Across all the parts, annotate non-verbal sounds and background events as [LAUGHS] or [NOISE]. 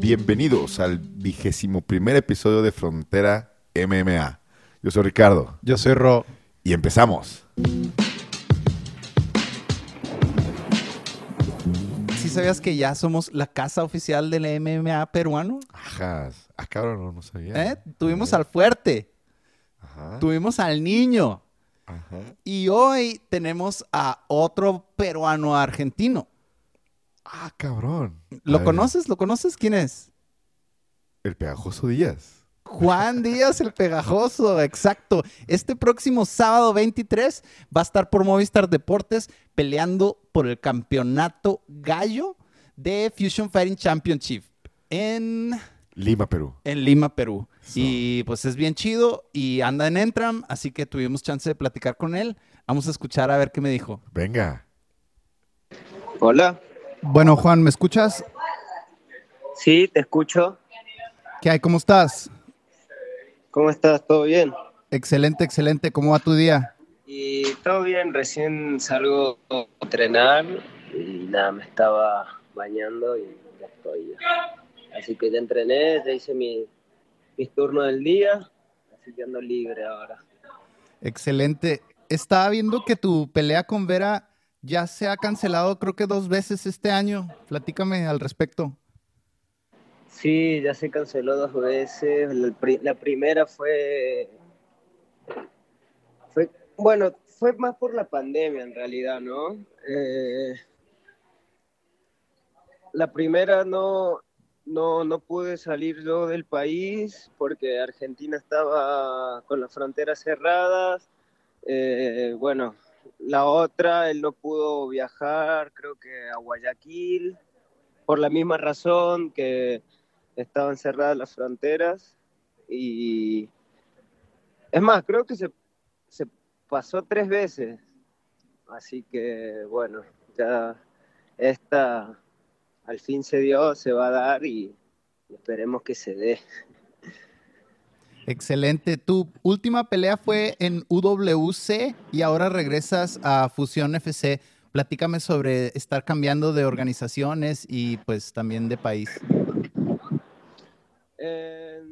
Bienvenidos al vigésimo primer episodio de Frontera MMA. Yo soy Ricardo. Yo soy Ro. Y empezamos. ¿Sí sabías que ya somos la casa oficial del MMA peruano? Ajá. Ah, cabrón, no, no sabía. ¿Eh? Tuvimos al fuerte. Ajá. Tuvimos al niño. Ajá. Y hoy tenemos a otro peruano argentino. Ah, cabrón. ¿Lo A ver, conoces? ¿Lo conoces? ¿Quién es? El pegajoso Díaz. Juan Díaz el Pegajoso, exacto. Este próximo sábado 23 va a estar por Movistar Deportes peleando por el campeonato gallo de Fusion Fighting Championship en, Lima, Perú. en Lima, Perú. So. Y pues es bien chido y anda en Entram, así que tuvimos chance de platicar con él. Vamos a escuchar a ver qué me dijo. Venga. Hola, Bueno, Juan, ¿me escuchas? sí, te escucho. ¿Qué hay? ¿Cómo estás? ¿Cómo estás? ¿Todo bien? Excelente, excelente. ¿Cómo va tu día? Y todo bien, recién salgo a entrenar y nada, me estaba bañando y ya estoy. ya. Así que ya entrené, ya hice mi, mis turnos del día, así que ando libre ahora. Excelente. Estaba viendo que tu pelea con Vera ya se ha cancelado creo que dos veces este año. Platícame al respecto. Sí, ya se canceló dos veces. La, pri- la primera fue, fue, bueno, fue más por la pandemia en realidad, ¿no? Eh, la primera no, no, no pude salir yo del país porque Argentina estaba con las fronteras cerradas. Eh, bueno, la otra, él no pudo viajar, creo que a Guayaquil, por la misma razón que estaban cerradas las fronteras y es más, creo que se, se pasó tres veces, así que bueno, ya esta al fin se dio, se va a dar y esperemos que se dé. Excelente. Tu última pelea fue en UWC y ahora regresas a Fusión FC. Platícame sobre estar cambiando de organizaciones y pues también de país. Eh,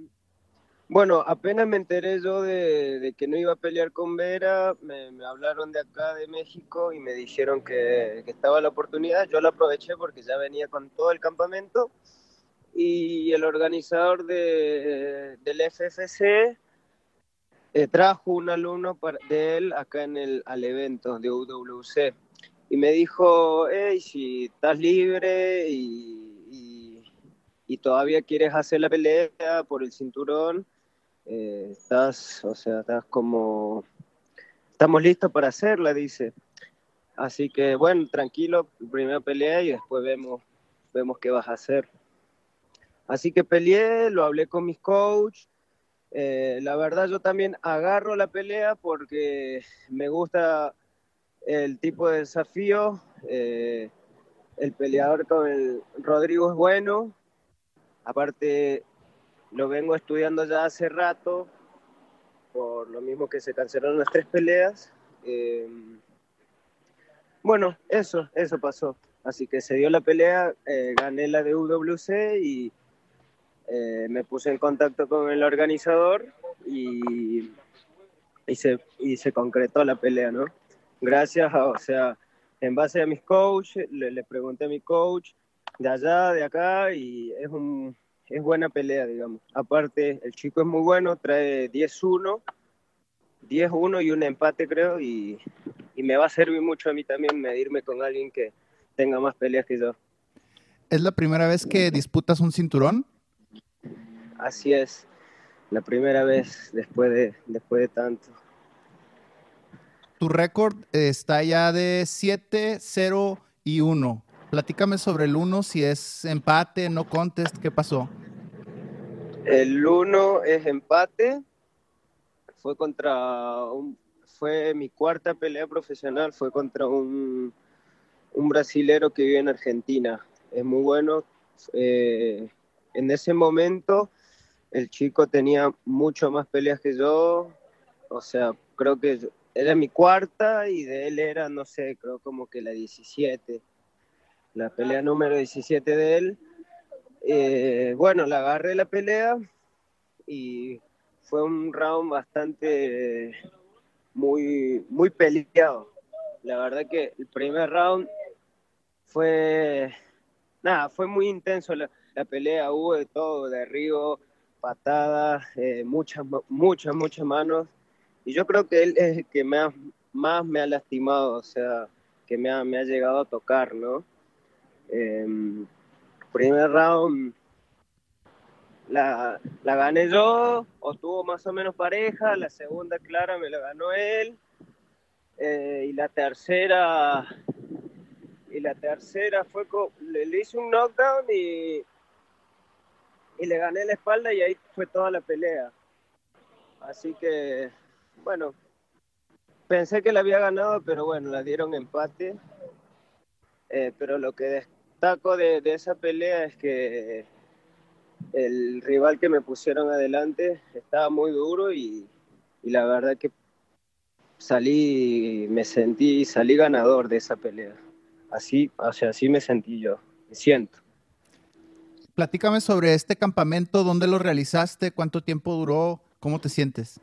bueno, apenas me enteré yo de, que no iba a pelear con Vera, me, hablaron de acá de México y me dijeron que, estaba la oportunidad. Yo la aproveché porque ya venía con todo el campamento y el organizador de, del FFC eh, trajo un alumno de él acá en el, al evento de UWC y me dijo, hey, si estás libre y todavía quieres hacer la pelea por el cinturón, eh, estás, o sea, estás como, estamos listos para hacerla, dice. Así que bueno, tranquilo, primero pelea y después vemos, vemos qué vas a hacer. Así que peleé, lo hablé con mis coach. Eh, la verdad yo también agarro la pelea porque me gusta el tipo de desafío. eh, el peleador con el Rodrigo es bueno. Aparte, lo vengo estudiando ya hace rato, por lo mismo que se cancelaron las tres peleas. Eh, bueno, eso, eso pasó. Así que se dio la pelea, eh, gané la de UWC y eh, me puse en contacto con el organizador y, y, se, y se concretó la pelea, ¿no? Gracias a, o sea, en base a mis coaches, le, le pregunté a mi coach de allá, de acá, y es, un, es buena pelea, digamos. Aparte, el chico es muy bueno, trae 10-1, 10-1 y un empate, creo, y, y me va a servir mucho a mí también medirme con alguien que tenga más peleas que yo. ¿Es la primera vez que disputas un cinturón? Así es, la primera vez después de, después de tanto. Tu récord está ya de 7, 0 y 1. Platícame sobre el 1, si es empate, no contest, ¿qué pasó? El uno es empate. Fue contra un, fue mi cuarta pelea profesional, fue contra un, un brasilero que vive en Argentina. Es muy bueno. Eh, en ese momento el chico tenía mucho más peleas que yo. O sea, creo que era mi cuarta y de él era, no sé, creo como que la 17, la pelea número 17 de él. Eh, bueno, la agarré la pelea y fue un round bastante muy, muy peleado. La verdad que el primer round fue, nada, fue muy intenso la, pelea, hubo de todo, derribo, patadas, eh, muchas, muchas, muchas manos. Y yo creo que él es el que me más me ha lastimado, o sea, que me ha, me ha llegado a tocar, ¿no? Em, primer round la, la, gané yo, o tuvo más o menos pareja, la segunda clara me la ganó él, eh, y la tercera, y la tercera fue, le, le, hice un knockdown y, y le gané la espalda y ahí fue toda la pelea. Así que, bueno, pensé que la había ganado, pero bueno, la dieron empate. Eh, pero lo que destaco de, esa pelea es que el rival que me pusieron adelante estaba muy duro y, la verdad que salí, me sentí, salí ganador de esa pelea. Así, o sea, así me sentí yo, me siento. Platícame sobre este campamento, dónde lo realizaste, cuánto tiempo duró, cómo te sientes.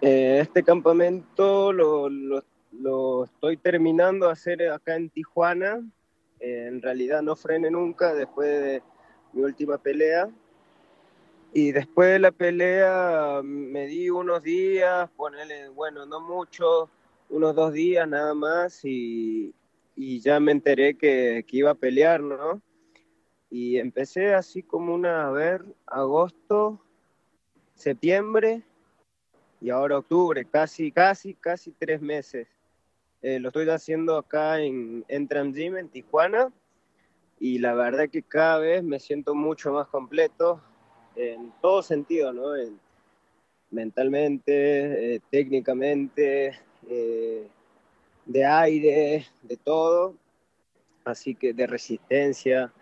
Eh, este campamento lo, lo, estoy terminando de hacer acá en Tijuana. En realidad no frené nunca después de mi última pelea. Y después de la pelea me di unos días, ponerle, bueno, no mucho, unos dos días nada más y, y ya me enteré que, que, iba a pelear, ¿no? Y empecé así como una, a ver, agosto, septiembre, y ahora octubre, casi, casi, casi tres meses. Eh, lo estoy haciendo acá en, en Gym, en Tijuana, y la verdad que cada vez me siento mucho más completo en todo sentido, ¿no? mentalmente, eh, técnicamente, eh, de aire, de todo, así que de resistencia.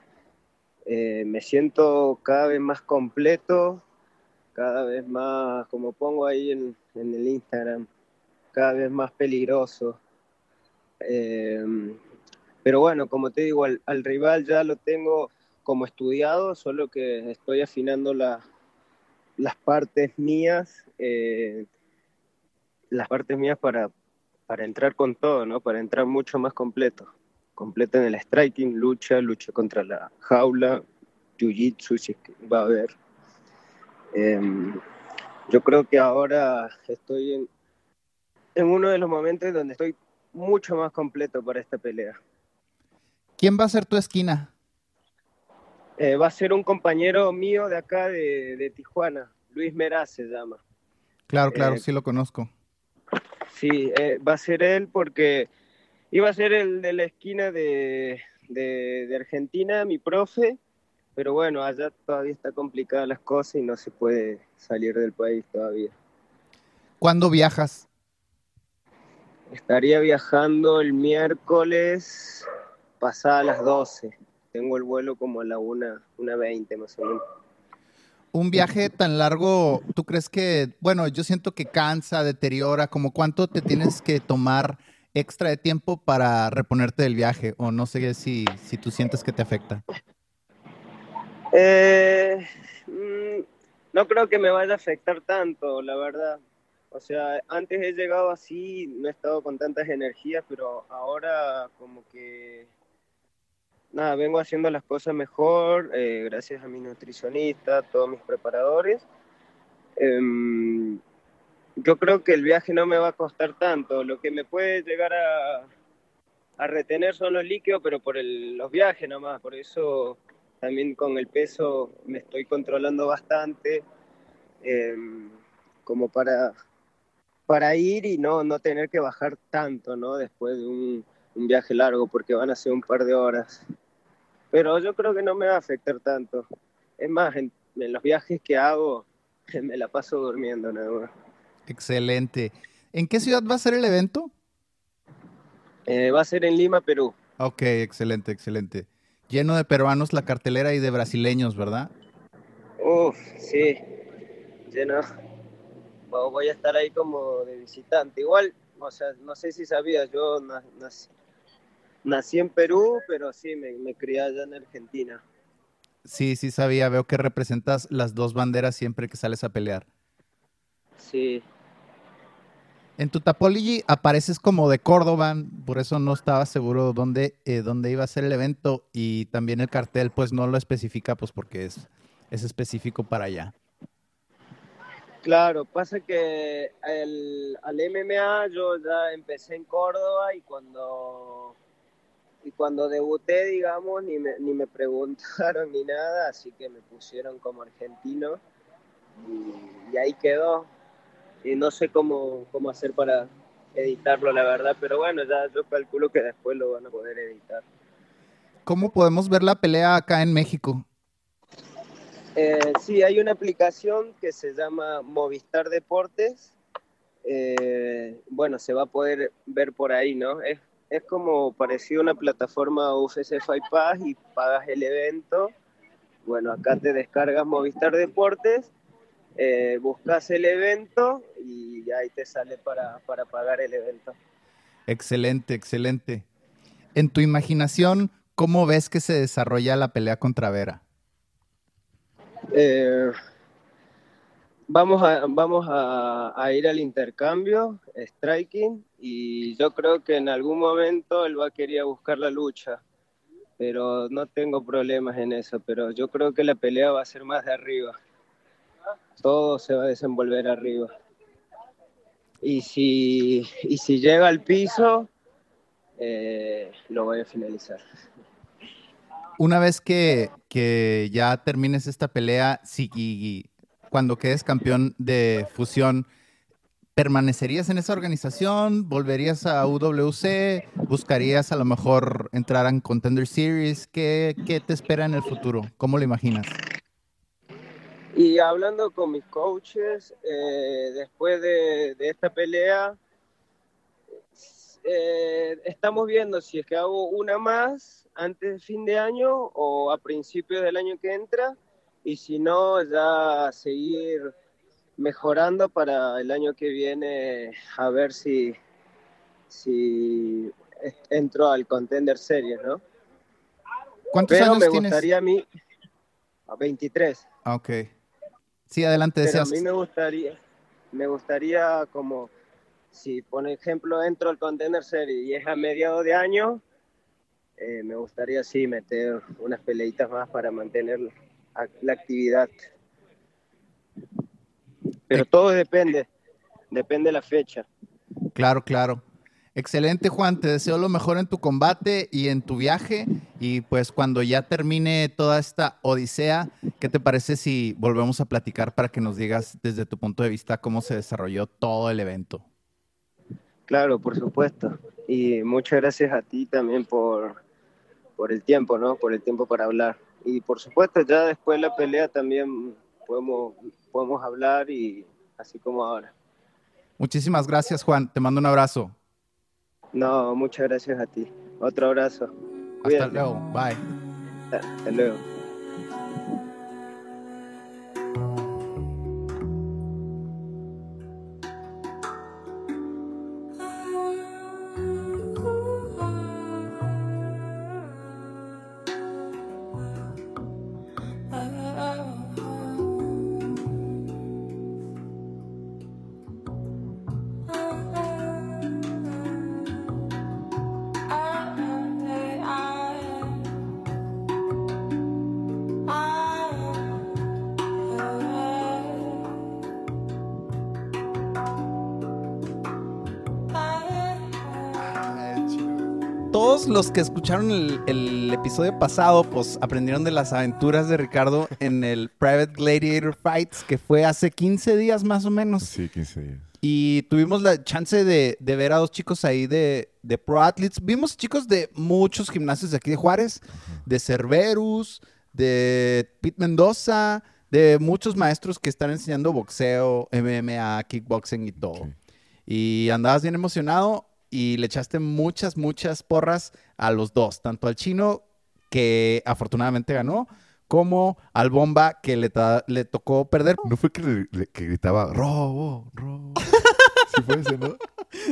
me siento cada vez más completo cada vez más, como pongo ahí en, el Instagram, cada vez más peligroso. Em, pero bueno, como te digo, al, rival ya lo tengo como estudiado, solo que estoy afinando las partes mías, eh, las partes mías para, para entrar con todo, ¿no? Para entrar mucho más completo. Completo en el striking, lucha, lucha contra la jaula, jiu-jitsu, si es que va a haber Em, yo creo que ahora estoy en uno de los momentos donde estoy mucho más completo para esta pelea. ¿Quién va a ser tu esquina? Eh, va a ser un compañero mío de acá de, Tijuana, Luis Meraz se llama. Claro, claro, eh, sí lo conozco. Sí, eh, va a ser él porque iba a ser el de la esquina de, de, de Argentina, mi profe, pero bueno, allá todavía está complicada las cosas y no se puede salir del país todavía. ¿Cuándo viajas? Estaría viajando el miércoles pasada las 12. Tengo el vuelo como a la 1, una 20 más o menos. Un viaje tan largo, ¿tú crees que, bueno, yo siento que cansa, deteriora, como cuánto te tienes que tomar extra de tiempo para reponerte del viaje? O no sé si, si tú sientes que te afecta. Eh, mm, no creo que me vaya a afectar tanto, la verdad. O sea, antes he llegado así, no he estado con tantas energías, pero ahora como que, nada, vengo haciendo las cosas mejor, eh, gracias a mi nutricionista, a todos mis preparadores. Em, yo creo que el viaje no me va a costar tanto. Lo que me puede llegar a, retener son los líquidos, pero por los viajes nomás. Por eso también con el peso me estoy controlando bastante, em, como para, para ir y no, no tener que bajar tanto, ¿no? Después de un, viaje largo, porque van a ser un par de horas. Pero yo creo que no me va a afectar tanto. Es más, en, los viajes que hago, [LAUGHS] me la paso durmiendo nada más. Excelente. ¿En qué ciudad va a ser el evento? Eh, va a ser en Lima, Perú. Ok, excelente, excelente. Lleno de peruanos la cartelera y de brasileños, ¿verdad? Uf, sí. Lleno. Voy a estar ahí como de visitante. Igual, o sea, no sé si sabías, yo nací, nací en Perú, pero sí, me, me crié allá en Argentina. Sí, sí sabía, veo que representas las dos banderas siempre que sales a pelear. Sí. En tu Tapology apareces como de Córdoba, por eso no estaba seguro dónde, eh, dónde iba a ser el evento y también el cartel pues no lo especifica pues porque es, es específico para allá. Claro, pasa que el, al MMA yo ya empecé en Córdoba y cuando y cuando debuté, digamos, ni me, ni me preguntaron [LAUGHS] ni nada, así que me pusieron como argentino y, ahí quedó. Y no sé cómo, cómo hacer para editarlo, la verdad, pero bueno, ya yo calculo que después lo van a poder editar. ¿Cómo podemos ver la pelea acá en México? Eh, sí, hay una aplicación que se llama Movistar Deportes. Eh, bueno, se va a poder ver por ahí, ¿no? Es es como parecido a una plataforma UFC Fight Pass y pagas el evento. Bueno, acá te descargas Movistar Deportes, eh, buscas el evento y ahí te sale para, pagar el evento. Excelente, excelente. En tu imaginación, ¿cómo ves que se desarrolla la pelea contra Vera? Eh, vamos a, vamos a, ir al intercambio, striking, y yo creo que en algún momento él va a querer buscar la lucha, pero no tengo problemas en eso, pero yo creo que la pelea va a ser más de arriba. Todo se va a desenvolver arriba. Y si, y si llega al piso, eh, lo voy a finalizar. Una vez que, que ya termines esta pelea, si, cuando quedes campeón de fusión, ¿permanecerías en esa organización? ¿Volverías a UWC? ¿Buscarías a lo mejor entrar en Contender Series? ¿Qué, te espera en el futuro? ¿Cómo lo imaginas? Y hablando con mis coaches, eh, después de, esta pelea, eh, estamos viendo si es que hago una más antes del fin de año o a principios del año que entra y si no, ya seguir mejorando para el año que viene a ver si, si entro al Contender Series, ¿no? ¿Cuántos Pero me gustaría a mí a 23. Ah, ok. Sí, adelante, Pero a mí me gustaría, me gustaría como, si por ejemplo entro al Contender Series y es a mediados de año, eh, me gustaría sí meter unas peleitas más para mantenerlo la actividad. Pero todo depende, depende de la fecha. Claro, claro. Excelente, Juan. Te deseo lo mejor en tu combate y en tu viaje. Y pues cuando ya termine toda esta odisea, ¿qué te parece si volvemos a platicar para que nos digas desde tu punto de vista cómo se desarrolló todo el evento? Claro, por supuesto. Y muchas gracias a ti también por, por el tiempo, ¿no? Por el tiempo para hablar y por supuesto ya después de la pelea también podemos, podemos hablar y así como ahora. Muchísimas gracias Juan, te mando un abrazo. No, muchas gracias a ti. Otro abrazo. Hasta luego, bye. Hasta luego. Los que escucharon el, episodio pasado, pues aprendieron de las aventuras de Ricardo en el Private Gladiator Fights, que fue hace 15 días más o menos. Sí, 15 días. Y tuvimos la chance de, ver a dos chicos ahí de, Pro Athletes. Vimos chicos de muchos gimnasios de aquí de Juárez, de Cerberus, de Pete Mendoza, de muchos maestros que están enseñando boxeo, MMA, kickboxing y todo. Y andabas bien emocionado y le echaste muchas, muchas porras a los dos, tanto al chino, que afortunadamente ganó, como al Bomba que le, tocó perder. ¿No fue que, le- que gritaba robo, robo? [LAUGHS] sí puede ser, ¿no?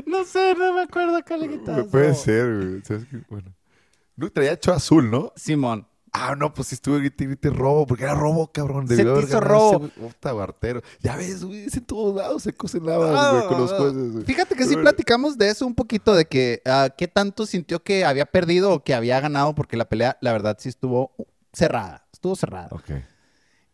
No sé, no me acuerdo qué le gritaste. Puede ser, güey. Bueno. No, traía hecho azul, ¿no? Simón. Ah, no, pues sí estuve grite, grite robo, porque era robo, cabrón. Se Debió te haber hizo robo. Puta, bartero. Ya ves, güey, es en todos lados se cosen lavas, güey, con los jueces, güey. Fíjate que sí platicamos de eso un poquito, de que ah, qué tanto sintió que había perdido o que había ganado, porque la pelea, la verdad, sí estuvo cerrada. Estuvo cerrada. Ok.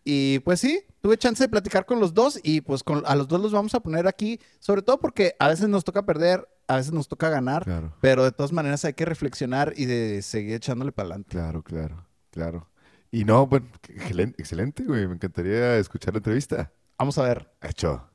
Y pues sí, tuve chance de platicar con los dos y pues con, a los dos los vamos a poner aquí, sobre todo porque a veces nos toca perder, a veces nos toca ganar, Claro, pero de todas maneras hay que reflexionar y de seguir echándole para adelante. claro, claro, claro. Y no, bueno, excelente, excelente, güey. Me encantaría escuchar la entrevista. Vamos a ver. Hecho.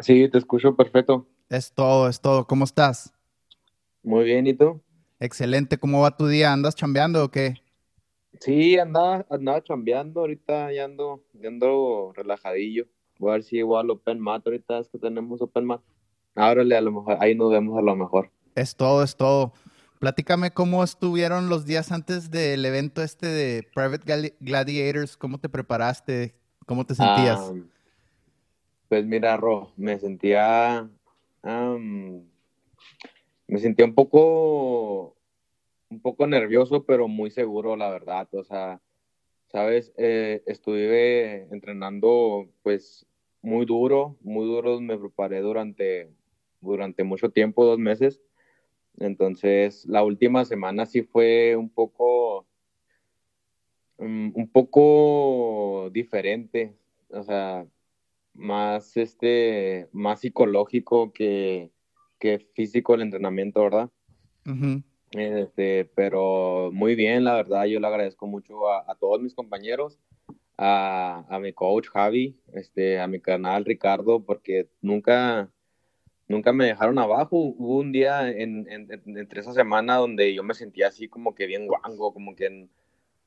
Sí, te escucho perfecto. Es todo, es todo. ¿Cómo estás? Muy bien, ¿y tú? Excelente. ¿Cómo va tu día? ¿Andas chambeando o qué? Sí, andaba, andaba chambeando, ahorita ya ando, ya ando relajadillo. Voy a ver si igual Open Mat, ahorita es que tenemos Open Mat. Ábrele, a lo mejor, ahí nos vemos a lo mejor. Es todo, es todo. Platícame cómo estuvieron los días antes del evento este de Private Gladiators. ¿Cómo te preparaste? ¿Cómo te sentías? Ah, pues mira, Ro, me sentía, me sentía un poco, un poco nervioso, pero muy seguro, la verdad. O sea, sabes, Eh, estuve entrenando, pues, muy duro, muy duro. Me preparé durante, durante mucho tiempo, dos meses. Entonces, la última semana sí fue un poco, mm, un poco diferente. O sea, más este, más psicológico que, que físico el entrenamiento, ¿verdad? Este, pero muy bien, la verdad, yo le agradezco mucho a, a todos mis compañeros, a, a mi coach Javi, este, a mi canal Ricardo, porque nunca, nunca me dejaron abajo. Hubo un día en, en- en- entre esa semana donde yo me sentía así como que bien guango, como que,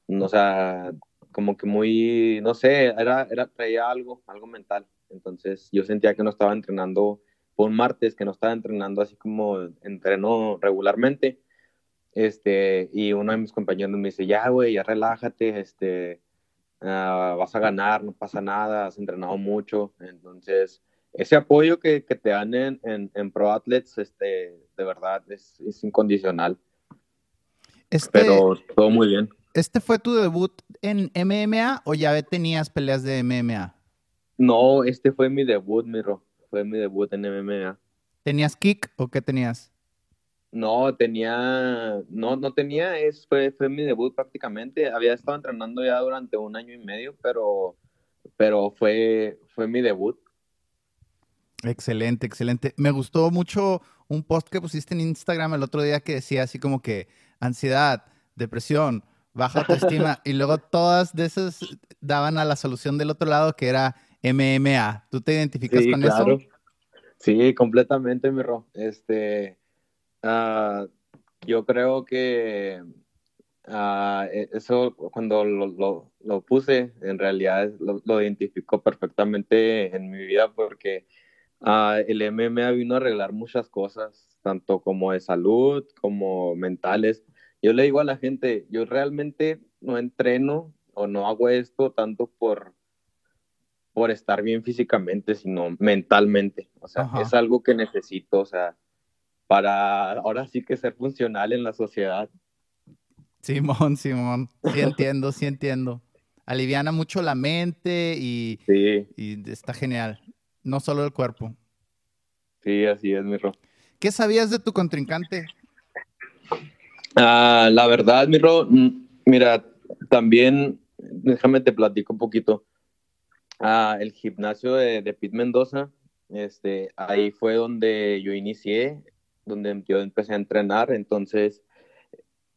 no, o sea, como que muy, no sé, era, era, traía algo, algo mental. Entonces yo sentía que no estaba entrenando, fue un martes que no estaba entrenando así como entreno regularmente. Este, y uno de mis compañeros me dice, ya, güey, ya relájate, este, ah, vas a ganar, no pasa nada, has entrenado mucho. Entonces, ese apoyo que, que te dan en, en, en Pro Athletes, este, de verdad, es, es incondicional. Este, Pero todo muy bien. ¿Este fue tu debut en MMA o ya tenías peleas de MMA? No, este fue mi debut, miro. Fue mi debut en MMA. ¿Tenías kick o qué tenías? No, tenía, no, no tenía, es, fue, fue mi debut prácticamente. Había estado entrenando ya durante un año y medio, pero, pero fue, fue mi debut. Excelente, excelente. Me gustó mucho un post que pusiste en Instagram el otro día que decía así como que ansiedad, depresión, baja [LAUGHS] autoestima y luego todas de esas daban a la solución del otro lado que era MMA. ¿Tú te identificas Sí, con claro. eso? Sí, completamente, mi Ro. Este, ah, yo creo que ah, e- eso cuando lo, lo- lo puse, en realidad lo, lo identifico perfectamente en mi vida porque ah, el MMA vino a arreglar muchas cosas, tanto como de salud, como mentales. Yo le digo a la gente, yo realmente no entreno o no hago esto tanto por por estar bien físicamente, sino mentalmente. O sea, Ajá. es algo que necesito, o sea, para ahora sí que ser funcional en la sociedad. Simón, Simón. Sí entiendo, sí entiendo. Aliviana mucho la mente y, Sí, y está genial. No solo el cuerpo. sí, así es, mi Ro. ¿Qué sabías de tu contrincante? Ah, la verdad, Miro, mm, mira, también, déjame te platico un poquito. Ah, el gimnasio de, de Pete Mendoza, este, ahí fue donde yo inicié, donde yo empecé a entrenar, entonces,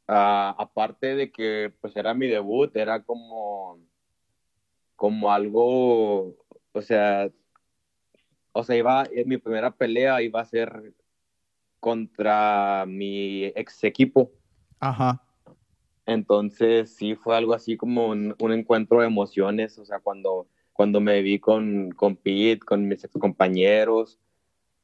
ah, aparte de que pues era mi debut, era como, como algo, o sea, o sea, iba, mi primera pelea iba a ser contra mi ex equipo. Ajá. Entonces, sí, fue algo así como un, un encuentro de emociones, o sea, cuando, cuando me vi con, con Pete, con mis ex compañeros,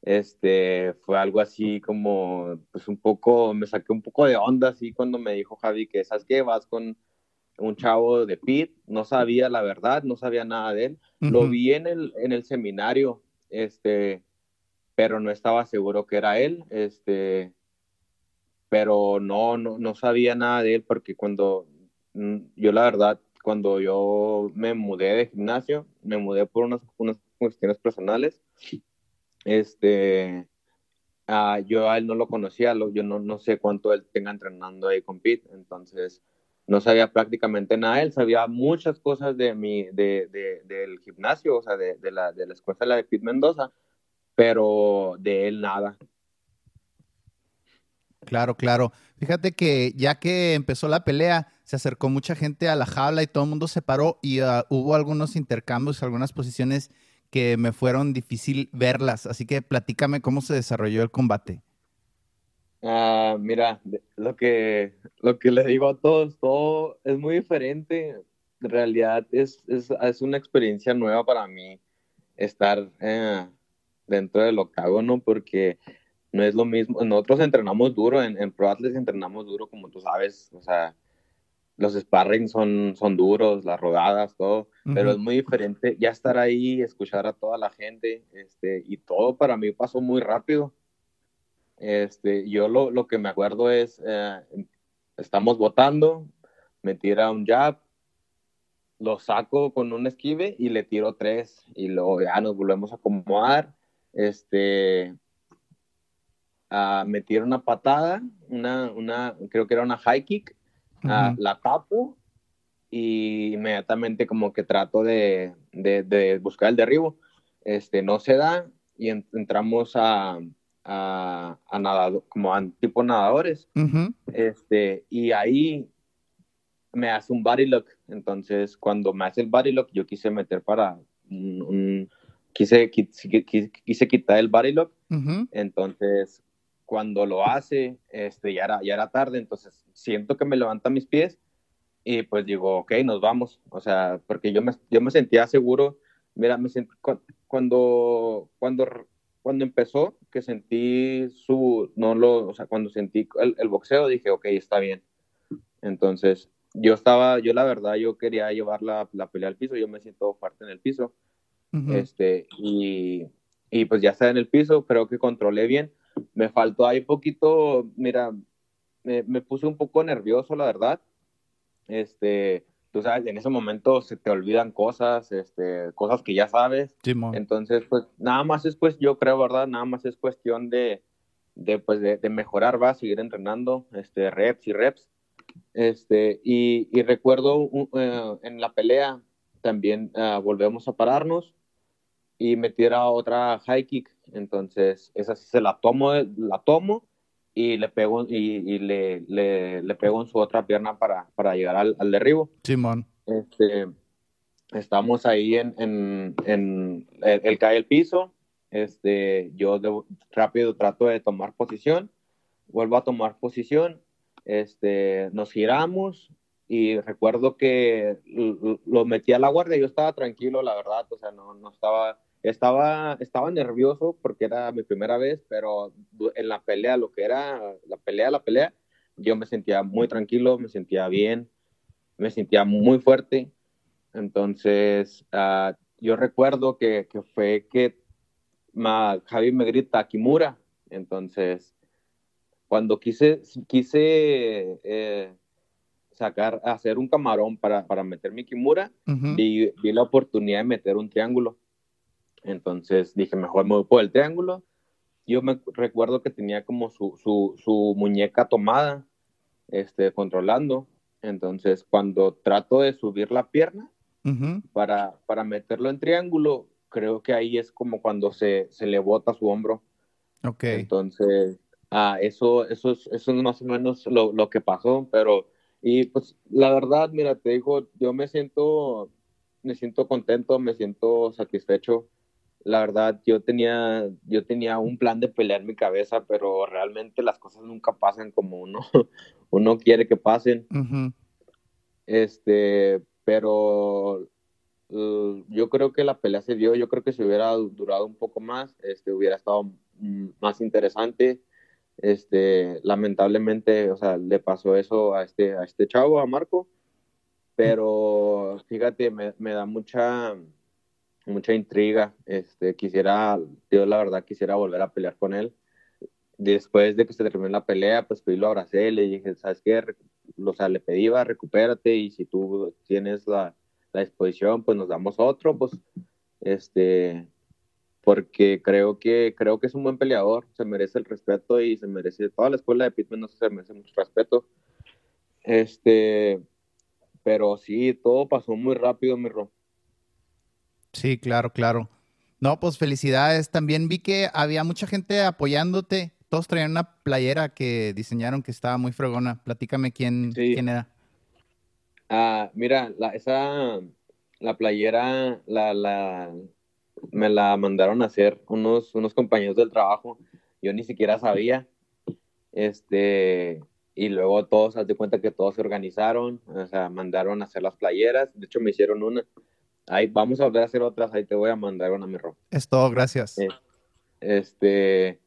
este, fue algo así como, pues un poco, me saqué un poco de onda así cuando me dijo Javi que, ¿sabes qué? Vas con un chavo de Pete, no sabía la verdad, no sabía nada de él, lo Ujú. vi en el, en el seminario, este, pero no estaba seguro que era él, este, pero no, no, no sabía nada de él porque cuando, mm, yo la verdad, cuando yo me mudé de gimnasio, me mudé por unas, unas cuestiones personales, este, ah, yo a él no lo conocía, yo no, no sé cuánto él tenga entrenando ahí con Pete, entonces no sabía prácticamente nada él, sabía muchas cosas de mi, de- del gimnasio, o sea, de, de la, de la escuela de Pete Mendoza, pero de él nada. Claro, claro. Fíjate que ya que empezó la pelea, se acercó mucha gente a la jaula y todo el mundo se paró y ah, hubo algunos intercambios, algunas posiciones que me fueron difícil verlas. Así que platícame cómo se desarrolló el combate. Ah, mira, lo que, lo que le digo a todos, todo es muy diferente. En realidad es, es, es una experiencia nueva para mí estar eh, dentro del octágono porque no es lo mismo. Nosotros entrenamos duro, en, en Pro Athletics entrenamos duro, como tú sabes. O sea, los sparring son, son duros, las rodadas, todo. Pero es muy diferente ya estar ahí, escuchar a toda la gente, este, y todo para mí pasó muy rápido. Este, yo lo, lo que me acuerdo es, eh, estamos votando, me tira un jab, lo saco con un esquive y le tiro tres y luego ya nos volvemos a acomodar. Este, ah, me tira una patada, una, una, creo que era una high kick, la tapo y inmediatamente como que trato de, de, de buscar el derribo. Este, no se da y en- entramos a, a, a nadado- como a tipo nadadores. Este, y ahí me hace un body lock. Entonces, cuando me hace el body lock, yo quise meter para un, un- quise, quise, quise- quise quitar el body lock. Entonces, cuando lo hace, este, ya era, ya era tarde. Entonces, siento que me levanta mis pies y pues digo, ok, nos vamos. O sea, porque yo me, yo me sentía seguro. Mira, me sent- cu- cuando, cuando, cuando empezó, que sentí su, no lo, o sea, cuando sentí el, el boxeo, dije, ok, está bien. Entonces, yo estaba, yo la verdad, yo quería llevar la, la pelea al piso, yo me siento fuerte en el piso, Ujú. este, y, y pues ya está en el piso, creo que controlé bien. Me faltó ahí poquito, mira, me, me puse un poco nervioso, la verdad. Este, tú sabes, en ese momento se te olvidan cosas, este, cosas que ya sabes. Entonces, pues nada más es, pues yo creo, ¿verdad? Nada más es cuestión de, de pues, de, de mejorar, va, seguir entrenando, este, reps y reps. Este, y, y recuerdo un- eh, en la pelea también ah, volvemos a pararnos y me tira otra high kick. Entonces, esa sí se la tomo, la tomo y le pego, y, y le, le, le pego en su otra pierna para, para llegar al, al derribo. Simón. Este, estamos ahí en, en, en el, el cae el piso. Este, yo de- rápido trato de tomar posición, vuelvo a tomar posición, este, nos giramos y recuerdo que lo metí a la guardia, yo estaba tranquilo, la verdad, o sea, no, no estaba, estaba, estaba nervioso porque era mi primera vez, pero en la pelea, lo que era la pelea, la pelea, yo me sentía muy tranquilo, me sentía bien, me sentía muy fuerte. Entonces, ah, yo recuerdo que, que fue que ma- Javi me grita Kimura. Entonces, cuando quise, quise eh, sacar, hacer un camarón para, para meter mi Kimura, vi la oportunidad de meter un triángulo. Entonces dije, mejor me voy por el triángulo. yo me recuerdo que tenía como su, su, su muñeca tomada, este, controlando. Entonces, cuando trato de subir la pierna Ujú. para, para meterlo en triángulo, creo que ahí es como cuando se, se le bota su hombro. Ok. Entonces, ah, eso, eso, es, eso es más o menos lo, lo que pasó, pero, y pues la verdad, mira, te digo, yo me siento, me siento contento, me siento satisfecho. La verdad, yo tenía, yo tenía un plan de pelear en mi cabeza, pero realmente las cosas nunca pasan como uno, [LAUGHS] uno quiere que pasen. Ujú. Este, pero yo creo que la pelea se dio, yo creo que si hubiera durado un poco más, este, hubiera estado más interesante. Este, lamentablemente, o sea, le pasó eso a este, a este chavo, a Marco, pero fíjate, me, me da mucha, mucha intriga. Este, quisiera, yo la verdad quisiera volver a pelear con él. Después de que se terminó la pelea, pues fui lo abracé, le dije, ¿sabes qué? O sea, le pedí, va, recupérate y si tú tienes la, la disposición, pues nos damos otro, pues, este, porque creo que, creo que es un buen peleador, se merece el respeto y se merece, toda la escuela de Pitman no se merece mucho respeto. Este, pero sí, todo pasó muy rápido, mi. Sí, claro, claro. No, pues felicidades. También vi que había mucha gente apoyándote. Todos traían una playera que diseñaron que estaba muy fregona. Platícame quién, Sí. quién era. Ah, mira, la, esa, la playera, la, la, me la mandaron a hacer unos, unos compañeros del trabajo. Yo ni siquiera sabía. Este, y luego todos, haz de cuenta que todos se organizaron, o sea, mandaron a hacer las playeras. De hecho, me hicieron una. Ahí vamos a volver a hacer otras, ahí te voy a mandar una, mi Ro. Es todo, gracias. Eh, Este,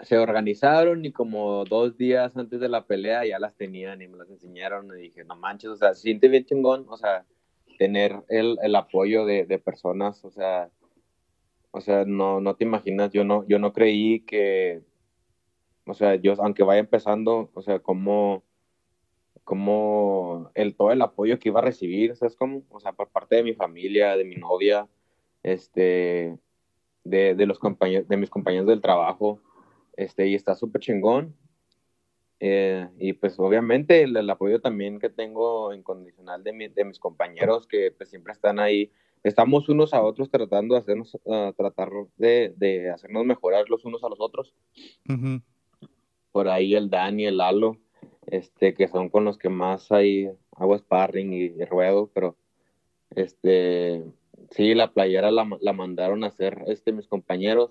se organizaron y como dos días antes de la pelea ya las tenían y me las enseñaron y dije, no manches, o sea, se siente bien chingón, o sea, tener el, el apoyo de, de personas, o sea, o sea, no, no te imaginas, yo no, yo no creí que, o sea, yo, aunque vaya empezando, o sea, como, como el, todo el apoyo que iba a recibir, ¿sabes cómo? O sea, por parte de mi familia, de mi novia, este, de, de los compañeros, de mis compañeros del trabajo, este, y está súper chingón. Eh, y pues obviamente el, el apoyo también que tengo incondicional de, mi- de mis compañeros que pues siempre están ahí. Estamos unos a otros tratando de hacernos, ah, tratar de, de hacernos mejorar los unos a los otros. Ujú. Por ahí el Dani, el Lalo, este, que son con los que más hay hago sparring y, y ruedo, pero este, sí, la playera la, la mandaron a hacer este, mis compañeros.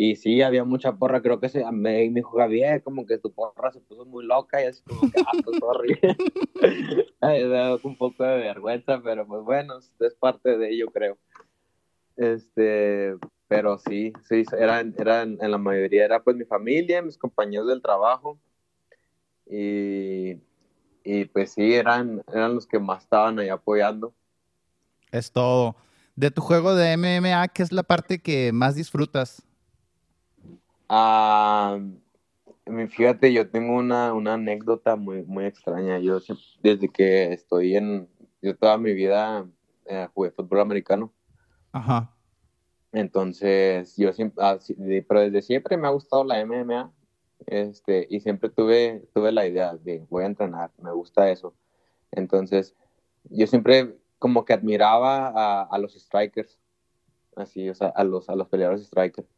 Y sí, había mucha porra, creo que se, me, me dijo Javier, como que tu porra se puso muy loca y así como que, ah, pues, sorry. [LAUGHS] Da un poco de vergüenza, pero pues bueno, es parte de ello, creo. Este, pero sí, sí, eran, eran, en la mayoría era pues mi familia, mis compañeros del trabajo. Y, y pues sí, eran, eran los que más estaban ahí apoyando. Es todo. De tu juego de MMA, ¿qué es la parte que más disfrutas? Ah, fíjate, yo tengo una, una anécdota muy, muy extraña. Yo siempre- desde que estoy en, yo toda mi vida eh, jugué fútbol americano. Ajá. Entonces, yo siempre, ah, pero desde siempre me ha gustado la MMA. Este, y siempre tuve, tuve la idea de voy a entrenar, me gusta eso. Entonces, yo siempre como que admiraba a, los strikers, así, o sea, a los, a los peleadores strikers.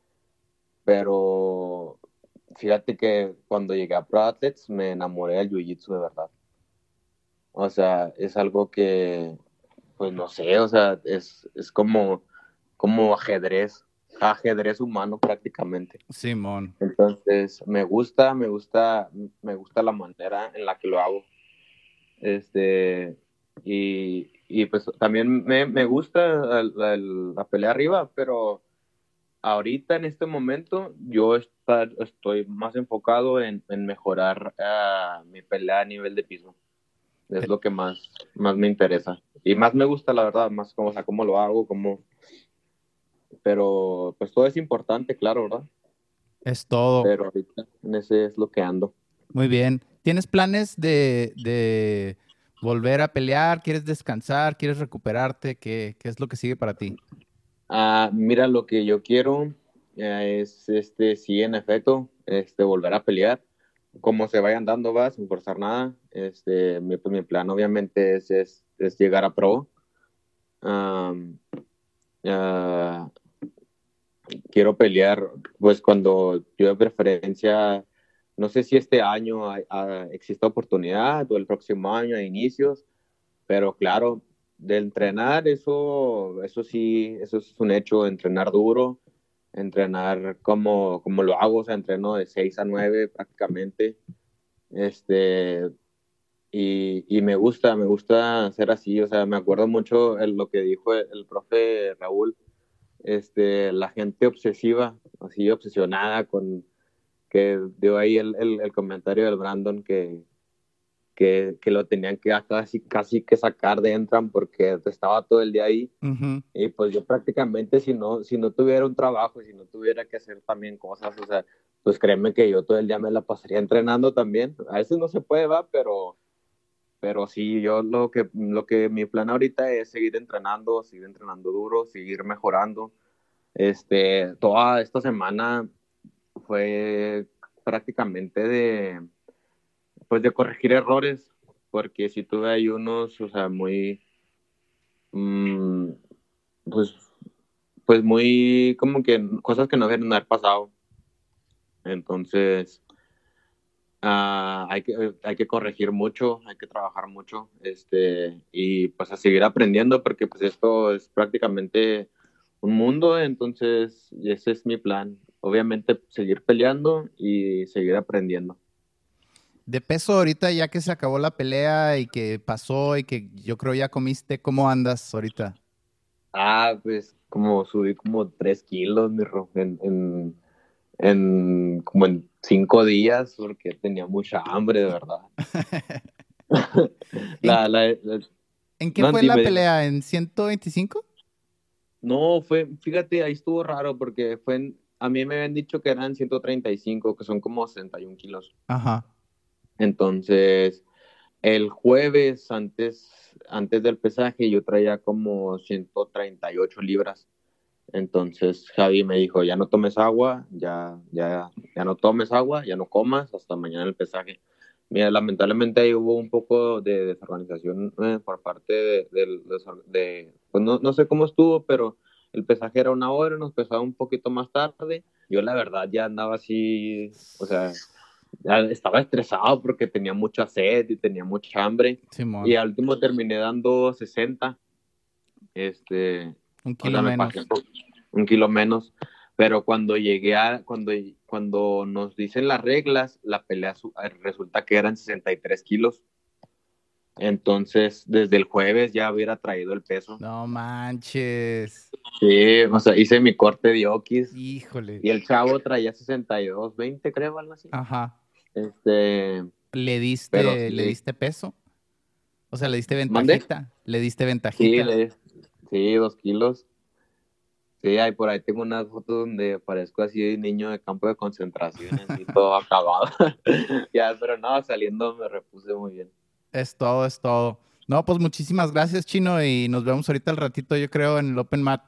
Pero fíjate que cuando llegué a Pro Athletes me enamoré del Jiu-Jitsu de verdad. O sea, es algo que, pues no sé, o sea, es, es como, como ajedrez, ajedrez humano prácticamente. Simón. Entonces, me gusta, me gusta, me gusta la manera en la que lo hago. Este, y, y pues también me, me gusta la pelea arriba, pero ahorita en este momento yo está- estoy más enfocado en, en mejorar ah, mi pelea a nivel de piso. Es lo que más, más me interesa. Y más me gusta, la verdad, más como, o sea, cómo lo hago, cómo... Pero pues todo es importante, claro, ¿verdad? Es todo. Pero ahorita en ese es lo que ando. Muy bien. ¿Tienes planes de, de volver a pelear? ¿Quieres descansar? ¿Quieres recuperarte? ¿Qué, qué es lo que sigue para ti? Ah, mira, lo que yo quiero eh, es, este, sí, en efecto, este, volver a pelear. Como se vayan dando, va, sin forzar nada. Este, mi, pues, mi plan, obviamente, es, es, es llegar a pro. Um, uh, quiero pelear, pues cuando yo de preferencia, no sé si este año existe oportunidad o el próximo año a inicios, pero claro, de entrenar, eso, eso sí, eso es un hecho, entrenar duro, entrenar como, como lo hago, o sea, entreno de 6 a 9 prácticamente, este, y, y, me gusta, me gusta hacer así, o sea, me acuerdo mucho el, lo que dijo el, el, profe Raúl, este, la gente obsesiva, así obsesionada con, que dio ahí el, el, el comentario del Brandon que, que, que, lo tenían que casi, casi que sacar de Entran porque estaba todo el día ahí. Uh -huh. Y pues yo prácticamente si no, si no tuviera un trabajo, si no tuviera que hacer también cosas, o sea, pues créeme que yo todo el día me la pasaría entrenando también. A veces no se puede, va, pero, pero sí, yo lo que, lo que mi plan ahorita es seguir entrenando, seguir entrenando duro, seguir mejorando. Este, toda esta semana fue prácticamente de pues de corregir errores, porque si tuve ahí unos, o sea, muy, mmm, pues, pues muy, como que cosas que no deben haber pasado. Entonces, uh, hay, que, hay que corregir mucho, hay que trabajar mucho, este, y pues a seguir aprendiendo, porque pues esto es prácticamente un mundo, entonces ese es mi plan. Obviamente seguir peleando y seguir aprendiendo. De peso ahorita, ya que se acabó la pelea y que pasó y que yo creo ya comiste, ¿cómo andas ahorita? Ah, pues como subí como tres kilos, mi ro, en, en, en, como en cinco días, porque tenía mucha hambre, de verdad. [LAUGHS] la, ¿En, la, la, ¿En qué no, fue la pelea? ¿En 125? No, fue, fíjate, ahí estuvo raro porque fue en, a mí me habían dicho que eran 135, que son como 61 kilos. Ajá. Entonces, el jueves antes, antes del pesaje yo traía como 138 libras. Entonces Javi me dijo, ya no tomes agua, ya, ya, ya no tomes agua, ya no comas hasta mañana el pesaje. Mira, lamentablemente ahí hubo un poco de desorganización eh, por parte de, de, de pues no, no, sé cómo estuvo, pero el pesaje era una hora, nos pesaba un poquito más tarde. Yo la verdad ya andaba así, o sea, estaba estresado porque tenía mucha sed y tenía mucha hambre. Y al último terminé dando 60. Este, un kilo menos. un kilo menos. Pero cuando llegué a, cuando, cuando nos dicen las reglas, la pelea resulta que eran 63 kilos. Entonces, desde el jueves ya hubiera traído el peso. No manches. Sí, o sea, hice mi corte de okis. Híjole. Y el chavo traía 62, 20, creo, algo así. Ajá. Este. ¿Le diste, pero, sí. ¿le diste peso? O sea, ¿le diste ventajita? ¿Le diste ventajita? Sí, le, sí, dos kilos. Sí, ahí por ahí tengo unas fotos donde parezco así de niño de campo de concentración, así todo [LAUGHS] acabado. [LAUGHS] ya, pero no, saliendo me repuse muy bien. Es todo, es todo. No, pues muchísimas gracias, Chino, y nos vemos ahorita al ratito, yo creo, en el Open Mat.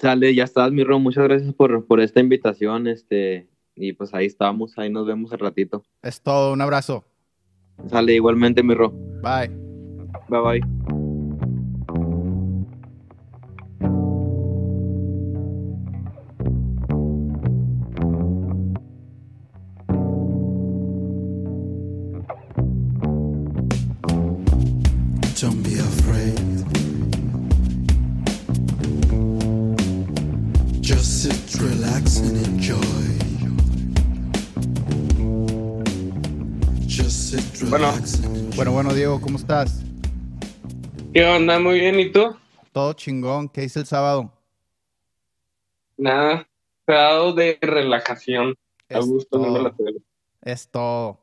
Sale, ya estás, mi Ron. Muchas gracias por, por esta invitación. Este, y pues ahí estamos, ahí nos vemos al ratito. Es todo, un abrazo. Sale, igualmente, mi Ron. Bye. Bye, bye. ¿Qué onda? Muy bien, ¿y tú? Todo chingón. ¿Qué hice el sábado? Nada, grado de relajación. A gusto, no me la. Es todo.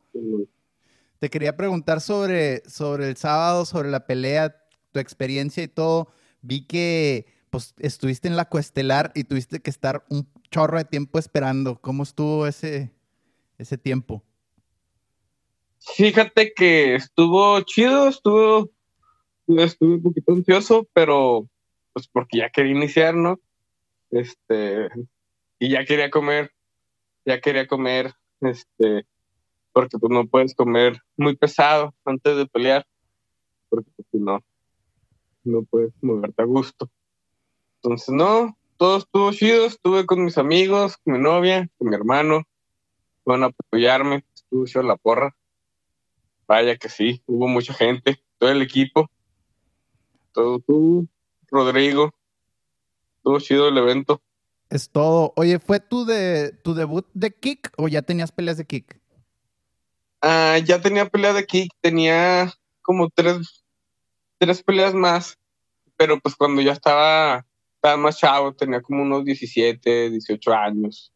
Te quería preguntar sobre, sobre el sábado, sobre la pelea, tu experiencia y todo. Vi que pues, estuviste en la cuestelar y tuviste que estar un chorro de tiempo esperando. ¿Cómo estuvo ese, ese tiempo? Fíjate que estuvo chido, estuvo, estuve un poquito ansioso, pero pues porque ya quería iniciar, ¿no? Este, y ya quería comer, ya quería comer, este, porque pues no puedes comer muy pesado antes de pelear, porque pues, no, no puedes moverte a gusto. Entonces, no, todo estuvo chido, estuve con mis amigos, con mi novia, con mi hermano, van a apoyarme, estuvo chido la porra. Vaya que sí, hubo mucha gente, todo el equipo, todo tú, Rodrigo, estuvo chido el evento. Es todo. Oye, ¿fue tu, de, tu debut de kick o ya tenías peleas de kick? Ah, ya tenía pelea de kick, tenía como tres, tres peleas más, pero pues cuando ya estaba, estaba más chavo, tenía como unos 17, 18 años.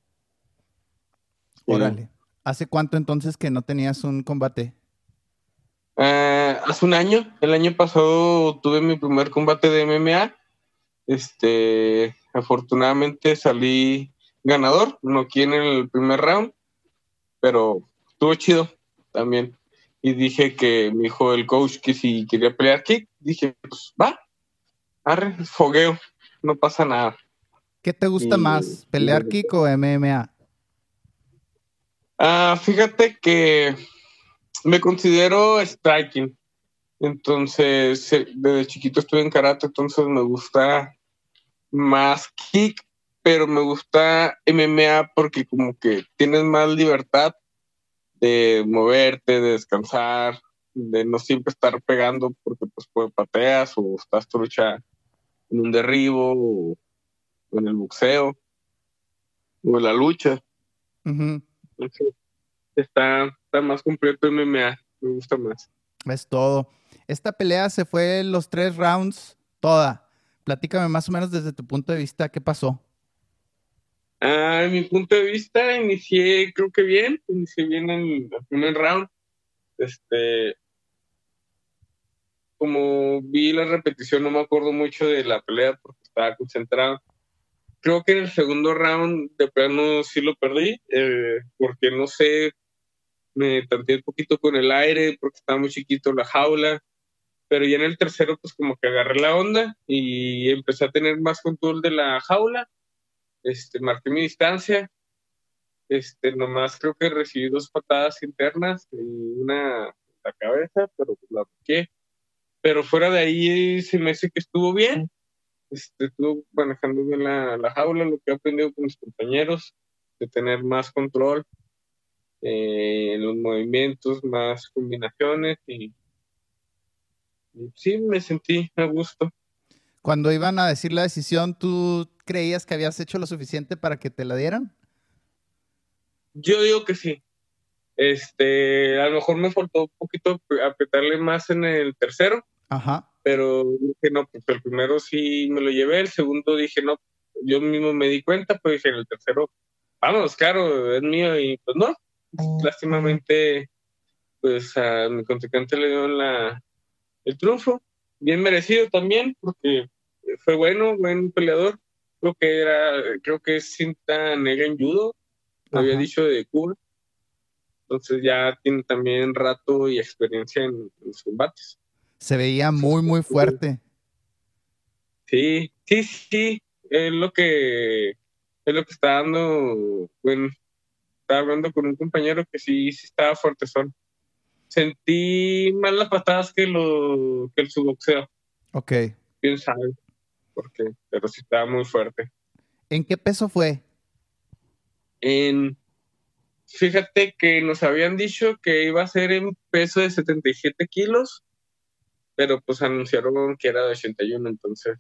Órale. ¿Hace cuánto entonces que no tenías un combate? Eh, hace un año, el año pasado tuve mi primer combate de MMA. Este, afortunadamente salí ganador, no aquí en el primer round, pero estuvo chido también. Y dije que me dijo el coach que si quería pelear kick, dije, pues va, arre, fogueo, no pasa nada. ¿Qué te gusta Y- más, pelear y- kick o MMA? Ah, fíjate que me considero striking. Entonces, eh, desde chiquito estuve en karate, entonces me gusta más kick, pero me gusta MMA porque como que tienes más libertad de moverte, de descansar, de no siempre estar pegando porque pues pues, pateas o estás trucha en un derribo o, en el boxeo o en la lucha. Está, está más completo MMA, me gusta más. Es todo. Esta pelea se fue los tres rounds toda. Platícame más o menos desde tu punto de vista qué pasó. Ah, en mi punto de vista, inicié, creo que bien, inicié bien en el primer round. Este, como vi la repetición, no me acuerdo mucho de la pelea porque estaba concentrado. Creo que en el segundo round de plano sí lo perdí, eh, porque no sé, me tanteé un poquito con el aire porque estaba muy chiquito la jaula, pero ya en el tercero pues como que agarré la onda y empecé a tener más control de la jaula este, marqué mi distancia. Este, nomás creo que recibí dos patadas internas y una en la cabeza, pero pues la bloqueé. Pero fuera de ahí se me hace que estuvo bien. Este, estuvo manejando bien la, la jaula, lo que he aprendido con mis compañeros, de tener más control eh, los movimientos, más combinaciones y, y sí, me sentí a gusto. Cuando iban a decir la decisión, ¿tú creías que habías hecho lo suficiente para que te la dieran? Yo digo que sí. Este, a lo mejor me faltó un poquito apretarle más en el tercero, Ajá. pero dije, no, pues el primero sí me lo llevé, el segundo dije, no, yo mismo me di cuenta, pues dije, en el tercero, vamos, claro, es mío, y pues no, lástimamente, pues a mi contrincante le dio la, el triunfo, bien merecido también, porque fue bueno, buen peleador, creo que era, creo que es cinta negra en judo, lo había dicho de Cuba, entonces ya tiene también rato y experiencia en, en los combates. Se veía muy, muy fuerte. Sí, sí, sí, es lo que es lo que está dando, bueno, estaba hablando con un compañero que sí, sí estaba fuerte. Sentí más las patadas que lo que el su boxeo, Ok. quién sabe por qué, pero sí estaba muy fuerte. ¿En qué peso fue? En fíjate que nos habían dicho que iba a ser en peso de 77 kilos, pero pues anunciaron que era de 81, entonces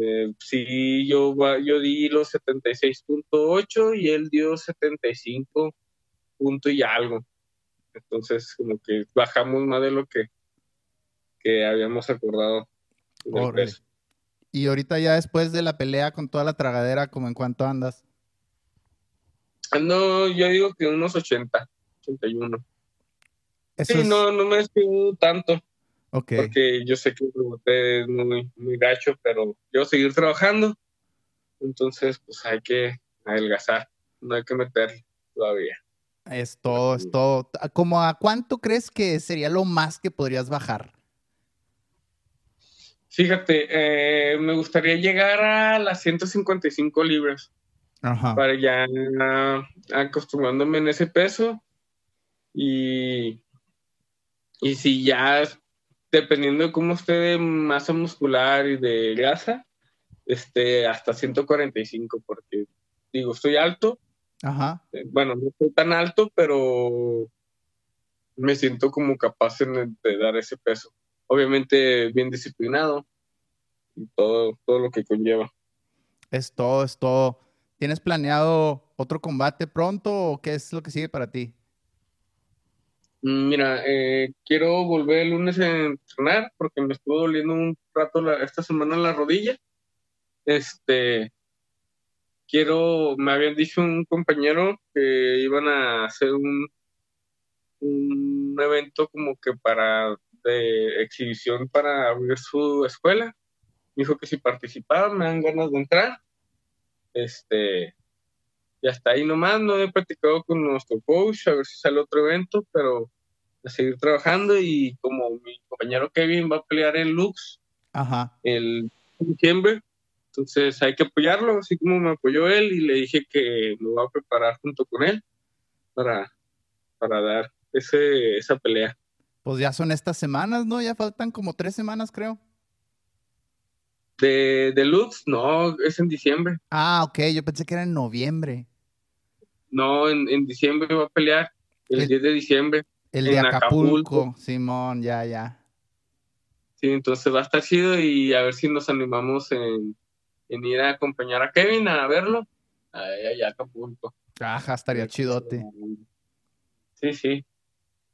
eh, sí, yo, yo di los 76.8 y él dio 75 punto y algo. Entonces, como que bajamos más de lo que, que habíamos acordado. Y ahorita ya después de la pelea con toda la tragadera, ¿como en cuánto andas? Ando, yo digo que unos 80, 81. Eso Sí, es... no, no me despido tanto. Ok. porque yo sé que el es muy, muy gacho, pero yo seguir trabajando, entonces pues hay que adelgazar, no hay que meter todavía. Es todo, es todo. ¿Cómo a cuánto crees que sería lo más que podrías bajar? Fíjate, eh, me gustaría llegar a las 155 libras. Ajá. para ya acostumbrándome en ese peso y, y si ya dependiendo de cómo esté de masa muscular y de grasa, este, hasta 145 porque digo, estoy alto, Ajá. eh, bueno, no estoy tan alto, pero me siento como capaz en- de dar ese peso. Obviamente bien disciplinado y todo, todo lo que conlleva. Es todo, es todo. ¿Tienes planeado otro combate pronto o qué es lo que sigue para ti? Mm, Mira, eh, quiero volver el lunes a entrenar porque me estuvo doliendo un rato esta semana la rodilla. Este, quiero, me habían dicho un compañero que iban a hacer un, un evento como que para, de exhibición para abrir su escuela. Dijo que si participaba me dan ganas de entrar. Este, y hasta ahí nomás, no he platicado con nuestro coach a ver si sale otro evento, pero a seguir trabajando y como mi compañero Kevin va a pelear en Lux Ajá. el diciembre, entonces hay que apoyarlo, así como me apoyó él y le dije que me voy a preparar junto con él para, para dar ese, esa pelea. Pues ya son estas semanas, ¿no? Ya faltan como tres semanas, creo. De, de Lux, no, es en diciembre. Ah, ok, yo pensé que era en noviembre. No, en, en diciembre va a pelear, el, El- 10 de diciembre. El de En Acapulco, Acapulco. Simón, ya, ya. Sí, entonces va a estar chido y a ver si nos animamos en, en ir a acompañar a Kevin a verlo. Ahí, a Acapulco. Ajá, estaría chidote. Sí, sí.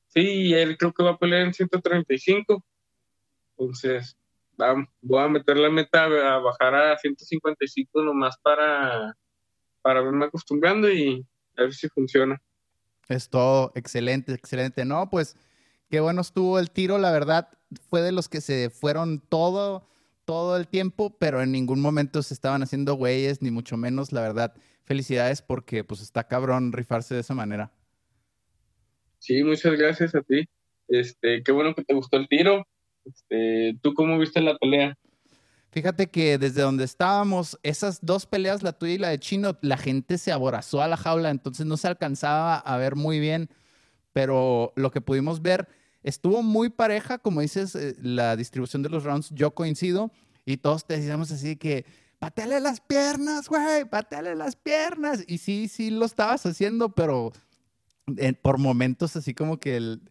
Sí, y él creo que va a pelear en 135. Entonces, va- voy a meter la meta a bajar a 155 nomás para, para verme acostumbrando y a ver si funciona. Es todo, excelente, excelente. No, pues qué bueno estuvo el tiro, la verdad, fue de los que se fueron todo, todo el tiempo, pero en ningún momento se estaban haciendo güeyes, ni mucho menos, la verdad. Felicidades porque pues está cabrón rifarse de esa manera. Sí, muchas gracias a ti. Este, qué bueno que te gustó el tiro. Este, ¿tú cómo viste la pelea? Fíjate que desde donde estábamos, esas dos peleas, la tuya y la de Chino, la gente se aborazó a la jaula, entonces no se alcanzaba a ver muy bien, pero lo que pudimos ver estuvo muy pareja, como dices, eh, la distribución de los rounds, yo coincido, y todos te decíamos así que, pateale las piernas, güey, pateale las piernas, y sí, sí lo estabas haciendo, pero eh, por momentos así como que el-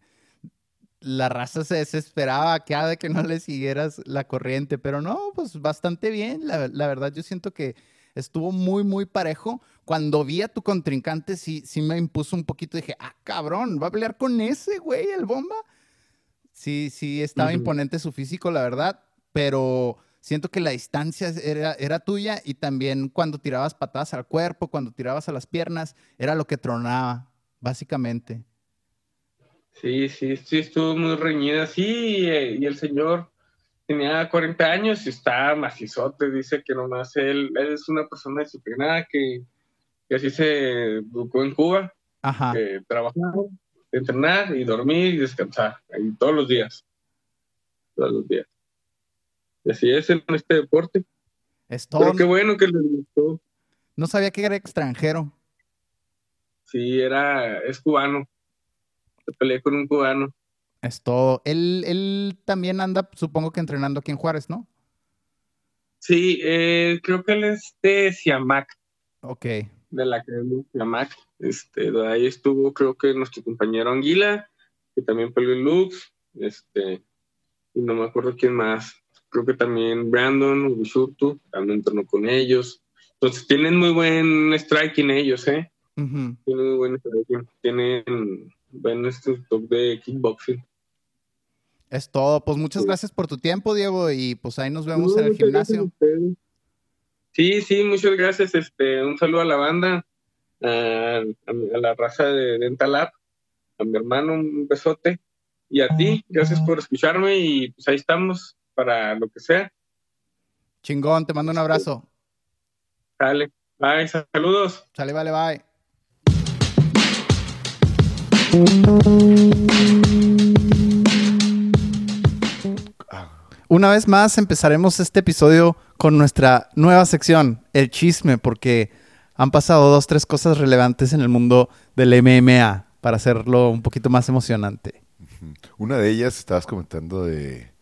la raza se desesperaba cada de que no le siguieras la corriente, pero no, pues bastante bien. La, la verdad, yo siento que estuvo muy, muy parejo. Cuando vi a tu contrincante, sí, sí me impuso un poquito. Dije, ah, cabrón, va a pelear con ese, güey, el bomba. Sí, sí, estaba imponente su físico, la verdad, pero siento que la distancia era, era tuya y también cuando tirabas patadas al cuerpo, cuando tirabas a las piernas, era lo que tronaba, básicamente. Sí, sí, sí, estuvo muy reñida. Sí, y, eh, y el señor tenía 40 años y está macizote. Dice que nomás él, él es una persona disciplinada que, que así se educó en Cuba, Ajá. que trabajar, entrenar y dormir y descansar. Ahí todos los días. Todos los días. Y así es en este deporte. Es todo. Pero qué bueno que les gustó. No sabía que era extranjero. Sí, era, es cubano. Se peleé con un cubano. Es todo. Él, él también anda, supongo que entrenando aquí en Juárez, ¿no? Sí, eh, creo que él es de Siamac. Ok. de la Academia Yamac. Este, de ahí estuvo, creo que nuestro compañero Anguila, que también peleó en Lux, este, y no me acuerdo quién más. Creo que también Brandon Ubishutu, también entrenó con ellos. Entonces tienen muy buen striking ellos, ¿eh? Tienen muy buen striking. Tienen buen instructor de kickboxing. Es todo. Pues muchas gracias por tu tiempo, Diego, y pues ahí nos vemos No, en el gimnasio. Sí, sí, muchas gracias. Este, un saludo a la banda, a, la raza de Dental Lab, a mi hermano, un besote. Y a ti, gracias por escucharme y pues ahí estamos para lo que sea. Chingón, te mando un abrazo. Dale. Bye, saludos. Sale, vale, bye. Una vez más empezaremos este episodio con nuestra nueva sección, el chisme, porque han pasado dos, tres cosas relevantes en el mundo del MMA para hacerlo un poquito más emocionante. Una de ellas estabas comentando de,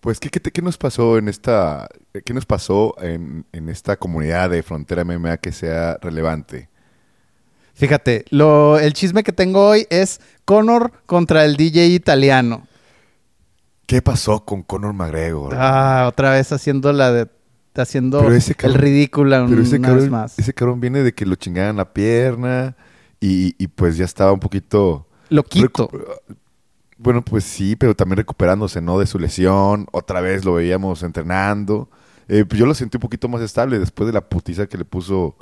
pues, ¿qué, qué, qué nos pasó en esta, qué nos pasó en, en esta comunidad de Frontera MMA que sea relevante? Fíjate, lo, el chisme que tengo hoy es Conor contra el DJ italiano. ¿Qué pasó con Conor McGregor? Ah, otra vez haciendo la de haciendo el ridículo Pero ese una vez cabrón, más. ese cabrón viene de que lo chingaran la pierna y, y pues ya estaba un poquito... Lo quito. recu- Bueno, pues sí, pero también recuperándose, ¿no? De su lesión. Otra vez lo veíamos entrenando. Eh, pues yo lo sentí un poquito más estable después de la putiza que le puso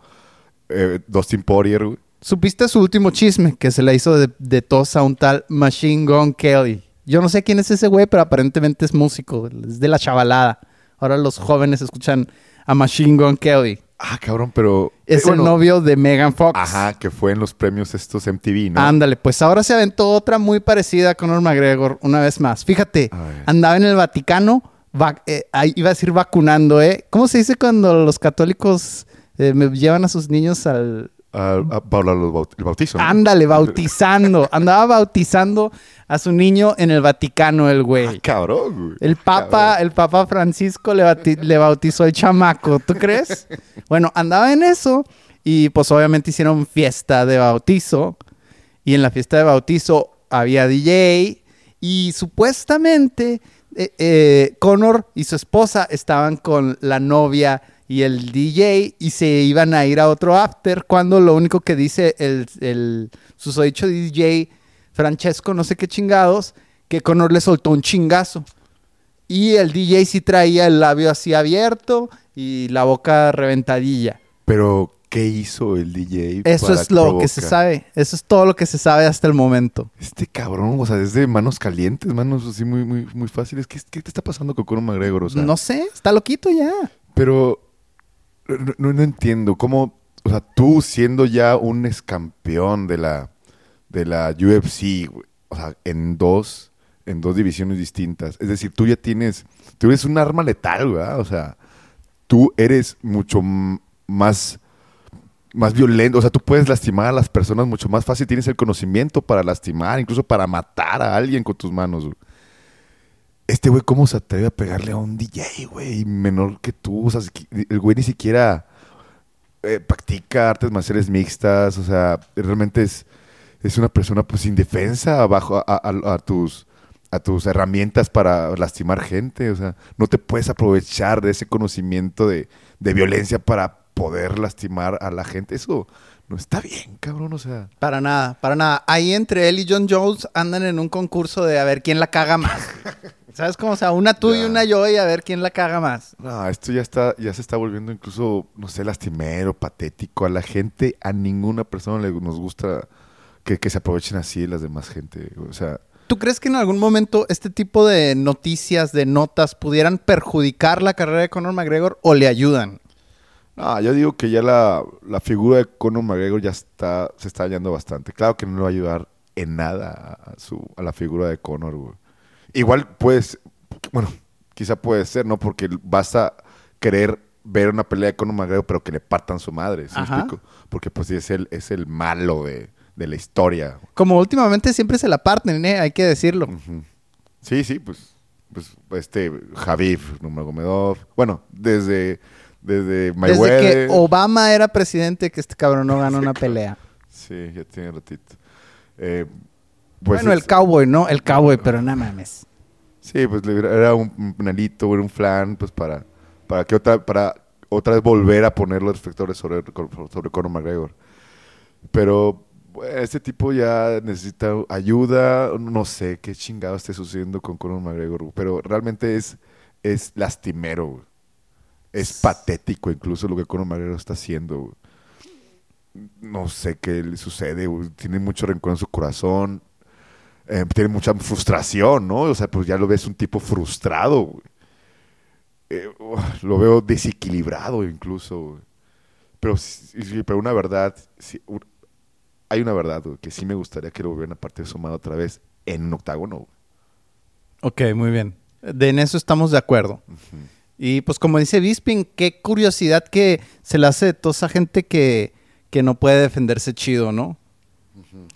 eh, Dustin Poirier, güey. ¿Supiste su último chisme que se le hizo de, de tos a un tal Machine Gun Kelly? Yo no sé quién es ese güey, pero aparentemente es músico, es de la chavalada. Ahora los jóvenes escuchan a Machine Gun Kelly. Ah, cabrón, pero... Es eh, bueno, el novio de Megan Fox. Ajá, que fue en los premios estos MTV, ¿no? Ándale, pues ahora se aventó otra muy parecida a Conor McGregor una vez más. Fíjate, andaba en el Vaticano, va- eh, iba a decir vacunando, ¿eh? ¿Cómo se dice cuando los católicos eh, me llevan a sus niños al... Ah, ah, para los baut- el bautizo. ¿no? Ándale, bautizando. Andaba bautizando a su niño en el Vaticano, el Ah, güey. cabrón, güey. El Papa, el Papa Francisco le bautizó el chamaco, ¿tú crees? [LAUGHS] Bueno, andaba en eso y pues obviamente hicieron fiesta de bautizo y en la fiesta de bautizo había DJ y supuestamente eh, eh, Connor y su esposa estaban con la novia y el DJ y se iban a ir a otro after cuando lo único que dice el, el susodicho DJ Francesco, no sé qué chingados, que Connor le soltó un chingazo. Y el DJ sí traía el labio así abierto y la boca reventadilla. Pero, ¿qué hizo el DJ? Eso para es lo que se sabe. Eso es todo lo que se sabe hasta el momento. Este cabrón, o sea, desde manos calientes, manos así muy, muy, muy fáciles. ¿Qué, qué te está pasando con Conor McGregor? O sea, no sé, está loquito ya. Pero no, no- entiendo cómo, o sea, tú siendo ya un ex campeón de la, de la UFC, o sea, en dos, en dos divisiones distintas. Es decir, tú ya tienes, tú eres un arma letal, ¿verdad? O sea, tú eres mucho más, más violento. O sea, tú puedes lastimar a las personas mucho más fácil. Tienes el conocimiento para lastimar, incluso para matar a alguien con tus manos, güey. Este güey, ¿cómo se atreve a pegarle a un DJ, güey? Menor que tú. O sea, el güey ni siquiera eh, practica artes marciales mixtas. O sea, realmente es, es una persona pues indefensa bajo a, a- a tus a tus herramientas para lastimar gente. O sea, no te puedes aprovechar de ese conocimiento de, de violencia para poder lastimar a la gente. Eso no está bien, cabrón. O sea, Para nada, para nada. Ahí entre él y John Jones andan en un concurso de a ver quién la caga más. [LAUGHS] ¿Sabes cómo? O sea, una tú y una yo y a ver quién la caga más. No, esto ya está, ya se está volviendo incluso, no sé, lastimero, patético. A la gente, a ninguna persona le nos gusta que, que se aprovechen así las demás gente. O sea, ¿Tú crees que en algún momento este tipo de noticias, de notas, pudieran perjudicar la carrera de Conor McGregor o le ayudan? no, yo digo que ya la, la figura de Conor McGregor ya está, se está hallando bastante. Claro que no le va a ayudar en nada a, su, a la figura de Conor, güey. Igual, pues, bueno, quizá puede ser, ¿no? Porque basta querer ver una pelea de Conor McGregor, pero que le partan su madre, ¿sí me Ajá. explico? Porque pues sí, es el, es el malo de, de la historia. Como últimamente siempre se la parten, ¿eh? Hay que decirlo. Sí, sí, pues, pues este Javif Nurmagomedov, bueno, desde desde Desde Mayweather. que Obama era presidente que este cabrón no ganó una pelea. Sí, ya tiene ratito. Eh, pues bueno, el cowboy, ¿no? El cowboy, pero no mames. Sí, pues era un penalito, era un flan, pues para para que otra para otra vez volver a poner los reflectores sobre sobre Conor McGregor. Pero este tipo ya necesita ayuda, no sé qué chingado esté sucediendo con Conor McGregor, pero realmente es es lastimero. Es patético incluso lo que Conor McGregor está haciendo. No sé qué le sucede, tiene mucho rencor en su corazón, eh, tiene mucha frustración, ¿no? O sea, pues ya lo ves un tipo frustrado, güey. Eh, lo veo desequilibrado incluso, güey. Pero, sí- pero una verdad, sí, un- hay una verdad, güey, que sí me gustaría que lo volvieran a partir su mano otra vez en un octágono, güey. Ok, muy bien. De en eso estamos de acuerdo. Y pues como dice Bisping, qué curiosidad que se le hace de toda esa gente que, que no puede defenderse chido, ¿no?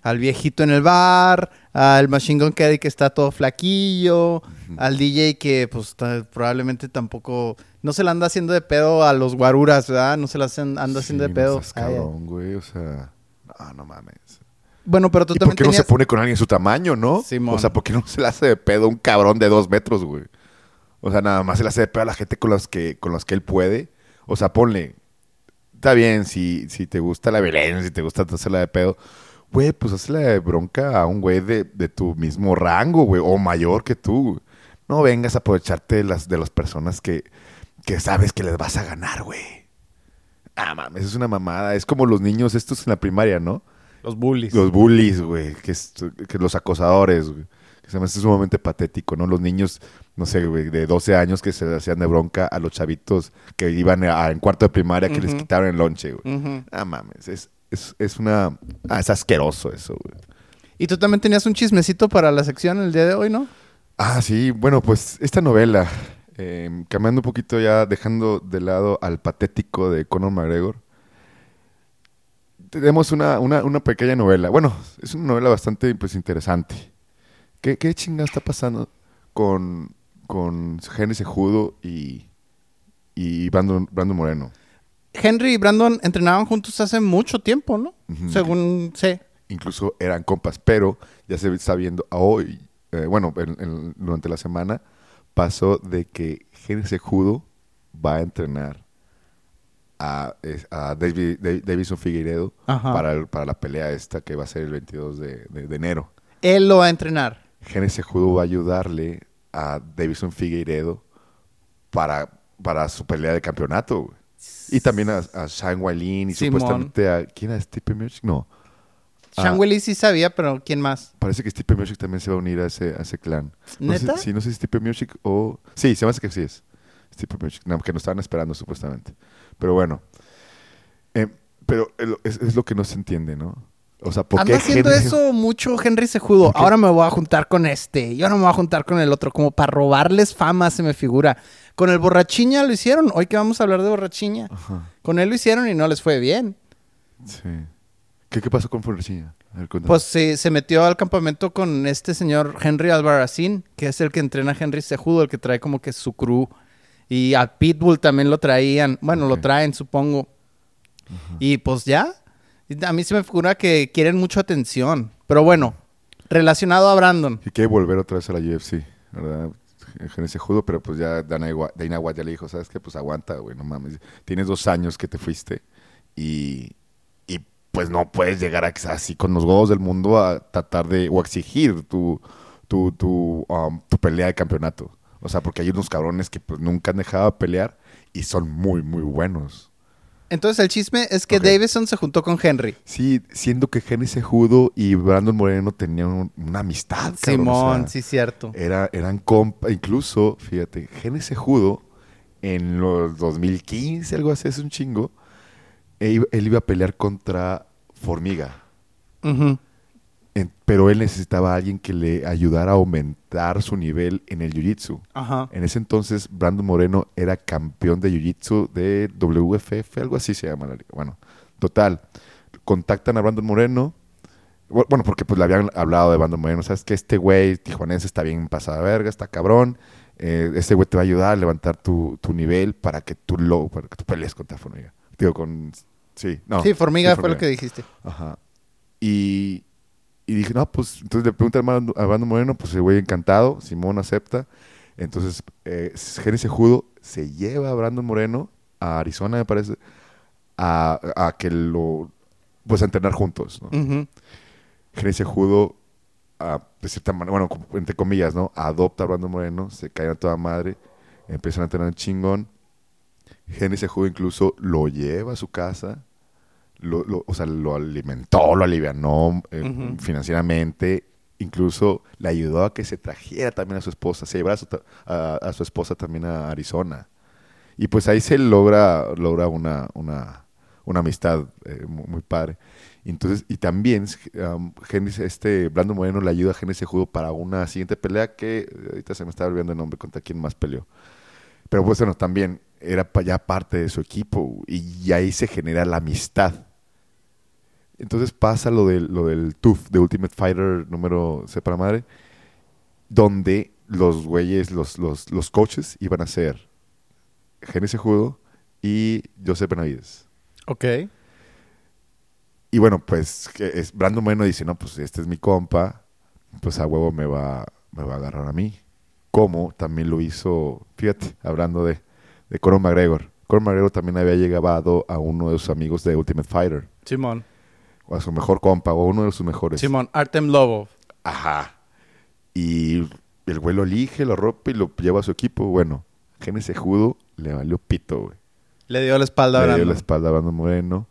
Al viejito en el bar, al Machine Gun Kelly que está todo flaquillo, al DJ que pues probablemente tampoco, no se la anda haciendo de pedo a los guaruras, ¿verdad? No se la hacen- anda haciendo Sí, de pedo. Seas cabrón, güey. O sea, no, no mames. Bueno, pero tú ¿Y por también qué no se pone con alguien de su tamaño, no? Simón. O sea, ¿por qué no se le hace de pedo a un cabrón de dos metros, güey? O sea, nada más se le hace de pedo a la gente con las que, con las que él puede. O sea, ponle. Está bien, si, si te gusta la violencia, si te gusta hacerla de pedo, güey, pues hazla de bronca a un güey de, de tu mismo rango, güey, o mayor que tú. No vengas a aprovecharte de las, de las personas que, que sabes que les vas a ganar, güey. Ah, mames, es una mamada. Es como los niños estos en la primaria, ¿no? Los bullies. Los bullies, güey, que, es- que los acosadores, güey. Que se me hace sumamente patético, ¿no? Los niños, no sé, güey, de 12 años que se hacían de bronca a los chavitos que iban a- en cuarto de primaria que les quitaron el lonche, güey. Ah, mames, es, es, es una... Ah, es asqueroso eso, güey. Y tú también tenías un chismecito para la sección el día de hoy, ¿no? Ah, sí, bueno, pues esta novela, eh, cambiando un poquito ya, dejando de lado al patético de Conor McGregor, tenemos una, una, una pequeña novela. Bueno, es una novela bastante pues, interesante. ¿Qué, qué chingada está pasando con, con Henry Sejudo y, y Brandon, Brandon Moreno? Henry y Brandon entrenaban juntos hace mucho tiempo, ¿no? Según sé. incluso eran compas, pero ya se está viendo a hoy, eh, bueno, en- en- durante la semana pasó de que Henry Sejudo va a entrenar a, a David, Dav- Davison Figueiredo para, el- para la pelea esta que va a ser el 22 de, de- de enero. Él lo va a entrenar. Henry Sejudo va a ayudarle a Davison Figueiredo para, para su pelea de campeonato. güey. Y también a, a Shane Wailin y Simón. supuestamente a... ¿Quién era Stipe Miocic? No. Ah. Sean Willis sí sabía, pero ¿quién más? Parece que Stipe Miocic también se va a unir a ese, a ese clan. No sé- sí, no sé si Miocic o... Sí, se me hace que sí es. No, que nos estaban esperando supuestamente. Pero bueno. Eh, pero el- es, es lo que no se entiende, ¿no? O sea, ¿por qué Anda haciendo Henry- eso mucho Henry Sejudo. Ahora me voy a juntar con este. Y ahora me voy a juntar con el otro. Como para robarles fama, se me figura. Con el borrachiña lo hicieron. Hoy que vamos a hablar de borrachiña. Ajá, Con él lo hicieron y no les fue bien. sí. ¿Qué, qué pasó con Forrechilla? A ver, cuéntame. Pues se, se metió al campamento con este señor Henry Albarracín, que es el que entrena a Henry Sejudo, el que trae como que su crew. Y a Pitbull también lo traían. Bueno, lo traen, supongo. Y pues ya. A mí se me figura que quieren mucha atención. Pero bueno, relacionado a Brandon. Y quiere volver otra vez a la UFC, ¿verdad? Henry Sejudo, pero pues ya Dana, White- ya le dijo, ¿sabes qué? Pues aguanta, güey, no mames. Tienes dos años que te fuiste y, y pues no puedes llegar a, así con los huevos del mundo a tratar de, o exigir tu, tu, tu, um, tu pelea de campeonato. O sea, porque hay unos cabrones que pues nunca han dejado de pelear y son muy, muy buenos. Entonces el chisme es que Ok. Davison se juntó con Henry. Sí, siendo que Henry Sejudo y Brandon Moreno tenían un- una amistad, cabrón, o Simón, sea, sí, cierto. Era, eran compa, incluso, fíjate, Henry Sejudo en los 2015, algo así, es un chingo, él, iba- él iba a pelear contra Formiga, Ujú. En- pero él necesitaba a alguien que le ayudara a aumentar su nivel en el Jiu-Jitsu. En ese entonces, Brandon Moreno era campeón de Jiu-Jitsu de WFF, algo así se llama la liga. Bueno, total, contactan a Brandon Moreno, bu- bueno, porque pues le habían hablado de Brandon Moreno, sabes que este güey tijuanense está bien pasada verga, está cabrón, eh, este güey te va a ayudar a levantar tu, tu nivel para que tú lo, para que tú pelees contra Formiga. Digo, con... Sí, no. sí, Formiga sí, fue lo que dijiste. Ajá. Y, y dije, no, pues, entonces le pregunté a Brando, a Brando Moreno, pues el güey encantado, Simón acepta. Entonces, eh, Sejudo se lleva a Brandon Moreno a Arizona, me parece, a, a que lo, pues a entrenar juntos, ¿no? Henry Sejudo, ah, de cierta manera, bueno, entre comillas, ¿no? Adopta a Brandon Moreno, se cae a toda madre, empiezan a entrenar chingón. Henry Sejudo incluso lo lleva a su casa, lo, lo- o sea, lo alimentó, lo alivianó eh, financieramente, incluso le ayudó a que se trajera también a su esposa, se llevara a su, a, a su esposa también a Arizona. Y pues ahí se logra, logra una, una, una amistad eh, muy, muy padre. Y entonces, y también um, este Brandon Moreno le ayuda a Henry Sejudo para una siguiente pelea que eh, ahorita se me está olvidando el nombre contra quién más peleó. Pero pues bueno, también era ya parte de su equipo y ahí se genera la amistad. Entonces pasa lo del, lo del TUF, de Ultimate Fighter número sepa madre, donde los güeyes, los, los, los coaches iban a ser Genesis Judo y Joseph Benavides. Ok. Y bueno, pues es, Brandon Moreno dice, no, pues este es mi compa, pues a huevo me va, me va a agarrar a mí. Como también lo hizo, fíjate, hablando de, de Conor McGregor. Conor McGregor también había llegado a uno de sus amigos de Ultimate Fighter, Simón. O a su mejor compa, o a uno de sus mejores. Simón, Artem Lobov. Ajá. Y el güey lo elige, lo rompe y lo lleva a su equipo. Bueno, Genesis Judo le valió pito, güey. Le dio la espalda a Le dio la espalda a Brandon Moreno.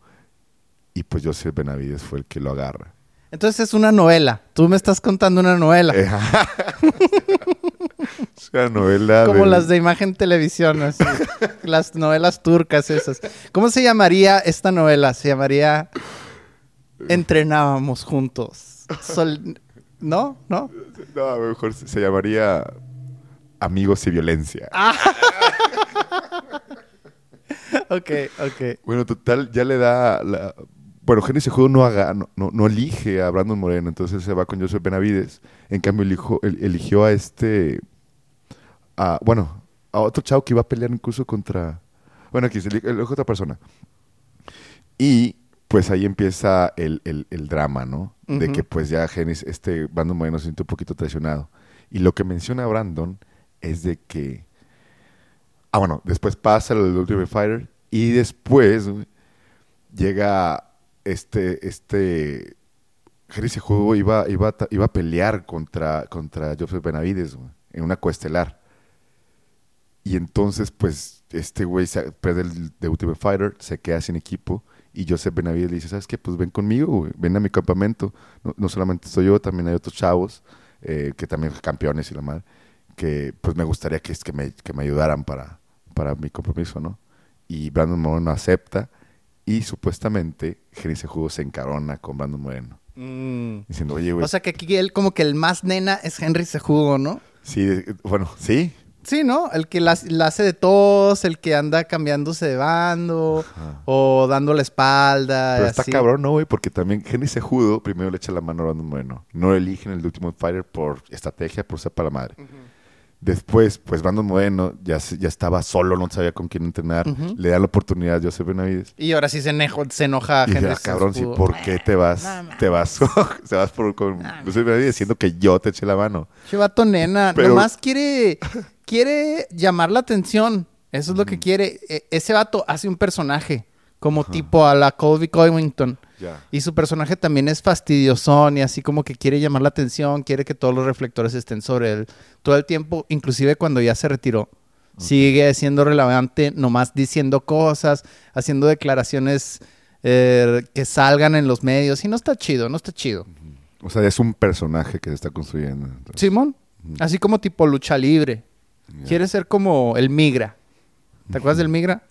Y pues Joseph Benavides fue el que lo agarra. Entonces es una novela. Tú me estás contando una novela. Eh, [LAUGHS] es una novela. Como las de imagen televisión, así. [LAUGHS] las novelas turcas esas. ¿Cómo se llamaría esta novela? Se llamaría Entrenábamos juntos. Sol- ¿No? ¿No? No, a lo mejor se, llamaría Amigos y Violencia. Ah. [LAUGHS] Ok, ok. Bueno, total, ya le da. La... Bueno, Genesis Judo no, haga, no, no, no elige a Brandon Moreno, entonces se va con Joseph Benavides. En cambio, elijo- el- eligió a este. A, bueno, a otro chavo que iba a pelear incluso contra. Bueno, aquí se eli- eligió otra persona. Y pues ahí empieza el, el- el drama, ¿no? De que pues ya Genesis, este Brandon Moreno se siente un poquito traicionado. Y lo que menciona Brandon es de que. Ah, bueno, después pasa lo del Ultimate Fighter y después llega este, este, Jerry Sejudo iba, iba, iba a pelear contra, contra Joseph Benavides güey, en una coestelar. Y entonces, pues, este güey se pierde el de Ultimate Fighter, se queda sin equipo y Joseph Benavides le dice, ¿sabes qué? Pues ven conmigo, güey, ven a mi campamento. No, no solamente soy yo, también hay otros chavos eh, que también son campeones y la madre, que pues me gustaría que, que, me, que me ayudaran para, para mi compromiso, ¿no? Y Brandon Moreno acepta y supuestamente Jerry Sejudo se encarona con Brandon Moreno. Mm. Diciendo, oye, güey, O sea que aquí él como que el más nena es Henry Sejudo, ¿no? sí, eh, bueno, sí. Sí, ¿no? El que la, la hace de tos, el que anda cambiándose de bando o dando la espalda. Pero está así. cabrón, ¿no, güey? Porque también Henry Sejudo primero le echa la mano a Brandon Moreno. No eligen en el Ultimate Fighter por estrategia, por ser para la madre. Después, pues Brandon Moreno ya, se- ya estaba solo, no sabía con quién entrenar. Le da la oportunidad a Joseph Benavides. Y ahora sí se, enejo- se enoja Y dice, Henry ah, cabrón, sí. ¿por qué te vas? te vas, [LAUGHS] te vas por, con Joseph Benavides diciendo que yo te eché la mano. Chivato nena, Pero- nomás quiere, quiere llamar la atención. Eso es lo que quiere. E- ese vato hace un personaje, como tipo a la Colby Covington. Y su personaje también es fastidiosón y así como que quiere llamar la atención, quiere que todos los reflectores estén sobre él todo el tiempo, inclusive cuando ya se retiró. Sigue siendo relevante, nomás diciendo cosas, haciendo declaraciones eh, que salgan en los medios. Y no está chido, no está chido. O sea, es un personaje que se está construyendo. entonces. Simón, así como tipo lucha libre. Quiere ser como el migra. ¿Te acuerdas del migra?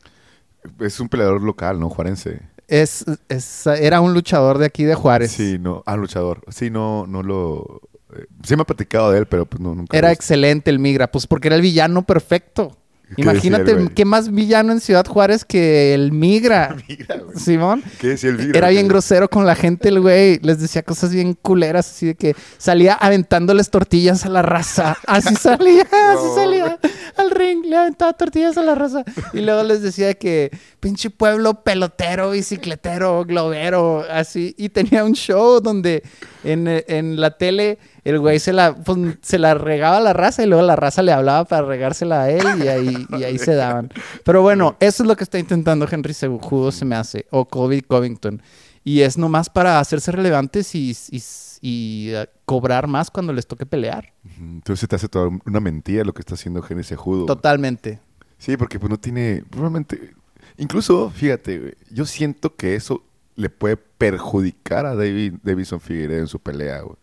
Es un peleador local, ¿no? Juarense. Es, es- era un luchador de aquí de Juárez. Sí, no. Ah, luchador. Sí, no, no lo... eh, sí me ha platicado de él, pero pues no, nunca... Era excelente el migra, pues porque era el villano perfecto. [LAUGHS] ¿Qué Imagínate decía qué más villano en Ciudad Juárez que el migra. [LAUGHS] Simón. ¿Qué decía el Vigra? Era bien grosero con la gente el güey. Les decía cosas bien culeras, así de que salía aventándoles tortillas a la raza. Así [LAUGHS] salía, así salía al ring, le aventaba tortillas a la raza. Y luego les decía que pinche pueblo pelotero, bicicletero, globero, así. Y tenía un show donde en, en la tele el güey se la, pues, se la regaba a la raza y luego la raza le hablaba para regársela a él y ahí, y ahí se daban. Pero bueno, eso es lo que está intentando Henry Sejudo, se me hace, o Kobe Covington. Y es nomás para hacerse relevantes y, y- y, eh, cobrar más cuando les toque pelear. Entonces te hace toda una mentira lo que está haciendo Genesis Sejudo. Totalmente. Sí, porque pues no tiene... Probablemente... Incluso, fíjate, yo siento que eso le puede perjudicar a David, Davidson Figueiredo en su pelea, güey.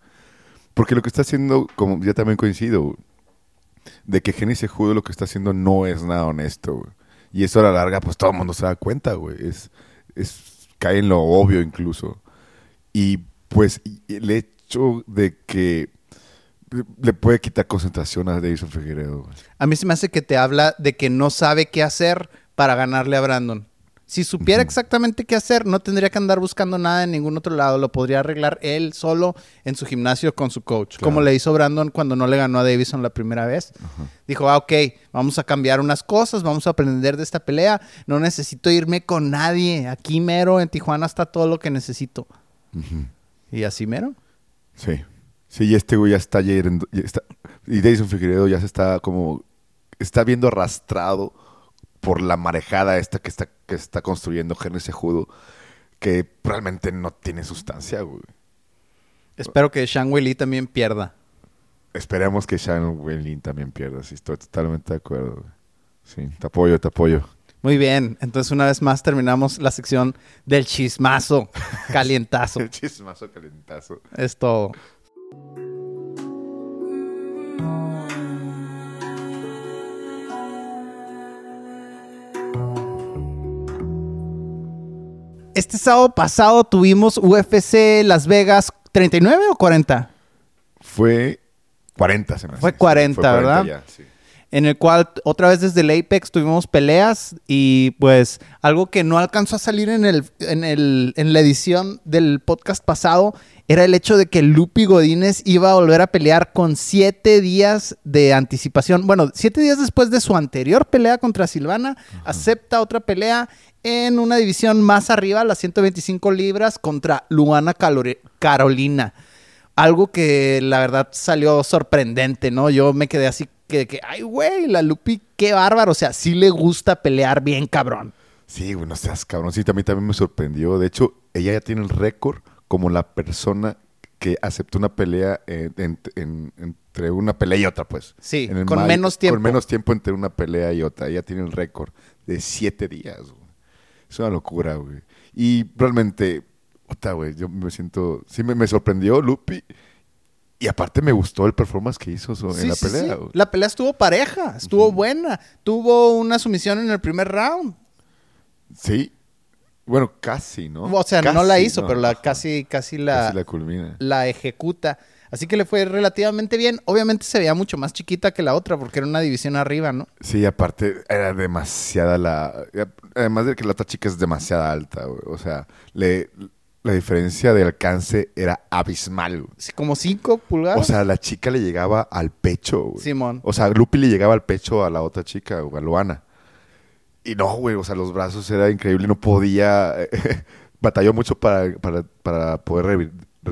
Porque lo que está haciendo, como ya también coincido, de que Genesis Sejudo lo que está haciendo no es nada honesto. Y eso a la larga, pues todo el mundo se da cuenta, güey. Es, es, cae en lo obvio incluso. Y pues el hecho de que le- puede quitar concentración a Davison Figueredo. A mí se me hace que te habla de que no sabe qué hacer para ganarle a Brandon. Si supiera exactamente qué hacer, no tendría que andar buscando nada en ningún otro lado. Lo podría arreglar él solo en su gimnasio con su coach. Claro. Como le hizo Brandon cuando no le ganó a Davison la primera vez. Dijo, ah, ok, vamos a cambiar unas cosas, vamos a aprender de esta pelea. No necesito irme con nadie. Aquí mero, en Tijuana está todo lo que necesito. Y así mero. Sí. Sí, y este güey ya está, yendo- ya está- y Davison Figueredo ya se está como, está viendo arrastrado por la marejada esta que está, que está construyendo Henry Sejudo, que realmente no tiene sustancia, güey. Espero que Shang Wei Lee también pierda. Esperemos que Shannon Wellin también pierda, sí, estoy totalmente de acuerdo, güey. Sí, te apoyo, te apoyo. Muy bien, entonces una vez más terminamos la sección del chismazo, calientazo. [LAUGHS] El chismazo calentazo. es todo. Este sábado pasado tuvimos UFC Las Vegas 39 o 40, Fue 40, se me hace. Fue Sí, 40, ¿verdad? ya, sí. En el cual otra vez desde el Apex tuvimos peleas y pues algo que no alcanzó a salir en, el, en, el, en la edición del podcast pasado era el hecho de que Lupi Godínez iba a volver a pelear con siete días de anticipación. Bueno, siete días después de su anterior pelea contra Silvana, acepta otra pelea en una división más arriba, las 125 libras, contra Luana Calore- Carolina. Algo que la verdad salió sorprendente, ¿no? Yo me quedé así que, que ay, güey, la Lupi, qué bárbaro. O sea, sí le gusta pelear bien, cabrón. Sí, güey, no seas cabrón. Sí, también, también me sorprendió. De hecho, ella ya tiene el récord como la persona que aceptó una pelea en- en- en- entre una pelea y otra, pues. Sí, En el con mal- menos tiempo. Con menos tiempo entre una pelea y otra. Ella tiene el récord de siete días, güey. Es una locura, güey. Y realmente, puta, güey, yo me siento... Sí, me, me sorprendió Lupi. Y aparte me gustó el performance que hizo Sí, en la sí, pelea. sí. La pelea estuvo pareja, estuvo buena. Tuvo una sumisión en el primer round. Sí. Bueno, casi, ¿no? O sea, no Casi, la hizo, ¿no? pero la, casi, casi Casi la, la culmina. la ejecuta. Así que le fue relativamente bien. Obviamente se veía mucho más chiquita que la otra porque era una división arriba, ¿no? Sí, aparte era demasiada la... Además de que la otra chica es demasiada alta, güey. O sea, le, la diferencia de alcance era abismal, güey. Como cinco pulgadas. O sea, la chica le llegaba al pecho, güey. Simón. O sea, Lupi le llegaba al pecho a la otra chica, güey, a Luana. Y no, güey, o sea, los brazos era increíble. No podía... [LAUGHS] batalló mucho para, para, para poder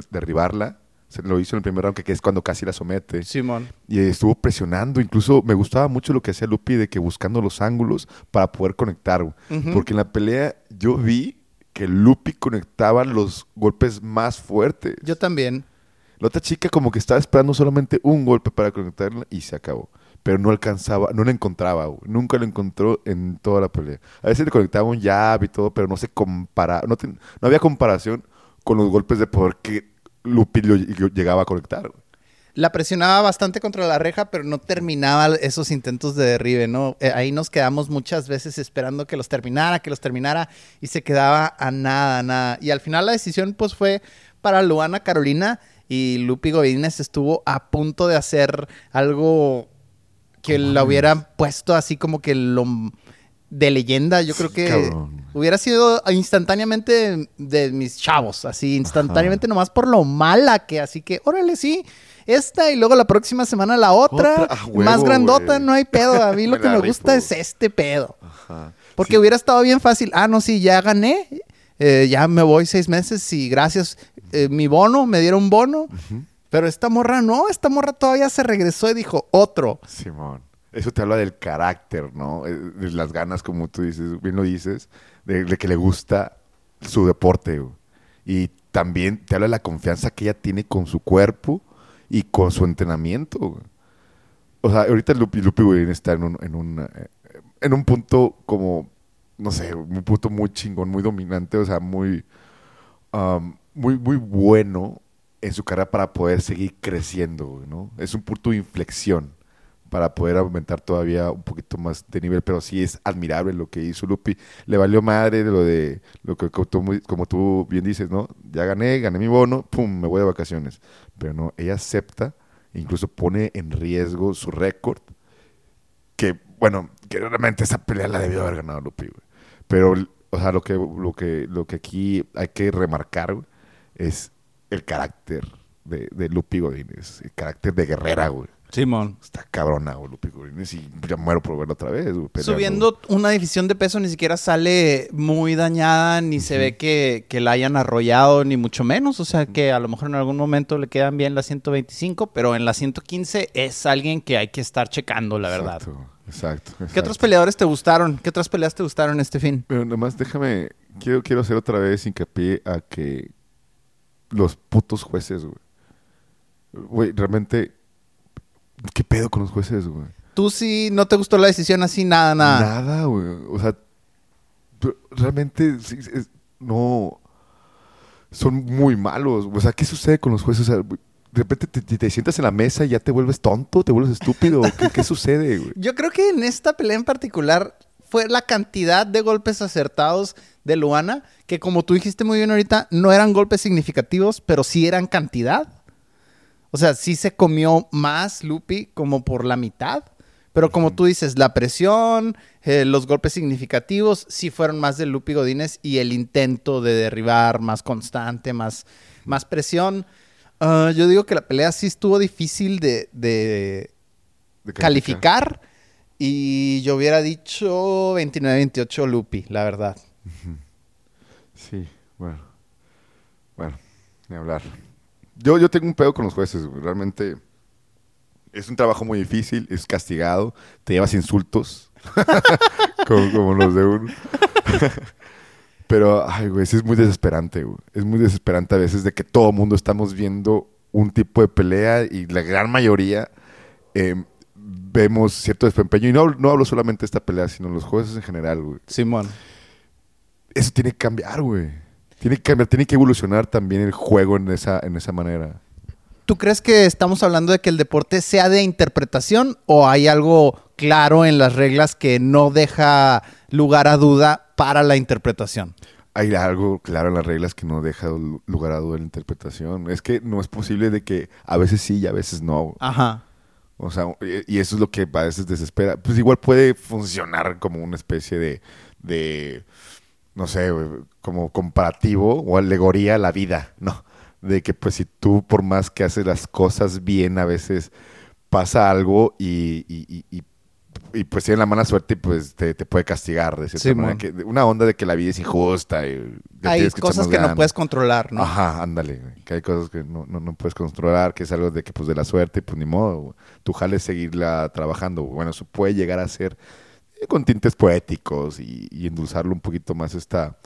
derribarla. Se lo hizo en el primer round, que es cuando casi la somete. Simón. Y estuvo presionando. Incluso me gustaba mucho lo que hacía Lupi de que buscando los ángulos para poder conectar. güey. Ujú. Porque en la pelea yo vi que Lupi conectaba los golpes más fuertes. Yo también. La otra chica como que estaba esperando solamente un golpe para conectarla y se acabó. Pero no alcanzaba, no la encontraba. güey. Nunca lo encontró en toda la pelea. A veces le conectaba un jab y todo, pero no se compara, no, había comparación con los golpes de poder que Lupi lo- lo llegaba a conectar. güey. La presionaba bastante contra la reja, pero no terminaba esos intentos de derribe, ¿no? Eh, ahí nos quedamos muchas veces esperando que los terminara, que los terminara, y se quedaba a nada, a nada. Y al final la decisión, pues, fue para Luana Carolina, y Lupi Godínez estuvo a punto de hacer algo que la hubiera puesto así como que lo de leyenda. Yo creo que cabrón. hubiera sido instantáneamente de, de mis chavos, así instantáneamente nomás por lo mala que, así que, órale, sí, esta y luego la próxima semana la otra, Otra, a huevo, más grandota, no hay pedo. A mí [LAUGHS] lo que me gusta es este pedo. Ajá. Porque Sí. hubiera estado bien fácil. Ah, no, sí, ya gané. eh, ya me voy seis meses y gracias. eh, mi bono, me dieron bono. Pero esta morra no, esta morra todavía se regresó y dijo otro. Simón. Eso te habla del carácter, ¿no? Eh, De las ganas, como tú dices, bien lo dices, de, de que le gusta su deporte. güey. Y también te habla de la confianza que ella tiene con su cuerpo y con su entrenamiento. O sea, ahorita Lupi, Lupi está en un, en, un, eh, en un punto como, no sé, un punto muy chingón, muy dominante, o sea, muy, um, muy, muy bueno en su carrera para poder seguir creciendo, ¿no? Es un punto de inflexión para poder aumentar todavía un poquito más de nivel, pero sí es admirable lo que hizo Lupi. Le valió madre lo de lo que como tú bien dices, ¿no? Ya gané, gané mi bono, pum, me voy de vacaciones. Pero no, ella acepta incluso pone en riesgo su récord. Que, bueno, que realmente esa pelea la debió haber ganado Lupi. Pero, o sea, lo que, lo que, lo que aquí hay que remarcar, es el carácter de, de Lupi Godínez, el carácter de guerrera, güey. Simón. Está cabrona, güey, y ya muero por verlo otra vez, güey. peleando. Subiendo una división de peso ni siquiera sale muy dañada, ni se ve que, que la hayan arrollado, ni mucho menos. O sea, que a lo mejor en algún momento le quedan bien las 125, pero en la 115 es alguien que hay que estar checando, la verdad. Exacto, exacto. ¿Qué otros peleadores te gustaron? ¿Qué otras peleas te gustaron este fin? Pero nomás déjame, quiero, quiero hacer otra vez hincapié a que los putos jueces, güey. Güey, realmente, ¿qué pedo con los jueces, güey? ¿Tú sí no te gustó la decisión así? Nada, nada. Nada, güey. O sea, realmente sí, es- no. Son muy malos. O sea, ¿qué sucede con los jueces? O sea, de repente te, te- te sientas en la mesa y ya te vuelves tonto, te vuelves estúpido. ¿Qué, qué [LAUGHS] sucede, güey? Yo creo que en esta pelea en particular fue la cantidad de golpes acertados de Luana, que como tú dijiste muy bien ahorita, no eran golpes significativos, pero sí eran cantidad. O sea, sí se comió más Lupi como por la mitad. Pero como tú dices, la presión, eh, los golpes significativos, sí fueron más de Lupi Godínez y el intento de derribar más constante, más, más presión. Ah, yo digo que la pelea sí estuvo difícil de, de, De calificar y yo hubiera dicho 29-28 Lupi, la verdad. Sí, bueno. Bueno, ni hablar. Yo, yo tengo un pedo con los jueces, güey. Realmente es un trabajo muy difícil, es castigado, te llevas insultos, [LAUGHS] como, como los de uno. [LAUGHS] Pero, ay, güey, sí es muy desesperante, güey. Es muy desesperante a veces de que todo el mundo estamos viendo un tipo de pelea y la gran mayoría eh, vemos cierto desempeño. Y no, no hablo solamente de esta pelea, sino los jueces en general, güey Simón. eso tiene que cambiar, güey. Tiene que cambiar, tiene que evolucionar también el juego en esa, en esa manera. ¿Tú crees que estamos hablando de que el deporte sea de interpretación o hay algo claro en las reglas que no deja lugar a duda para la interpretación? Hay algo claro en las reglas que no deja lu- lugar a duda en la interpretación. Es que no es posible de que a veces sí y a veces no. Ajá. O sea, y y eso es lo que a veces desespera. Pues igual puede funcionar como una especie de, de no sé, como comparativo o alegoría a la vida, ¿no? De que pues si tú por más que haces las cosas bien, a veces pasa algo y, y, y- y- y, pues tienes la mala suerte y pues te, te puede castigar de cierta Sí, manera. Que, una onda de que la vida es injusta. Y Hay que cosas que no puedes controlar, ¿no? Ajá, ándale, que hay cosas que no, no, no puedes controlar, que es algo de que pues de la suerte, pues ni modo, güey. tu jale es seguirla trabajando. Bueno, eso puede llegar a ser con tintes poéticos y, y endulzarlo un poquito más esta,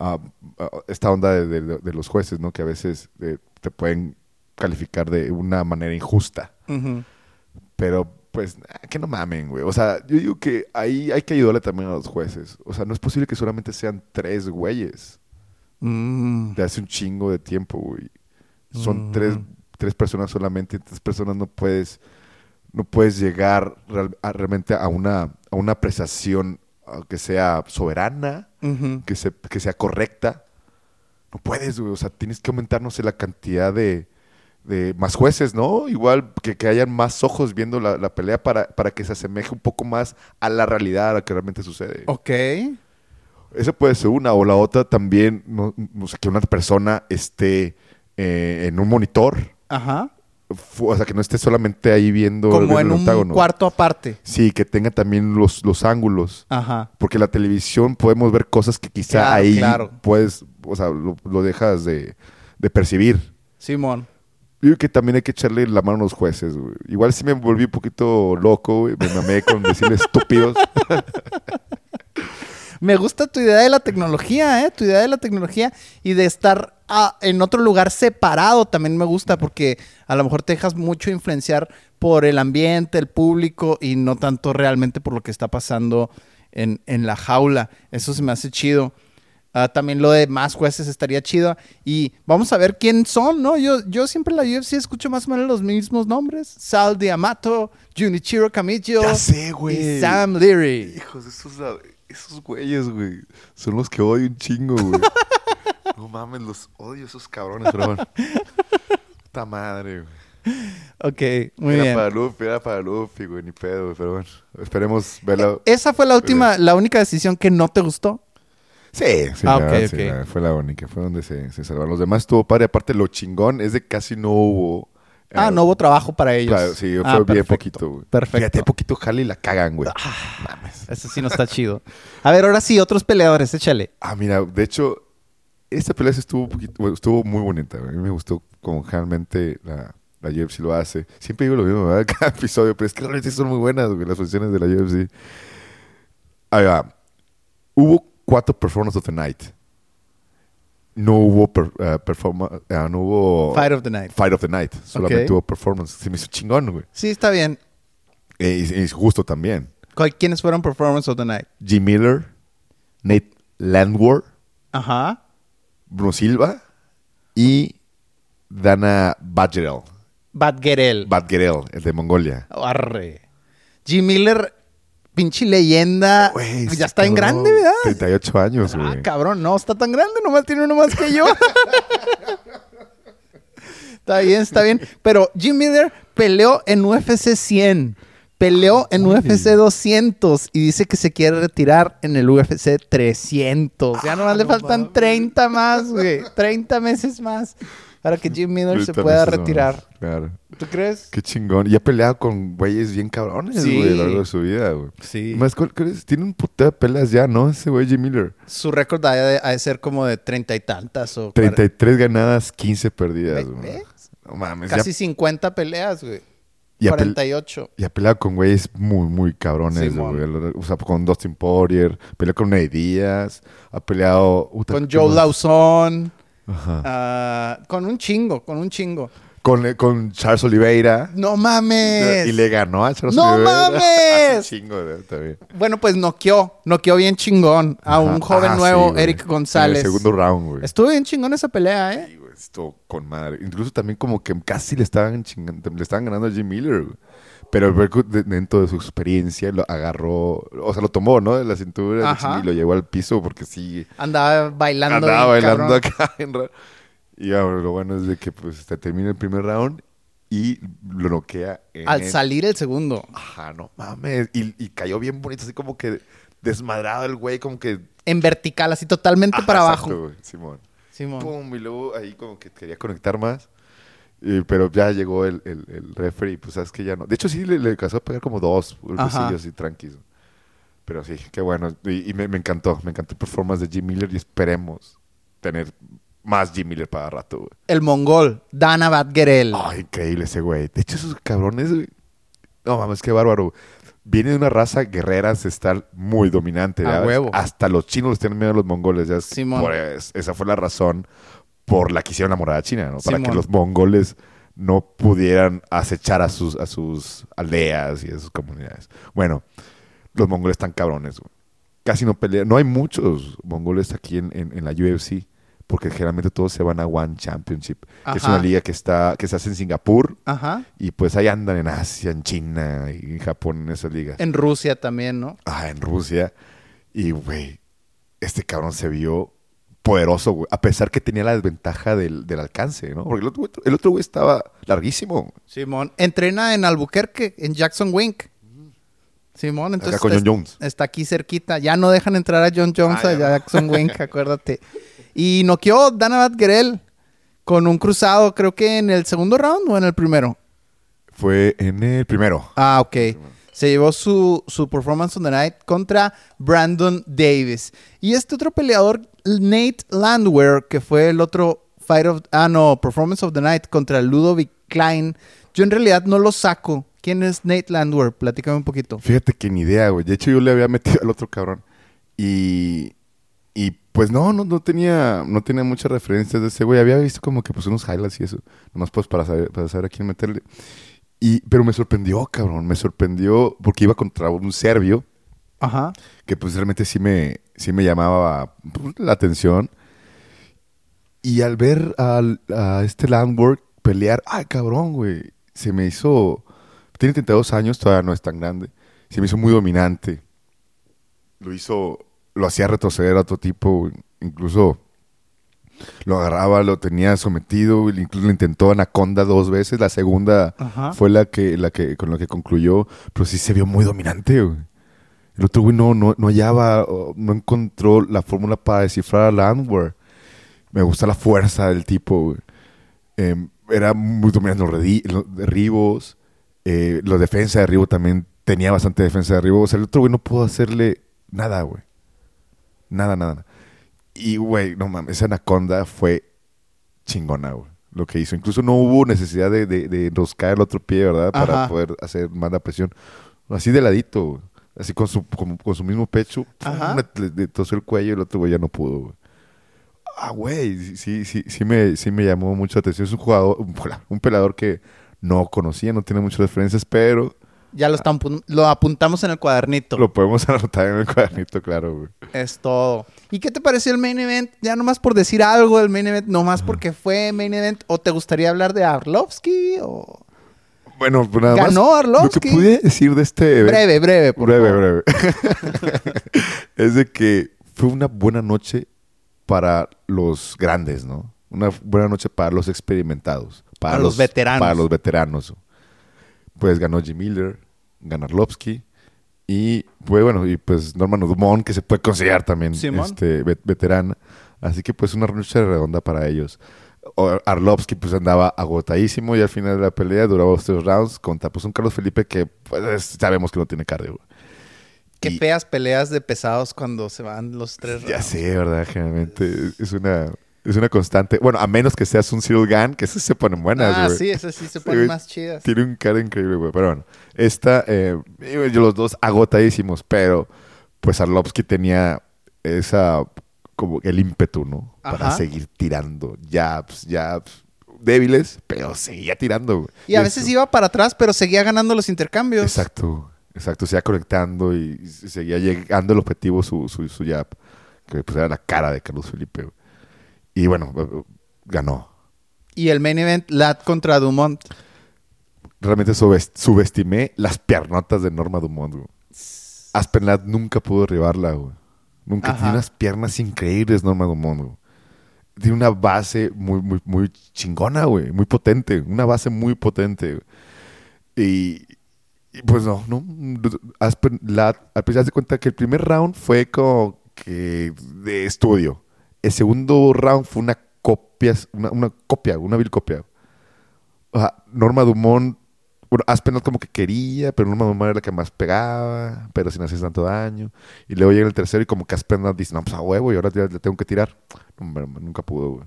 ah, ah, esta onda de, de- de los jueces, ¿no? Que a veces eh, te pueden calificar de una manera injusta. Pero, pues, ah, que no mamen, güey. O sea, yo digo que ahí hay que ayudarle también a los jueces. O sea, no es posible que solamente sean tres güeyes Mm. de hace un chingo de tiempo, güey. Son Mm. tres, tres personas solamente, tres personas no puedes, no puedes llegar real- a- realmente a una, a una apreciación que sea soberana, que, se- que sea correcta. No puedes, güey. O sea, tienes que aumentar, no sé, la cantidad de, de más jueces, ¿no? Igual que, que hayan más ojos viendo la, la pelea para, para que se asemeje un poco más a la realidad, a lo que realmente sucede. Ok. Esa puede ser una. O la otra también, no, no sé, que una persona esté eh, en un monitor. Ajá. O sea, que no esté solamente ahí viendo, Como viendo en el un cuarto aparte. Sí, que tenga también los, los ángulos. Ajá. Porque la televisión podemos ver cosas que quizá Claro, ahí claro. puedes, o sea, lo, lo dejas de, de percibir. Simón. Yo creo que también hay que echarle la mano a los jueces, güey. Igual sí me volví un poquito loco, güey. Me mamé con decirle [LAUGHS] estúpidos. Me gusta tu idea de la tecnología, ¿eh? Tu idea de la tecnología y de estar en otro lugar separado también me gusta porque a lo mejor te dejas mucho influenciar por el ambiente, el público y no tanto realmente por lo que está pasando en, en la jaula. Eso se me hace chido. Ah, también lo de más jueces estaría chido. Y vamos a ver quién son, ¿no? Yo, yo siempre en la UFC escucho más o menos los mismos nombres. Sal Diamato, Junichiro Camillo Ya sé, güey. y Sam Leary. Hijos, esos, esos güeyes, güey. Son los que odio un chingo, güey. [LAUGHS] no mames, los odio esos cabrones, pero bueno. Puta madre, güey. Ok, muy era bien. para Luffy, era para Luffy, güey, ni pedo, pero bueno, esperemos verlo. Esa fue la última, la única decisión que no te gustó. Sí, sí, Ah, la ok, verdad, sí, ok. la- fue la única, fue donde se, se salvaron. Los demás estuvo padre, aparte lo chingón es de que casi no hubo... Ah, eh, no hubo trabajo para ellos. Claro, sí, fue Ah, bien poquito, güey. Perfecto. Fíjate, poquito jale y la cagan, güey. Mames. Eso sí no está chido. A ver, ahora sí, otros peleadores, échale. Ah, mira, de hecho, esta pelea estuvo, un poquito, bueno, estuvo muy bonita. A mí me gustó como generalmente la, la UFC lo hace. Siempre digo lo mismo, ¿verdad? [LAUGHS] Cada episodio, pero es que realmente son muy buenas, güey, las funciones de la UFC. Ahí va. Hubo cuatro performances of the night. No hubo per- eh, performa- ah, no hubo Fight of the Night. Fight of the night. Solamente hubo performance. Se me hizo chingón, güey. Sí, está bien. Eh, y, y justo también. ¿Cuál- ¿Quiénes fueron Performance of the Night? Jim Miller, Nate Landwehr, Ajá. Bruno Silva y Dana Badgerel. Badgerel. Badgerel, el de Mongolia. Arre. G. Miller, pinche leyenda. Güey, ya está en grande, ¿verdad? 38 años, Ah, güey. cabrón, no, está tan grande, nomás tiene uno más que yo. [LAUGHS] está bien, está bien. Pero Jim Miller peleó en UFC 100, peleó en UFC 200 y dice que se quiere retirar en el UFC 300. Ya nomás le faltan 30 más, güey. 30 meses más para que Jim Miller se pueda retirar. Claro. ¿Tú crees? Qué chingón. Y ha peleado con güeyes bien cabrones, Sí. güey, a lo largo de su vida, güey. Sí. Más, ¿cuál- cuál es? Tiene un puteo de peleas ya, ¿no? Ese güey Jim Miller. Su récord ha de, ha de ser como de treinta y tantas o 33 ganadas, 15 perdidas, güey. No mames. casi ya, 50 peleas, güey. Y ha pel- 48. Y ha peleado con güeyes muy, muy cabrones, güey. O sea, con Dustin Poirier, peleó con Ney Díaz, ha peleado... Con ¿qué Joe? Lawson. Ajá. ah, con un chingo, con un chingo. Con, con Charles Oliveira. ¡No mames! Y le ganó a Charles ¡No Oliveira. mames! [LAUGHS] Hace chingo, también. Bueno, pues noqueó. Noqueó bien chingón a un joven Ah, nuevo, sí. Eric González. En el segundo round, güey. Estuvo bien chingón esa pelea, ¿eh? Sí, Estuvo con madre. Incluso también como que casi le estaban chingando, le estaban ganando a Jim Miller, güey. Pero Berkut, dentro de su experiencia, lo agarró, o sea, lo tomó, ¿no? De la cintura Ajá. y lo llevó al piso porque sí, Andaba bailando. andaba bailando cabrón. acá. [LAUGHS] en ra- Y ahora lo bueno es de que pues se termina el primer round y lo noquea en Al el- salir el segundo. Ajá, no mames. Y, y cayó bien bonito, así como que desmadrado el güey, como que... En vertical, así totalmente Ajá, para exacto, abajo. güey, Simón. Simón. Pum, y luego ahí como que quería conectar más. Y- pero ya llegó el, el, el referee, y pues sabes que ya no. De hecho, sí le, le alcanzó a pegar como dos Ajá. golpecillos y tranquilos. Pero sí, qué bueno. Y, y me, me encantó, me encantó el performance de Jim Miller y esperemos tener más Jim Miller para rato, güey. El mongol, Dana Badgerel. Ay, increíble ese güey. De hecho, esos cabrones, güey. No mames, qué bárbaro. Viene de una raza guerrera ancestral muy dominante. A ¿ya? huevo. Hasta los chinos les tienen miedo a los mongoles. Ya Simón. por es- esa fue la razón por la que hicieron la morada china, ¿no? Para que los mongoles no pudieran acechar a sus, a sus aldeas y a sus comunidades. Bueno, los mongoles están cabrones, güey. Casi no pelean. No hay muchos mongoles aquí en, en- en la UFC. Porque generalmente todos se van a One Championship, que es Ajá. una liga que está que se hace en Singapur Ajá. y pues ahí andan en Asia, en China y en Japón en esas ligas. En Rusia también, ¿no? Ah, en Rusia. Y, güey, este cabrón se vio poderoso, güey. A pesar que tenía la desventaja del, del alcance, ¿no? Porque el otro, güey- el otro güey estaba larguísimo. Simón. Entrena en Albuquerque, en Jackson Wink. Simón, entonces. Acá con John Jones. Está aquí cerquita. Ya no dejan entrar a John Jones Ah, a. Jackson Wink, [LAUGHS] acuérdate. Y noqueó Dana Badgerel con un cruzado, creo que en el segundo round o en el primero. Fue en el primero. Ah, ok. Se llevó su, su performance on the night contra Brandon Davis. Y este otro peleador, Nate Landwehr, que fue el otro fight of, ah, no, performance of the night contra Ludovic Klein. Yo en realidad no lo saco. ¿Quién es Nate Landwehr? Platícame un poquito. Fíjate que ni idea, güey. De hecho, yo le había metido al otro cabrón. Y, y pues no, no, no tenía, no tenía muchas referencias de ese güey. Había visto como que pues unos highlights y eso. Nomás pues para saber, para saber a quién meterle. Y, pero me sorprendió, cabrón. Me sorprendió porque iba contra un serbio Ajá. que pues realmente sí me, sí me llamaba pues, la atención. Y al ver al- a este Landwork pelear, ay cabrón, güey, se me hizo, tiene 32 años, todavía no es tan grande, se me hizo muy dominante. Lo hizo, lo hacía retroceder a otro tipo, incluso Lo agarraba, lo tenía sometido, incluso lo intentó Anaconda dos veces. La segunda Ajá. fue la que, la que, con la que concluyó, pero sí se vio muy dominante, güey. El otro güey no, no, no hallaba, no encontró la fórmula para descifrar a Landwehr. Me gusta la fuerza del tipo, güey. Em, era muy dominante en los derribos. Eh, la defensa de derribo también tenía bastante defensa de derribo. O sea, el otro güey no pudo hacerle nada, güey. Nada, nada. nada. Y, güey, no mames, esa anaconda fue chingona, güey. Lo que hizo. Incluso no hubo necesidad de, de, de enroscar el otro pie, ¿verdad? Para poder hacer más la presión. Así de ladito, güey. Así con su, con, con su mismo pecho. pum. Le, tosió el cuello y el otro güey ya no pudo, güey. Ah, güey, sí, sí, sí, sí me, sí me llamó mucho la atención. Es un jugador, un, un pelador que no conocía, no tiene muchas referencias, pero Ya lo, están, lo apuntamos en el cuadernito. lo podemos anotar en el cuadernito, claro, güey. Es todo. ¿Y qué te pareció el main event? Ya nomás por decir algo del main event, nomás porque fue main event, o te gustaría hablar de Arlovsky, o Bueno, pues nada Ganó más. Lo Arlovsky. que pude decir de este evento. breve, breve, por breve, favor. breve. [LAUGHS] es de que fue una buena noche para los grandes, ¿no? Una buena noche para los experimentados. Para, Para los veteranos. Para los veteranos. Pues ganó Jim Miller, ganó Arlovsky. Y pues bueno, y pues Norman Dumont, que se puede considerar también este, ve- veterana. Así que pues una noche redonda para ellos. Arlovsky pues andaba agotadísimo y al final de la pelea duraba los tres rounds contra pues un Carlos Felipe que pues sabemos que no tiene cardio. Qué Y- feas peleas de pesados cuando se van los tres Ya rounds. sé, ¿verdad? Generalmente es una, es una constante. Bueno, a menos que seas un Cyril Gann, que esas se ponen buenas, Ah, güey. sí, esas sí se ponen más chidas. Tiene un cara increíble, güey. Pero bueno, esta, eh, yo los dos agotadísimos, pero pues Arlovsky tenía esa, como el ímpetu, ¿no? Para seguir tirando jabs, jabs, débiles, pero seguía tirando, güey. Y a eso- veces iba para atrás, pero seguía ganando los intercambios. Exacto, exacto. Seguía conectando y y seguía llegando al objetivo su, su, su jab, que pues era la cara de Carlos Felipe. güey. Y bueno, eh, ganó. Y el main event, Lat contra Dumont. Realmente subest- subestimé las piernotas de Norma Dumont, güey. Aspen Ladd nunca pudo derribarla, güey. Nunca Ajá. tiene unas piernas increíbles Norma Dumont, güey. Tiene una base muy, muy, muy chingona, güey. Muy potente. Una base muy potente, güey. Y, y, pues no, no. Aspen Ladd, al principio de cuenta que el primer round fue como que de estudio. El segundo round fue una copia, una, copia, una vil copia. Norma Dumont, bueno, Aspen Ladd como que quería, pero Norma Dumont era la que más pegaba, pero sin hacer tanto daño. Y luego llega el tercero y como que Aspen Ladd dice, no, pues a huevo, y ahora le tengo que tirar. No, nunca pudo, güey.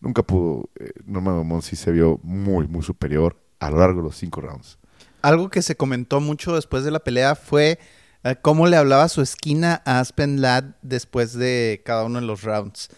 Nunca pudo. Eh, Norma Dumont sí se vio muy, muy superior a lo largo de los cinco rounds. Algo que se comentó mucho después de la pelea fue cómo le hablaba su esquina a Aspen Ladd después de cada uno de los rounds.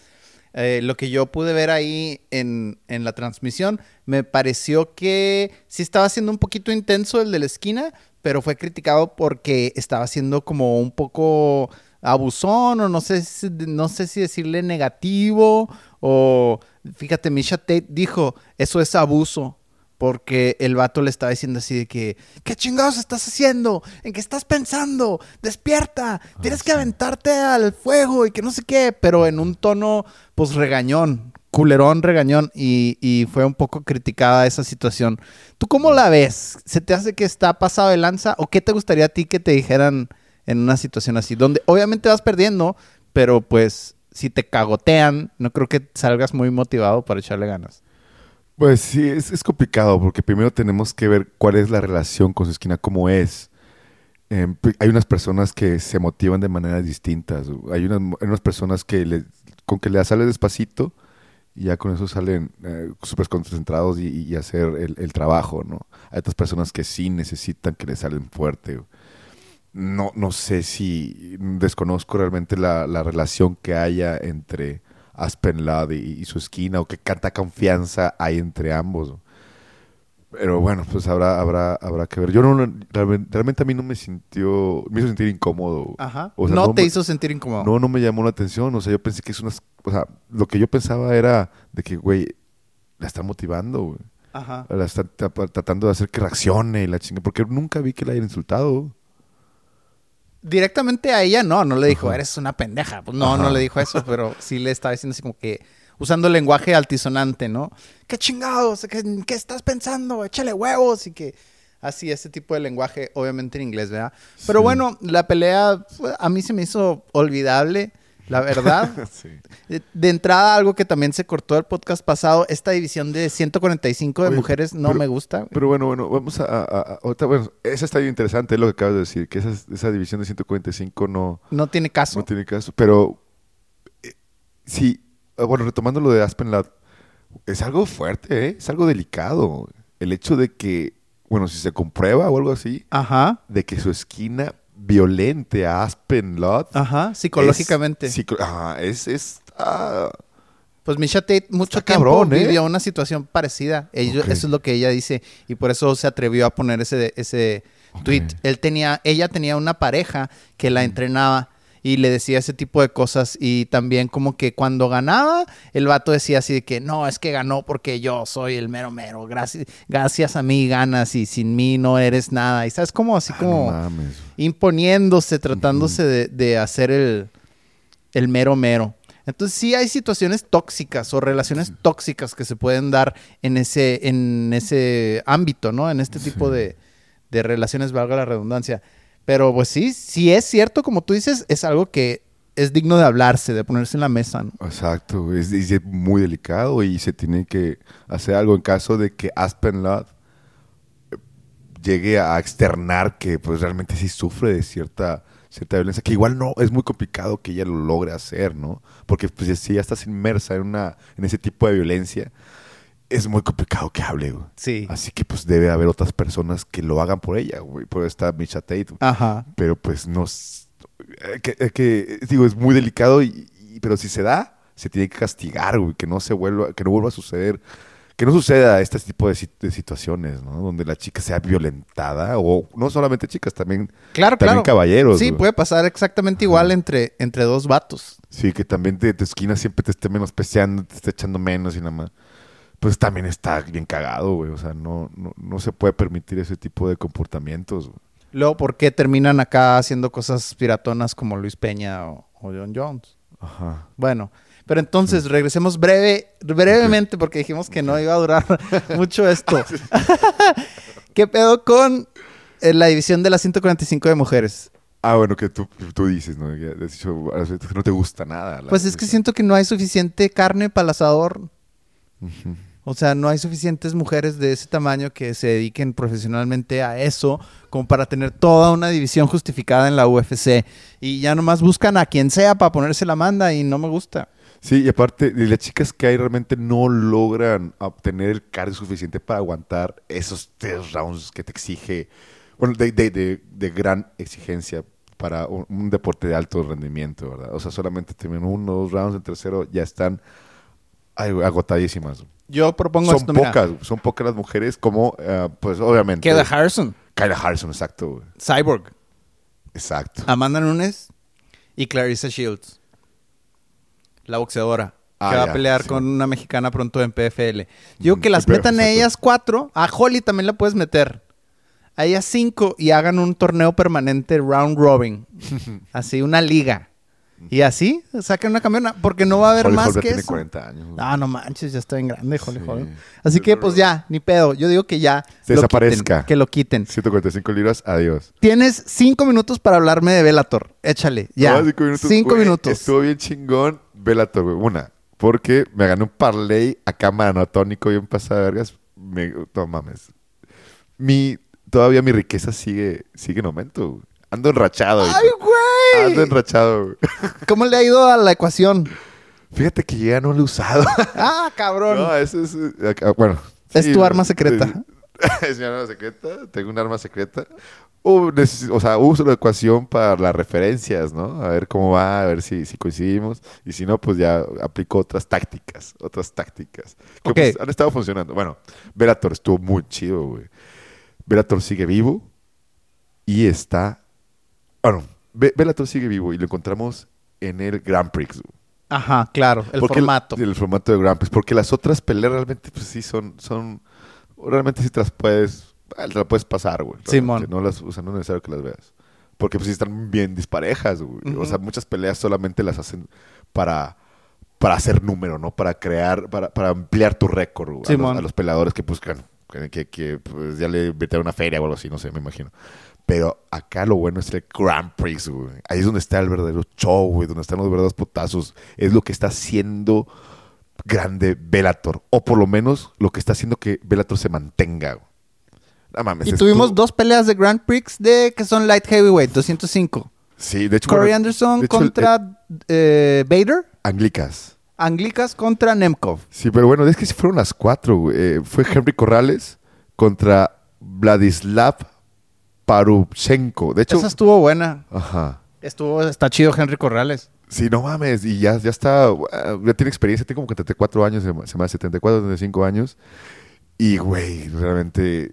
Eh, lo que yo pude ver ahí en, en la transmisión, me pareció que sí estaba siendo un poquito intenso el de la esquina, pero fue criticado porque estaba siendo como un poco abusón o no sé, no sé si decirle negativo o fíjate, Misha Tate dijo, eso es abuso. Porque el vato le estaba diciendo así de que, ¿qué chingados estás haciendo? ¿En qué estás pensando? Despierta, tienes que aventarte al fuego y que no sé qué, pero en un tono, pues regañón, culerón regañón, y, y fue un poco criticada esa situación. ¿Tú cómo la ves? ¿Se te hace que está pasado de lanza? ¿O qué te gustaría a ti que te dijeran en una situación así? Donde obviamente vas perdiendo, pero pues si te cagotean, no creo que salgas muy motivado para echarle ganas. Pues sí, es, complicado porque primero tenemos que ver cuál es la relación con su esquina, cómo es. P- hay unas personas que se motivan de maneras distintas. Hay unas, personas que con que le sale despacito y ya con eso salen eh, súper concentrados y, hacer el, el trabajo, ¿no? Hay otras personas que sí necesitan que le salen fuerte. No, no sé si desconozco realmente la, la relación que haya entre Aspen Ladd y, y su esquina o qué tanta confianza hay entre ambos. Pero bueno, pues habrá, habrá, habrá que ver. Yo no, realmente, realmente a mí no me sintió, me hizo sentir incómodo. Ajá. O sea, no, no te me- hizo sentir incómodo. No, no me llamó la atención. O sea, yo pensé que es unas, o sea, lo que yo pensaba era de que, güey, la está motivando, güey. Ajá. La está tra- tratando de hacer que reaccione y la chinga. Porque nunca vi que la hayan insultado. Directamente a ella no, no le dijo, Ajá. eres una pendeja. Pues no, no le dijo eso, pero sí le estaba diciendo así como que usando lenguaje altisonante, ¿no? ¿Qué chingados? ¿Qué, qué estás pensando? Échale huevos y que así, ese tipo de lenguaje, obviamente en inglés, ¿verdad? Pero Sí. bueno, la pelea fue- a mí se me hizo olvidable, la verdad. [LAUGHS] Sí. De, entrada, algo que también se cortó el podcast pasado, esta división de 145 de Oye, mujeres no pero- me gusta. Pero bueno, bueno, vamos a, a- a- ahorita, bueno, esa está bien interesante, es lo que acabas de decir, que esa, esa división de 145 no, no tiene caso. no tiene caso, pero eh, sí, ah, bueno, retomando lo de Aspen Lab, es algo fuerte, ¿eh? es algo delicado. El hecho de que, bueno, si se comprueba o algo así, Ajá, de que su esquina violente a Aspen Lot ajá, psicológicamente. Es, psico- ajá, es, es ah, Pues Misha Tate mucho tiempo cabrón, ¿eh? vivió una situación parecida. Ello-. Eso es lo que ella dice. Y por eso se atrevió a poner ese, ese tweet. Él tenía, ella tenía una pareja que la entrenaba y le decía ese tipo de cosas. Y también como que cuando ganaba, el vato decía así de que no, es que ganó porque yo soy el mero mero. Gracias, gracias a mí ganas y sin mí no eres nada. Y sabes como así ah, como no imponiéndose, tratándose de, de hacer el, el mero mero. Entonces sí hay situaciones tóxicas o relaciones tóxicas que se pueden dar en ese, en ese ámbito, ¿no? En este tipo de, de relaciones, valga la redundancia. Pero pues sí, sí es cierto, como tú dices, es algo que es digno de hablarse, de ponerse en la mesa, ¿no? Exacto, es, es muy delicado y se tiene que hacer algo en caso de que Aspen Lot eh, llegue a externar que pues realmente sí sufre de cierta cierta violencia, que igual no, es muy complicado que ella lo logre hacer, ¿no? Porque pues si ya estás inmersa en una en ese tipo de violencia, es muy complicado que hable, güey. Sí. Así que pues debe haber otras personas que lo hagan por ella, güey. Por esta Misha Tate. güey. Ajá. Pero pues no... eh, Que, eh, que, digo, es muy delicado, y, y- pero si se da, se tiene que castigar, güey. Que no se vuelva, que no vuelva a suceder. Que no suceda este tipo de, sit- de situaciones, ¿no? Donde la chica sea violentada. O no solamente chicas, también, Claro, también claro. caballeros. Sí, güey. puede pasar exactamente igual entre, entre dos vatos. Sí, que también de tu esquina siempre te esté menospreciando, te esté echando menos y nada más. Pues también está bien cagado, güey. O sea, no, no, no se puede permitir ese tipo de comportamientos. güey. Luego, ¿por qué terminan acá haciendo cosas piratonas como Luis Peña o, o John Jones? Ajá. Bueno, pero entonces regresemos breve, brevemente porque dijimos que no iba a durar [LAUGHS] mucho esto. [LAUGHS] [LAUGHS] ¿Qué pedo con eh, la división de las 145 de mujeres? Ah, bueno, que tú, tú dices, ¿no? Que has dicho que no te gusta nada. Pues es que siento que no hay suficiente carne para el asador. Ujú. O sea, no hay suficientes mujeres de ese tamaño que se dediquen profesionalmente a eso como para tener toda una división justificada en la UFC. Y ya nomás buscan a quien sea para ponerse la manda y no me gusta. Sí, y aparte, las chicas que hay realmente no logran obtener el cardio suficiente para aguantar esos tres rounds que te exige, bueno, de, de, de, de gran exigencia para un, un deporte de alto rendimiento, ¿verdad? O sea, solamente terminan uno dos rounds, en tercero ya están agotadísimas. Yo propongo Son esto, mira. pocas, son pocas las mujeres como, eh, pues obviamente. Queda Harrison, Kyla Harrison, exacto, güey. Cyborg, Exacto. Amanda Nunes y Clarissa Shields. La boxeadora. Ah, que va ya, a pelear sí. con una mexicana pronto en PFL. Yo Ujú, que las metan a ellas cuatro. A Holly también la puedes meter. A ellas cinco y hagan un torneo permanente round robin. [LAUGHS] así, una liga. Y así saquen una campeona. Porque no va a haber Holly más que tiene eso. 40 años. güey. Ah, no manches, ya está bien grande, Holly Sí. Holm. Así que, pues ya, ni pedo. Yo digo que ya. lo Desaparezca. quiten, que lo quiten. 145 libras, adiós. Tienes cinco minutos para hablarme de Velator. Échale, ya. No, cinco minutos. Cinco Güey, minutos. Estuvo bien chingón. Bellator, güey. Una, porque me gané un parlay a cámara anatónico y un pasado de vergas. Me, no mames. Mi, todavía mi riqueza sigue, sigue en aumento. güey. Ando enrachado. ¡Ay, hijo. güey! Ando enrachado. güey. [LAUGHS] ¿Cómo le ha ido a la ecuación? Fíjate que ya no lo he usado. [LAUGHS] Ah, cabrón. no, eso es... eh, bueno. Es sí, tu arma secreta. [LAUGHS] Es mi arma secreta. Tengo un arma secreta. Uh, neces- o sea, uso la ecuación para las referencias, ¿no? A ver cómo va, a ver si, si coincidimos. Y si no, pues ya aplico otras tácticas. Otras tácticas. Que pues, han estado funcionando. Bueno, Velator estuvo muy chido, güey. Velator sigue vivo. Y está... Bueno, Ve- Bellator sigue vivo y lo encontramos en el Grand Prix. Ajá, claro. El Porque formato. El, formato de Grand Prix. Porque las otras peleas realmente, pues sí, son. son realmente sí te las puedes. ah, Te las puedes pasar, güey. Simón. No las, o sea, no es necesario que las veas. Porque pues sí están bien disparejas, güey. O sea, muchas peleas solamente las hacen para. para hacer número, ¿no? Para crear, para, para ampliar tu récord güey, a, a los peleadores que buscan, que, que- que, pues, ya le metieron una feria o algo así, no sé, me imagino. Pero acá lo bueno es el Grand Prix, güey. Ahí es donde está el verdadero show, güey, donde están los verdaderos putazos. Es lo que está haciendo grande Bellator. O por lo menos lo que está haciendo que Bellator se mantenga. güey. No mames. Y tuvimos dos peleas de Grand Prix de que son light heavyweight, 205. Sí, de hecho. Corey bueno, Anderson de hecho, el- contra eh, Bader. Anglicas. Anglicas contra Nemkov. Sí, pero bueno, es que sí fueron las cuatro. güey. Eh, fue Henry Corrales contra Vladislav Parubchenko. De hecho, Esa estuvo buena. ajá. Estuvo, está chido Henry Corrales. Sí, no mames. Y ya, ya está, ah, ya tiene experiencia. Tiene como que 34 años, se me hace 74, 75 años. Y, güey, realmente,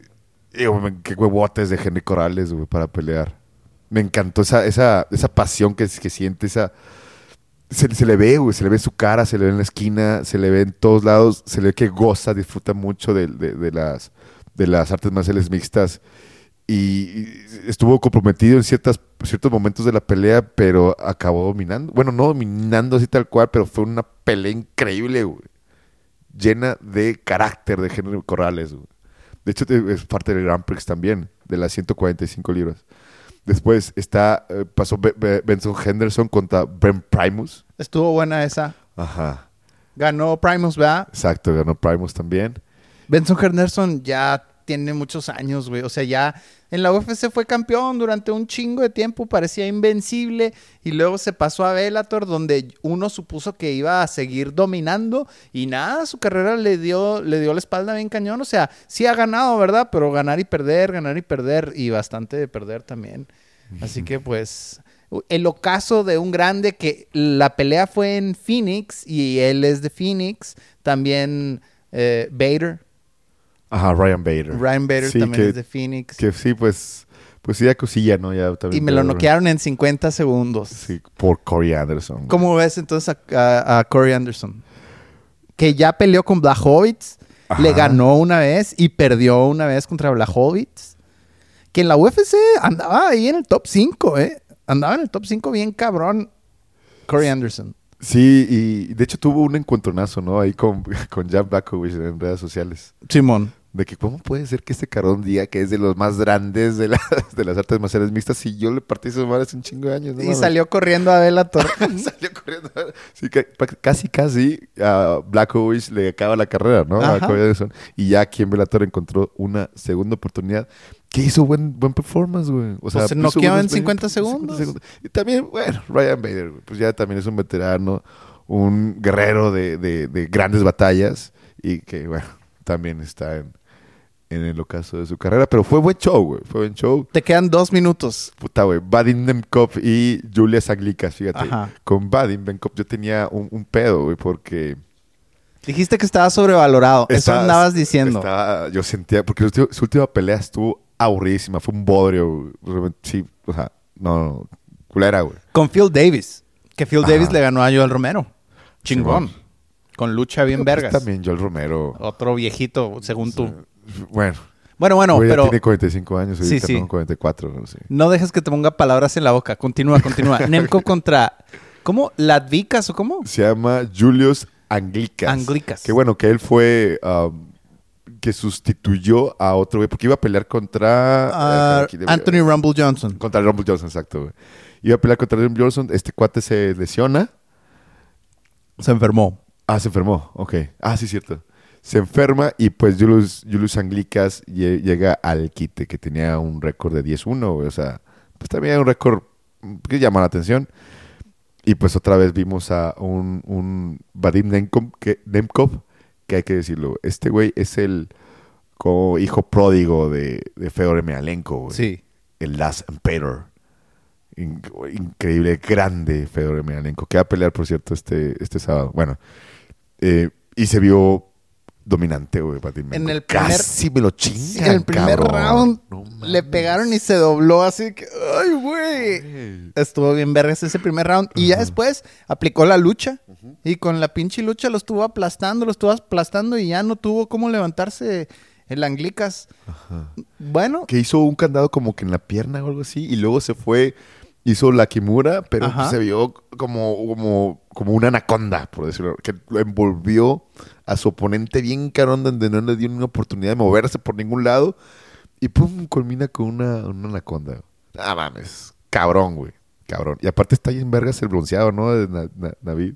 eh, qué huevotes de Henry Corrales, güey, para pelear. Me encantó esa, esa, esa pasión que, que siente, esa... Se, se le ve, güey, se le ve en su cara, se le ve en la esquina, se le ve en todos lados, se le ve que goza, disfruta mucho de, de- de las, de las artes marciales mixtas y, estuvo comprometido en ciertas, ciertos momentos de la pelea, pero acabó dominando. Bueno, no dominando así tal cual, pero fue una pelea increíble, güey. Llena de carácter de Henry Corrales, güey. De hecho, es parte del Grand Prix también, de las 145 libras. Después está, eh, pasó Be- Be- Benson Henderson contra Ben Primus. Estuvo buena esa. Ajá. Ganó Primus, ¿verdad? Exacto, ganó Primus también. Benson Henderson ya tiene muchos años, güey. O sea, ya en la UFC fue campeón durante un chingo de tiempo, parecía invencible. Y luego se pasó a Bellator, donde uno supuso que iba a seguir dominando. Y nada, su carrera le dio, le dio la espalda bien cañón. O sea, sí ha ganado, ¿verdad? Pero ganar y perder, ganar y perder. Y bastante de perder también. Así que, pues. El ocaso de un grande que la pelea fue en Phoenix y él es de Phoenix. También eh, Bader. Ajá, Ryan Bader. Ryan Bader Sí, también que- es de Phoenix. Que sí, pues, pues sí, ya cosilla, ¿no? Ya y también me lo noquearon en 50 segundos. Sí, por Corey Anderson. ¿Cómo ves entonces a, a- a Corey Anderson? Que ya peleó con Blachowicz, le ganó una vez y perdió una vez contra Blachowicz. Que en la UFC andaba ahí en el top 5, ¿eh? Andaba en el top 5 bien cabrón. Corey Anderson. Sí, y de hecho tuvo un encuentronazo, ¿no? Ahí con, [LAUGHS] con Blachowicz en redes sociales. Simón. De que cómo puede ser que este cabrón diga que es de los más grandes de las, [LAUGHS] de las artes marciales mixtas si yo le partí sus madres un chingo de años. ¿no? Y salió corriendo a Bellator. [LAUGHS] salió corriendo. Sí, casi, casi a Blachowicz le acaba la carrera, ¿no? A. Y ya aquí en Bellator encontró una segunda oportunidad que hizo buen, buen performance, güey. O sea, Pues se noqueó en 50 20, segundos. Y también, bueno, Ryan Bader, pues ya también es un veterano, un guerrero de, de- de grandes batallas y que, bueno, también está en, en el ocaso de su carrera. Pero fue buen show, güey. Fue buen show. Te quedan dos minutos. Puta, güey. Vadim Nemkov y Julia Saglikas, fíjate. Ajá. Con Vadim Nemkov yo tenía un, un pedo, güey, porque... Dijiste que estaba sobrevalorado. Eso andabas diciendo. estaba- yo sentía... Porque su, su última pelea estuvo aburridísima. Fue un bodrio, güey. Sí, o sea, no, no. Culera, güey. Con Phil Davis. Que Phil Ajá. Davis le ganó a Joel Romero. Chingón. Simón. Con lucha bien Pero, pues, vergas. también Joel Romero. Otro viejito, según tú. Bueno. Bueno, bueno, ya pero tiene 45 años Sí, sí. ¿no? 44, no sé. no dejes que te ponga palabras en la boca. Continúa, continúa. [LAUGHS] Nemco contra... ¿Cómo? ¿Ladvicas o cómo? Se llama Julius Anglicas. Anglicas. Que bueno, que él fue... um, que sustituyó a otro güey, porque iba a pelear contra... Ah, Anthony Rumble Johnson. Contra Rumble Johnson, exacto, güey. Iba a pelear contra Rumble Johnson, este cuate se lesiona. Se enfermó. Ah, se enfermó, ok. Ah, sí, cierto. Se enferma y pues Julius, Julius Anglicas lle- llega al quite, que tenía un récord de 10-1, güey. O sea, pues también un récord que llama la atención. Y pues otra vez vimos a un, un Vadim Nemkov que, Nemkov, que hay que decirlo, este güey es el como hijo pródigo de, de Fedor Emelianenko, güey. Sí. El Last Emperor. In- increíble, grande Fedor Emelianenko, que va a pelear, por cierto, este, este sábado. Bueno, eh, y se vio dominante, güey, Vadim En Nemkov. el primer- Casi me lo chingan, en el primer cabrón. round No le pegaron y se dobló así que... ¡Ay, güey! Estuvo bien vergas ese primer round. Y ya después aplicó la lucha. Y con la pinche lucha lo estuvo aplastando, lo estuvo aplastando y ya no tuvo cómo levantarse el Anglicas. Bueno, Que hizo un candado como que en la pierna o algo así, y luego se fue, hizo la Kimura, pero Ajá. se vio como, como, como una anaconda, por decirlo, que lo envolvió a su oponente bien carón, donde no le dio una oportunidad de moverse por ningún lado. Y pum, culmina con una, una anaconda. Ah, mames. Cabrón, güey. Cabrón. Y aparte está ahí en vergas el bronceado, ¿no? De Na- Na- Navid.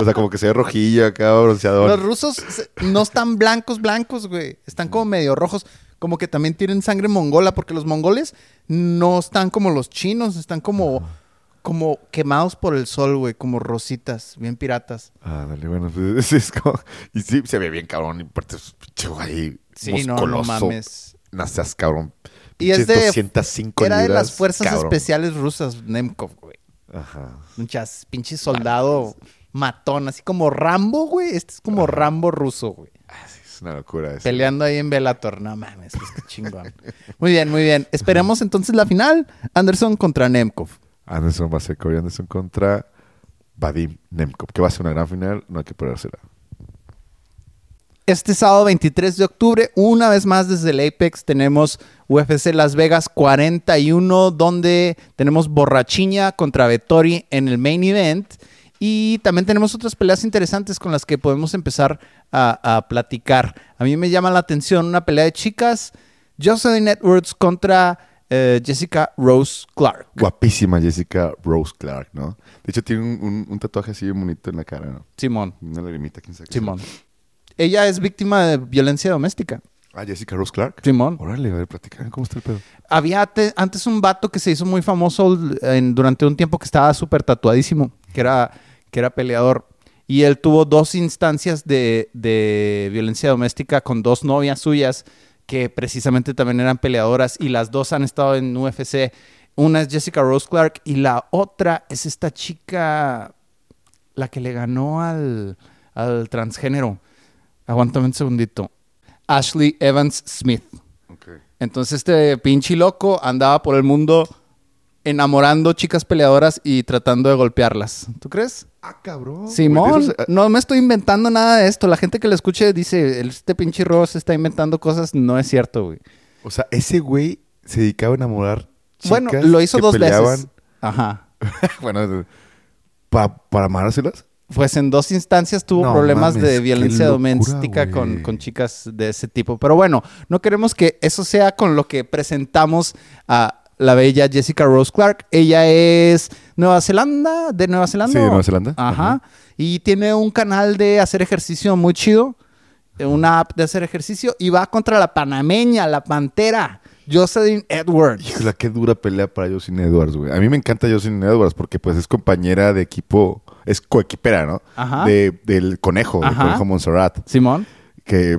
O sea, como que se ve rojillo acá, bronceador. Los rusos no están blancos, blancos, güey. Están como medio rojos. Como que también tienen sangre mongola, porque los mongoles no están como los chinos, están como, como quemados por el sol, güey, como rositas, bien piratas. Ah, dale, bueno, [LAUGHS] pues es como... Y sí, se ve bien cabrón. Y aparte es pinche ahí Sí, no, no musculoso. mames. No seas cabrón. Y es de- 205 Era de las fuerzas cabrón. especiales rusas, Nemkov, güey. Ajá. Un chas- pinche soldado matón, así como Rambo, güey. Este es como Rambo ruso, güey. Es una locura eso. Peleando ahí en Bellator. No mames, pues qué chingón. Muy bien, muy bien. Esperemos entonces la final. Anderson contra Nemkov. Anderson va a ser Corey Anderson contra Vadim Nemkov, que va a ser una gran final, no hay que perdérsela. Este sábado 23 de octubre, una vez más desde el Apex, tenemos UFC Las Vegas 41, donde tenemos Borrachiña contra Vettori en el main event. Y también tenemos otras peleas interesantes con las que podemos empezar a, a platicar. A mí me llama la atención una pelea de chicas. Jocelyn Edwards contra eh, Jessica Rose Clark. Guapísima Jessica Rose Clark, ¿no? De hecho, tiene un, un- un tatuaje así bonito en la cara, ¿no? Simón, Una lagrimita, quién sabe Simón. Ella es víctima de violencia doméstica. Ah, Jessica Rose Clark. Simón. Órale, a ver, platicar cómo está el pedo. Había te- antes un vato que se hizo muy famoso en- durante un tiempo que estaba súper tatuadísimo, que era, que era peleador. Y él tuvo dos instancias de, de violencia doméstica con dos novias suyas que precisamente también eran peleadoras y las dos han estado en UFC. Una es Jessica Rose Clark y la otra es esta chica, la que le ganó al, al transgénero. Aguántame un segundito. Ashley Evans Smith. Entonces este pinche loco andaba por el mundo enamorando chicas peleadoras y tratando de golpearlas. ¿Tú crees? Ah, cabrón. Simón, esos- no me estoy inventando nada de esto. La gente que lo escuche dice, este pinche Ross está inventando cosas. No es cierto, güey. O sea, ese güey se dedicaba a enamorar chicas Bueno, lo hizo que dos peleaban. veces. Ajá. [LAUGHS] bueno, pa- para amárselas. Pues en dos instancias tuvo No problemas mames, de violencia locura, doméstica con, con chicas de ese tipo. Pero bueno, no queremos que eso sea con lo que presentamos a la bella Jessica Rose Clark. Ella es Nueva Zelanda, de Nueva Zelanda. Sí, de Nueva Zelanda. Ajá. Ajá. Y tiene un canal de hacer ejercicio muy chido. eh, Una app de hacer ejercicio. Y va contra la panameña, la pantera, Jocelyn Edwards. Híjole, qué dura pelea para Jocelyn Edwards, güey. A mí me encanta Jocelyn Edwards porque pues es compañera de equipo, es coequipera, ¿no? Ajá. De, del conejo, del conejo Montserrat. Simón. Que, eh,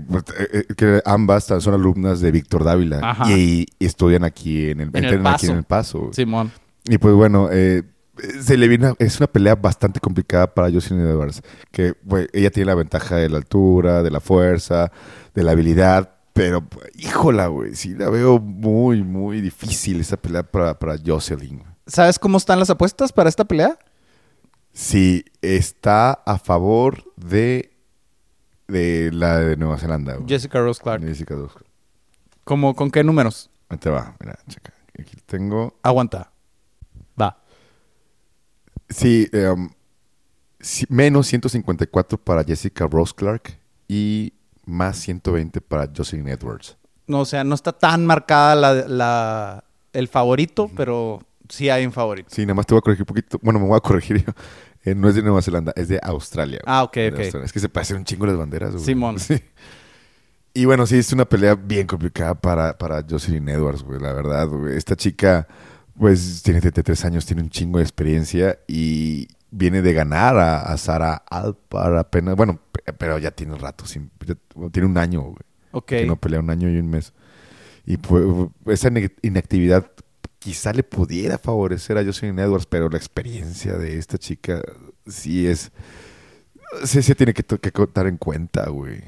eh, que ambas son alumnas de Víctor Dávila Ajá. y, y estudian aquí en el, En El entrenan aquí Paso. en el Paso. Simón. Y pues bueno, eh, se le viene, es una pelea bastante complicada para Jocelyn Edwards, que ella tiene la ventaja de la altura, de la fuerza, de la habilidad, pero híjola, güey, sí la veo muy, muy difícil esa pelea para, para Jocelyn. ¿Sabes cómo están las apuestas para esta pelea? Sí, está a favor de, de la de Nueva Zelanda. Jessica Rose Clark. Jessica Rose. ¿Cómo, ¿Con qué números? Ahí te va, mira, checa. Aquí tengo. Aguanta. Sí, um, sí, menos 154 para Jessica Rose Clark y más 120 para Jocelyn Edwards. No, o sea, no está tan marcada la, la- el favorito, pero sí hay un favorito. Sí, nada más te voy a corregir un poquito. Bueno, me voy a corregir yo. Eh, no es de Nueva Zelanda, es de Australia. güey. Ah, ok, De ok. Australia. Es que se parecen un chingo las banderas. güey. Simón. Sí. Y bueno, sí, es una pelea bien complicada para, para Jocelyn Edwards, güey, la verdad. güey. Esta chica, pues, tiene 33 años, tiene un chingo de experiencia y viene de ganar a, a Sara Alpar apenas. Bueno, pe- pero ya tiene rato, sin- ya- tiene un año, güey. Ok. que no pelea un año y un mes. Y pues esa inactividad quizá le pudiera favorecer a Jocelyn Edwards, pero la experiencia de esta chica sí es... Sí, se tiene que, que contar en cuenta, güey.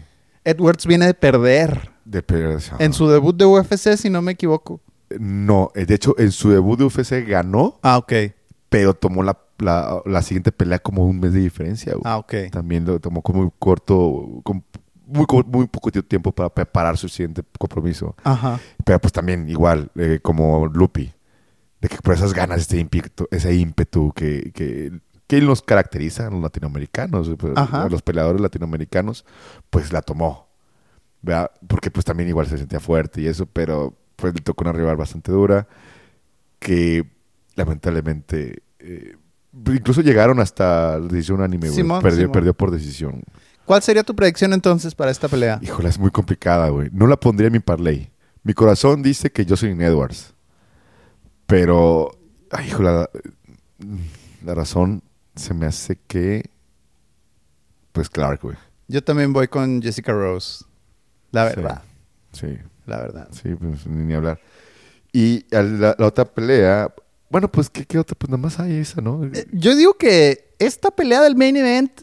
Edwards viene de perder De perder- en su debut de UFC, si no me equivoco. No, eh, de hecho, en su debut de UFC ganó, Ah, ok. pero tomó la, la, la siguiente pelea como un mes de diferencia, güey. Ah, ok. También lo tomó como muy corto, con muy, muy poco tiempo para preparar su siguiente compromiso. Ajá. Pero pues también igual, eh, como Lupi, de que por esas ganas, este ímpetu, ese ímpetu que, que que nos caracteriza a los latinoamericanos, pues, Ajá. a los peleadores latinoamericanos, pues la tomó. ¿verdad? Porque pues también igual se sentía fuerte y eso, pero pues le tocó una rival bastante dura que lamentablemente eh, incluso llegaron hasta decisión unánime, perdió, perdió por decisión. ¿Cuál sería tu predicción entonces para esta pelea? Híjole, es muy complicada, güey. No la pondría en mi parlay. Mi corazón dice que Jocelyn Edwards. Pero, ay, híjole, la, la razón se me hace que. Pues Clark, güey. Yo también voy con Jessica Rose. La Sí. verdad, Sí, la verdad. sí, pues ni, ni hablar. Y la, la otra pelea. Bueno, pues, ¿qué, qué otra? Pues nada más hay esa, ¿no? Eh, Yo digo que esta pelea del main event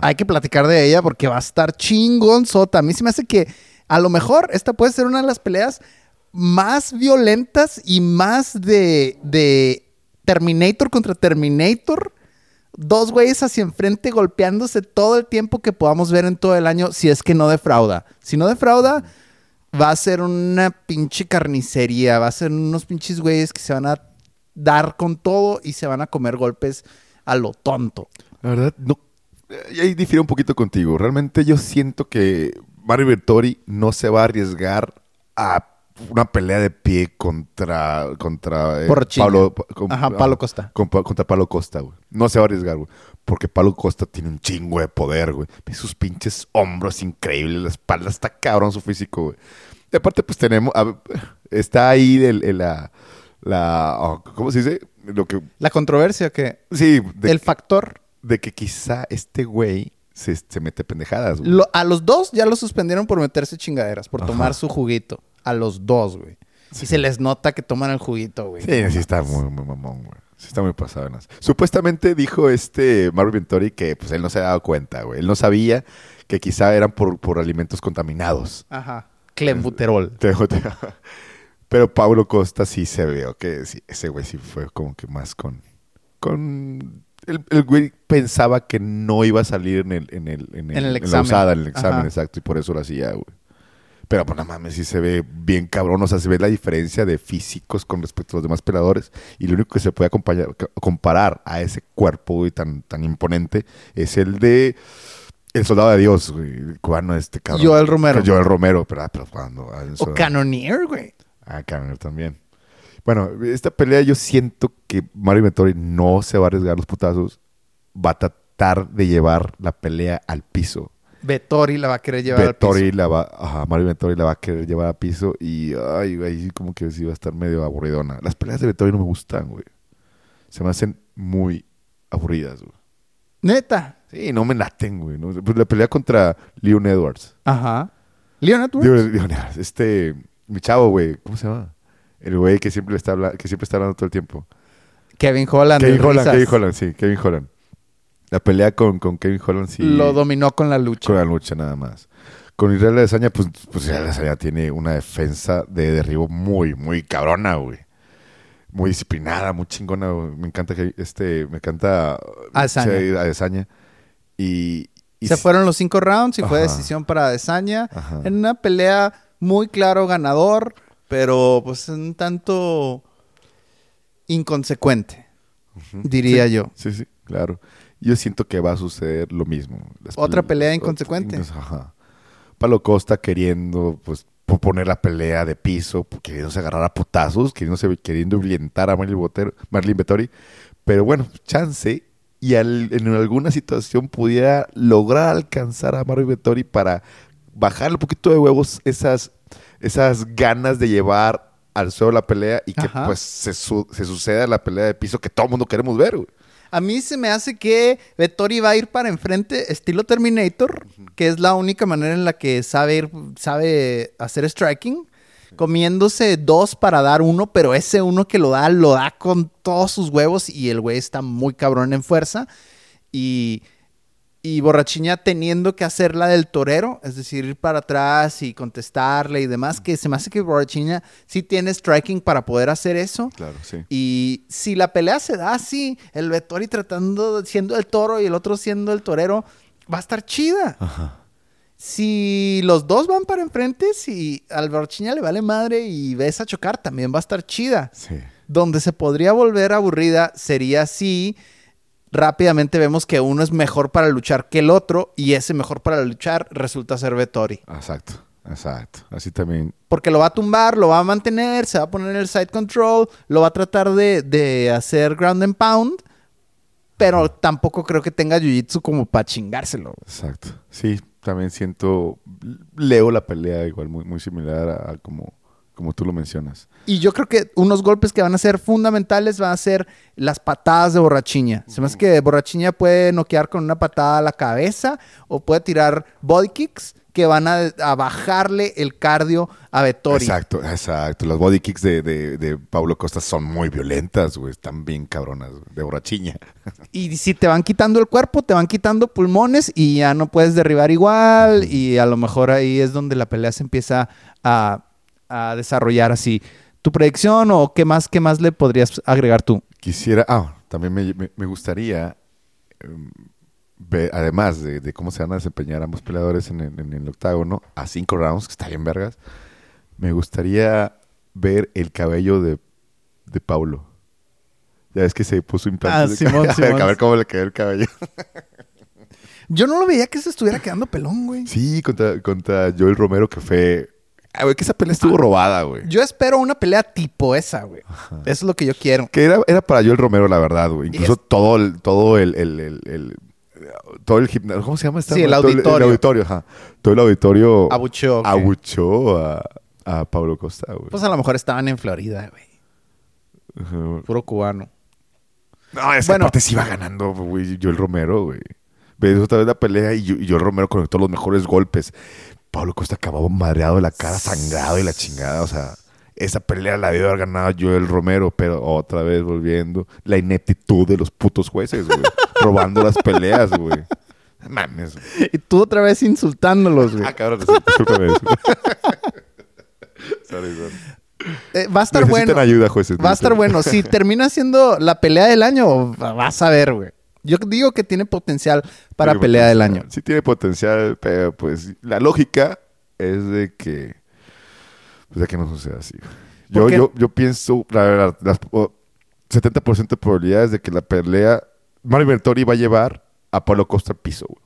hay que platicar de ella porque va a estar chingón sota. A mí se me hace que a lo mejor esta puede ser una de las peleas más violentas y más de, de Terminator contra Terminator. Dos güeyes hacia enfrente golpeándose todo el tiempo que podamos ver en todo el año si es que no defrauda. Si no defrauda, va a ser una pinche carnicería. Va a ser unos pinches güeyes que se van a dar con todo y se van a comer golpes a lo tonto. La verdad, no. eh, Ahí difiero un poquito contigo. Realmente yo siento que Mario Bertori no se va a arriesgar a una pelea de pie contra contra eh. Pablo con- Ajá, Pablo Costa. con Pa- contra Pablo Costa, güey. No se va a arriesgar, güey, porque Pablo Costa tiene un chingo de poder, güey. Sus pinches hombros increíbles, la espalda está cabrón su físico, güey. Y aparte pues tenemos a está ahí el, el- la la oh, ¿cómo se dice? Lo que La controversia que sí, de, el factor de que quizá este güey se, se mete pendejadas, güey. lo- a los dos ya lo suspendieron por meterse chingaderas, por Ajá. tomar su juguito. A los dos, güey. Y se les nota que toman el juguito, güey. Sí, sí está muy, muy mamón, güey. Sí está muy pasado. lanza. Supuestamente dijo este Marvin Ventori que pues él no se había dado cuenta, güey. Él no sabía que quizá eran por, por alimentos contaminados. Ajá. Clenbuterol. [LAUGHS] Te- te- Pero Pablo Costa sí se veo que sí, ese güey sí fue como que más con... con el, el güey pensaba que no iba a salir en el, en el, en el- En el la examen. usada, en el examen, Ajá. exacto, y por eso lo hacía, güey. Pero pues no mames, sí se ve bien cabrón, o sea, se ve la diferencia de físicos con respecto a los demás peleadores y lo único que se puede comparar a ese cuerpo, güey, tan, tan imponente es el de el soldado de Dios, güey, el cubano este cabrón. Joel Romero. Joel Romero, pero, ah, pero cuando... ah, O Cannoneer, güey. Ah, Cannoneer también. Bueno, esta pelea yo siento que Mario Vettori no se va a arriesgar los putazos. Va a tratar de llevar la pelea al piso. Vettori la va a querer llevar Vettori al piso. la va, ajá, Mario Vettori la va a querer llevar al piso y ay, güey, como que sí va a estar medio aburridona. Las peleas de Vettori no me gustan, güey. Se me hacen muy aburridas, güey. Neta. Sí, no me laten, güey. ¿no? Pues la pelea contra Leon Edwards. Ajá. Leon Edwards. Leon Edwards, este, mi chavo, güey, ¿cómo se llama? El güey que siempre le está hablando, que siempre está hablando todo el tiempo. Kevin Holland. Kevin Holland. Kevin Holland, sí, Kevin Holland. La pelea con, con Kevin Holland sí. Lo dominó con la lucha. con la lucha nada más. Con Israel Adesanya, pues, pues Israel tiene una defensa de derribo muy, muy cabrona, güey. Muy disciplinada, muy chingona, güey. Me encanta que este, me encanta sí, Adesanya. Y, y Se fueron los cinco rounds y fue decisión para Adesanya. Ajá. En una pelea muy claro ganador, pero pues un tanto inconsecuente, diría Sí, yo. Sí, sí, claro. Yo siento que va a suceder lo mismo. Las Otra pele- pelea inconsecuente. Ajá. Palo Costa queriendo, pues, po- poner la pelea de piso, queriéndose agarrar a putazos, queriéndose, queriendo violentar a Marlin, Botero, Marlin Vettori. Pero bueno, chance y al- en alguna situación pudiera lograr alcanzar a Marlin Vettori para bajar un poquito de huevos esas, esas ganas de llevar al suelo la pelea y que Ajá. pues se, su- se suceda la pelea de piso que todo el mundo queremos ver, güey. A mí se me hace que Vettori va a ir para enfrente estilo Terminator, que es la única manera en la que sabe, ir- sabe hacer striking, comiéndose dos para dar uno, pero ese uno que lo da, lo da con todos sus huevos y el güey está muy cabrón en fuerza. Y, y Borrachiña teniendo que hacer la del torero, es decir, ir para atrás y contestarle y demás, que se me hace que Borrachiña sí tiene striking para poder hacer eso. Claro, sí. Y si la pelea se da así, el Vettori tratando, siendo el toro y el otro siendo el torero, va a estar chida. Ajá. Si los dos van para enfrente, si al Borchiña le vale madre y ves a chocar, también va a estar chida. Sí. Donde se podría volver aburrida sería si rápidamente vemos que uno es mejor para luchar que el otro y ese mejor para luchar resulta ser Vettori. Exacto, exacto. Así también. Porque lo va a tumbar, lo va a mantener, se va a poner en el side control, lo va a tratar de, de hacer ground and pound, pero tampoco creo que tenga jiu-jitsu como para chingárselo. Exacto. Sí, también siento. Leo la pelea igual, muy, muy similar a, a como, como tú lo mencionas. Y yo creo que unos golpes que van a ser fundamentales van a ser las patadas de borrachiña. Se me hace que borrachiña puede noquear con una patada a la cabeza o puede tirar body kicks que van a, a bajarle el cardio a Vettori. Exacto, exacto. Los body kicks de, de, de Pablo Costa son muy violentas, güey. Están bien cabronas, de borrachiña. [LAUGHS] Y si te van quitando el cuerpo, te van quitando pulmones y ya no puedes derribar igual. Y a lo mejor ahí es donde la pelea se empieza a, a desarrollar así. ¿Tu predicción o qué más, qué más le podrías agregar tú? Quisiera. Ah, también me, me- me gustaría. em, ver, además de, de cómo se van a desempeñar ambos peleadores en, el- en el octágono, a cinco rounds, que está bien vergas, me gustaría ver el cabello de, de Paulo. Ya ves que se puso implantes. Ah, de Simón, cabello. [LAUGHS] Simón. A ver cómo le quedó el cabello. Yo no lo veía que se estuviera quedando pelón, güey. Sí, contra, contra Joel Romero, que fue. Ah, güey, que esa pelea estuvo robada, güey. Yo espero una pelea tipo esa, güey. Eso es lo que yo quiero. Que era, era para Joel Romero, la verdad, güey. Incluso es- todo el, todo el, el, el- el- todo el gimnasio, ¿cómo se llama esta? Sí, el Todo auditorio. El, auditorio, ajá. Todo el auditorio Abucheó, ok. abucheó a, a Pablo Costa, güey. Pues a lo mejor estaban en Florida, güey. Puro cubano. No, es que Bueno. aparte sí iba ganando, güey, Joel Romero, güey. Ves otra vez la pelea y, yo- y Joel Romero conectó los mejores golpes. Pablo Costa acababa madreado de la cara, sangrado y la chingada. O sea, esa pelea la debió haber ganado Joel Romero, pero otra vez volviendo. La ineptitud de los putos jueces, güey. [LAUGHS] robando las peleas, güey. Mames. güey. Y tú otra vez insultándolos, güey. Ah, cabrón, discúlpame. [LAUGHS] sorry, sorry. Eh, va a estar Necesitan bueno. ayuda, jueces. Va a estar bueno. Si termina siendo la pelea del año, vas a ver, güey. Yo digo que tiene potencial para Tiene pelea del potencial. año. Sí tiene potencial, pero pues la lógica es de que pues de que no suceda así. Yo, yo, yo pienso, la verdad, las o, 70% de probabilidades de que la pelea Mario Bertori va a llevar a Pablo Costa al piso. güey.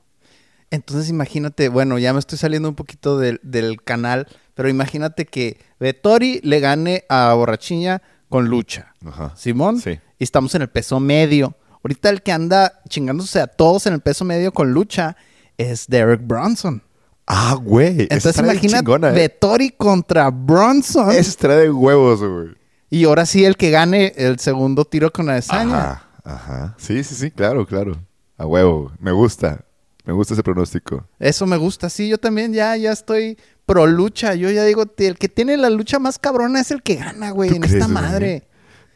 Entonces imagínate, bueno, ya me estoy saliendo un poquito del, del canal, pero imagínate que Vettori le gane a Borrachiña con lucha. Ajá. Simón. Sí. Y estamos en el peso medio. Ahorita el que anda chingándose a todos en el peso medio con lucha es Derek Bronson. Ah, güey. Entonces imagínate ¿eh? Vettori contra Bronson. Estará de huevos, güey. Y ahora sí el que gane el segundo tiro con Adesanya. Ajá, ajá. Sí, sí, sí, claro, claro. A huevo. Me gusta. Me gusta ese pronóstico. Eso me gusta. Sí, yo también ya, ya estoy pro lucha. Yo ya digo, el que tiene la lucha más cabrona es el que gana, güey, ¿Tú en crees, esta güey?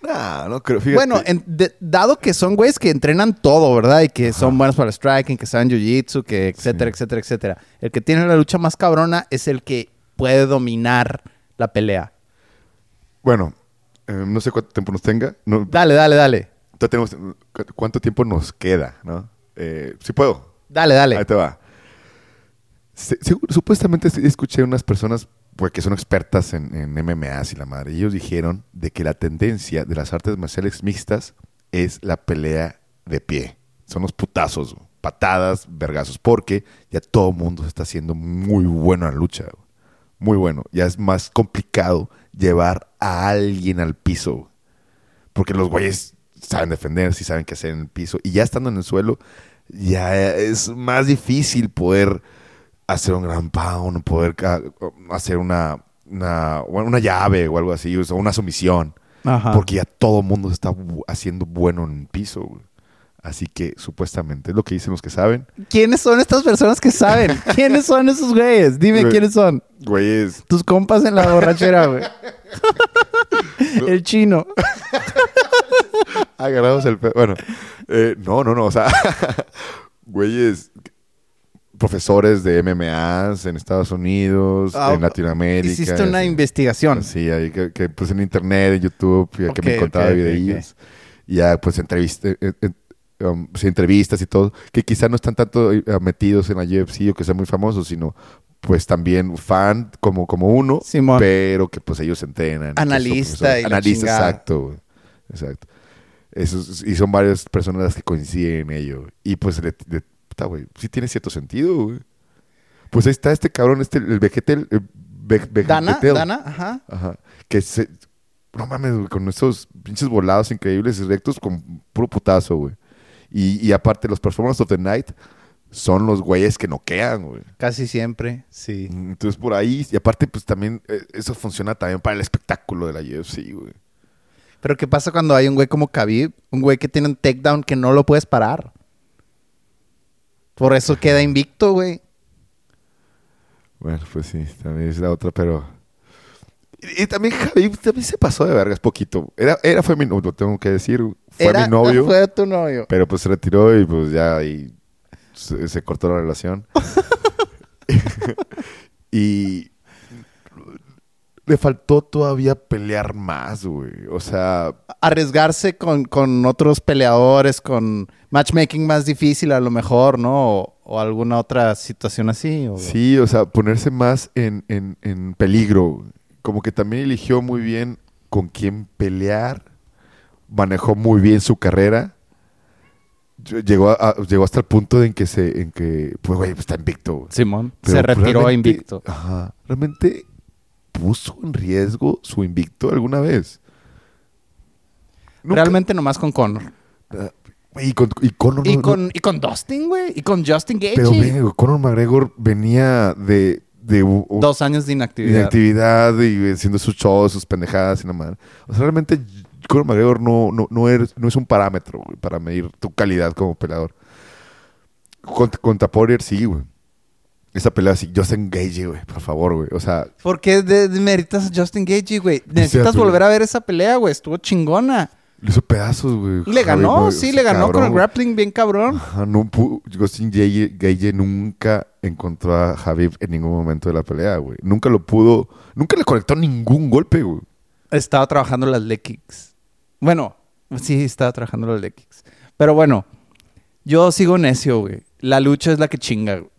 Madre. No, no creo. Fíjate. Bueno, en- de- dado que son güeyes que entrenan todo, ¿verdad? Y que son buenos para el striking, que saben jiu-jitsu, que etcétera, Sí. etcétera, etcétera. El que tiene la lucha más cabrona es el que puede dominar la pelea. Bueno, eh, no sé cuánto tiempo nos tenga. No, Dale, dale, dale. tenemos, cu- ¿Cuánto tiempo nos queda? ¿no? Eh, sí puedo. Dale, dale. Ahí te va. Se- supuestamente escuché unas personas pues, que son expertas en, en MMAs y la madre. Ellos dijeron de que la tendencia de las artes marciales mixtas es la pelea de pie. Son los putazos, patadas, vergazos. Porque ya todo el mundo se está haciendo muy bueno en lucha. Muy bueno. Ya es más complicado llevar a alguien al piso. Porque los güeyes saben defenderse y saben qué hacer en el piso. Y ya estando en el suelo, ya es más difícil poder hacer un gran pound, poder hacer una, una, una llave o algo así, o una sumisión. Ajá. Porque ya todo el mundo se está haciendo bueno en el piso. güey. Así que supuestamente es lo que dicen los que saben. ¿Quiénes son estas personas que saben? [LAUGHS] ¿Quiénes son esos güeyes? Dime Güey. quiénes son. Güeyes, Tus compas en la borrachera, güey. [LAUGHS] El chino. [LAUGHS] agarrados el pe- Bueno, eh, no, no, no. O sea, güeyes, profesores de MMAs en Estados Unidos, Ah, en Latinoamérica. Hiciste una así. investigación. Sí, ahí que, que, pues en internet, en YouTube, ya que Ok, me encontraba ok, ok, videillos. Y ya pues entrevista, eh, eh, um, entrevistas y todo, que quizá no están tanto eh, metidos en la UFC o que sean muy famosos, sino pues también fan como, como uno, Simón. pero que pues ellos entrenan. que Analista y Analista, exacto. Exacto. Eso y son varias personas las que coinciden en ello. Y pues, le, le- puta, güey, sí tiene cierto sentido, güey. Pues ahí está este cabrón, este, el Vegetel. el Ve- Ve- Dana, Vegetel. Dana, ajá. Ajá. Que se. No mames, güey, con esos pinches volados increíbles y rectos con puro putazo, güey. Y, y aparte, los Performance of the Night son los güeyes que noquean, güey. Casi siempre, sí. Entonces, por ahí. Y aparte, pues también. eh, eso funciona también para el espectáculo de la UFC, güey. Pero ¿qué pasa cuando hay un güey como Khabib? Un güey que tiene un takedown que no lo puedes parar. Por eso queda invicto, güey. Bueno, pues sí, también es la otra, pero. Y, y también Javi también se pasó de vergas poquito. Era, era fue mi novio, tengo que decir. Fue Era- mi novio, Fue tu novio. pero pues se retiró y pues ya se, se cortó la relación. [LAUGHS] [LAUGHS] y le faltó todavía pelear más, güey. O sea, Arriesgarse con, con otros peleadores, con matchmaking más difícil a lo mejor, ¿no? O, o alguna otra situación así. o- Sí, o sea, ponerse más en, en- en peligro. Como que también eligió muy bien con quién pelear. Manejó muy bien su carrera. Ll- Llegó, a- llegó hasta el punto en que se, en que, pues, güey, pues, está invicto. Simón. Pero se retiró realmente- invicto. Ajá. ¿Realmente puso en riesgo su invicto alguna vez? Nunca. Realmente nomás con Conor. Ah, Y con, y Conor y, no- no- con, y con Dustin, güey. Y con Justin Gaethje. pero güey, Conor McGregor venía de, de Dos años de inactividad. inactividad y haciendo sus shows, sus pendejadas y nada más. O sea, realmente Conor McGregor no, no, no, es, no es un parámetro güey, para medir tu calidad como peleador. Contra, contra Poirier sí, güey. Esa pelea sí, Justin Gage, güey, por favor, güey. O sea, ¿Por qué demeritas a Justin Gaethje, güey? Necesitas volver a ver esa pelea, güey. Estuvo chingona. le hizo pedazos, güey. Le ganó, Javi, sí, le ganó con el grappling bien cabrón. Ajá, no Justin Gage, Gage nunca encontró a Javib en ningún momento de la pelea, güey. Nunca lo pudo, nunca le conectó ningún golpe, güey. Estaba trabajando las leg kicks. Bueno, sí, estaba trabajando las leg kicks. Pero bueno, yo sigo necio, güey. La lucha es la que chinga, güey.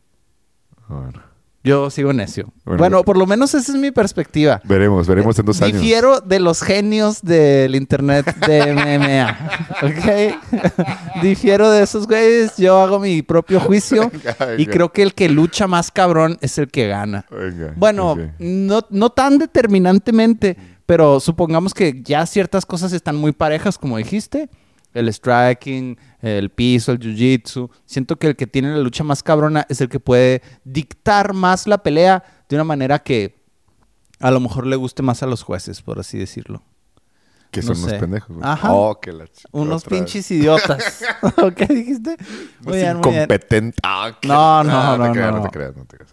Bueno, Yo sigo necio. Bueno, Bueno, güey. por lo menos esa es mi perspectiva. veremos, veremos en dos años. Difiero de los genios del internet de [LAUGHS] MMA. ¿Ok? Difiero de esos güeyes. Yo hago mi propio juicio. [LAUGHS] Venga, Y creo que el que lucha más cabrón es el que gana. Venga, Bueno, no, no tan determinantemente, pero supongamos que ya ciertas cosas están muy parejas, como dijiste. El striking, el piso, el jiu-jitsu. Siento que el que tiene la lucha más cabrona es el que puede dictar más la pelea de una manera que a lo mejor le guste más a los jueces, por así decirlo. Que no son unos sé. pendejos. güey. Ajá. Oh, que la ch- Unos pinches idiotas. ¿O [LAUGHS] [LAUGHS] ¿Qué dijiste? Unos Muy bien, muy bien. incompetentes. Ah, que- No, no, Ah, no, te creas, no. No te creas, no te creas.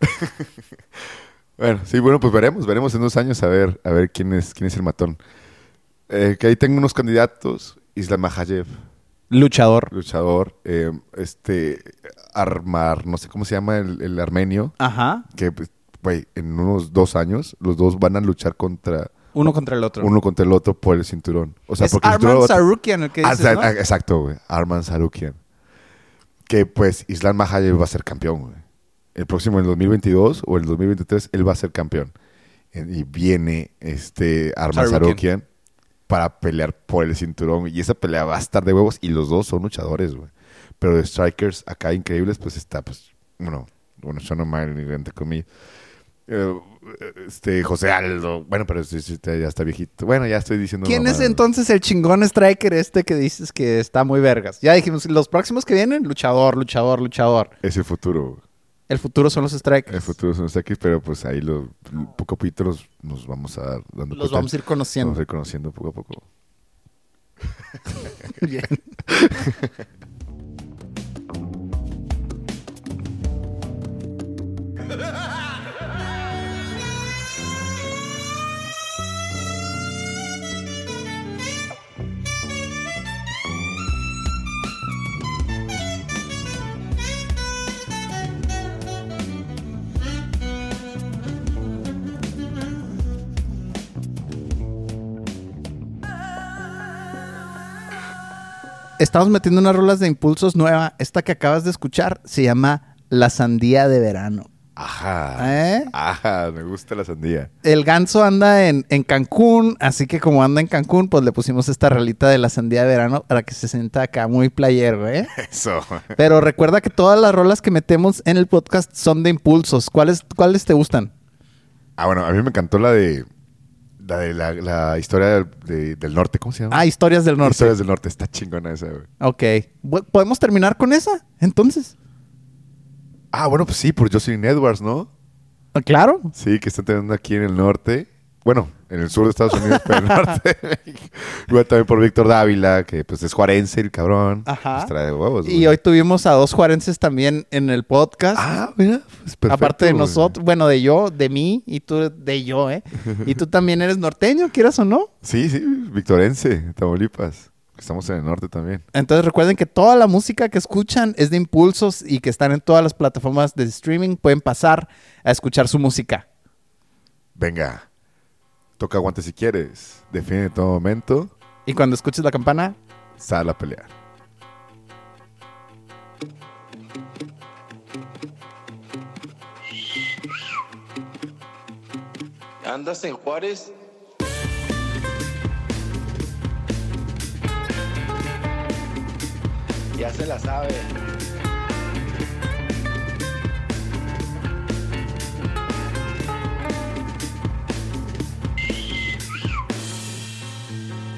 [LAUGHS] bueno, sí, bueno, pues veremos, veremos en dos años a ver, a ver quién es, quién es el matón. Eh, que ahí tengo unos candidatos. Islam Makhachev, Luchador. luchador. eh, este, Armar, no sé cómo se llama el, el armenio. Ajá. Que, pues, güey, en unos dos años los dos van a luchar contra Uno contra el otro. uno contra el otro por el cinturón. O sea, es porque Arman Sarukian el que Ah, dices, sa- ¿no? Exacto, güey. Arman Sarukian. Que pues Islam Makhachev va a ser campeón, güey. El próximo, en el 2022 o el 2023, él va a ser campeón. Y viene este Arman Sarukian. Sarukian para pelear por el cinturón. Y esa pelea va a estar de huevos. Y los dos son luchadores, güey. Pero de strikers acá increíbles, pues está, pues, bueno, bueno, Sean O'Malley, entre comillas. Eh, este, José Aldo. Bueno, pero sí, ya está viejito. Bueno, ya estoy diciendo. ¿Quién es entonces el chingón striker este que dices que está muy vergas? Ya dijimos, los próximos que vienen, luchador, luchador, luchador. Es el futuro, güey. El futuro son los strikers. El futuro son los aquí, pero pues ahí lo, poco a poquito los- nos vamos a dar dando Los vamos a ir Vamos conociendo. a ir conociendo poco a poco. [LAUGHS] Bien. [LAUGHS] Estamos metiendo unas rolas de impulsos nueva. Esta que acabas de escuchar se llama La Sandía de Verano. Ajá. ¿Eh? Ajá, me gusta la sandía. El ganso anda en, en Cancún, así que como anda en Cancún, pues le pusimos esta realita de la sandía de verano para que se sienta acá muy playero, ¿eh? [LAUGHS] Eso. Pero recuerda que todas las rolas que metemos en el podcast son de impulsos. ¿Cuáles, cuáles te gustan? Ah, bueno, a mí me encantó la de la de la, la historia del, de- del norte, ¿cómo se llama? Ah, Historias del Norte. Historias del norte, está chingona esa, güey. Ok. ¿Podemos terminar con esa? Entonces. Ah, bueno, pues sí, por Jocelyn Edwards, ¿no? Ah, Claro. Sí, que están teniendo aquí en el norte. Bueno, en el sur de Estados Unidos, pero en el [LAUGHS] norte. de México. Igual también por Víctor Dávila, que pues es juarense el cabrón. Ajá. Pues trae huevos, Y güey. hoy tuvimos a dos juarenses también en el podcast. Ah, mira, pues perfecto. Aparte de güey. nosotros, bueno, de yo, de mí y tú de yo, ¿eh? Y tú también eres norteño, quieras o no. Sí, sí, victorense, Tamaulipas. Estamos en el norte también. Entonces recuerden que toda la música que escuchan es de impulsos y que están en todas las plataformas de streaming. Pueden pasar a escuchar su música. Venga, toca guante si quieres. Define en todo momento. Y cuando escuches la campana, Sal a pelear. ¿Andas en Juárez? Ya se la sabe.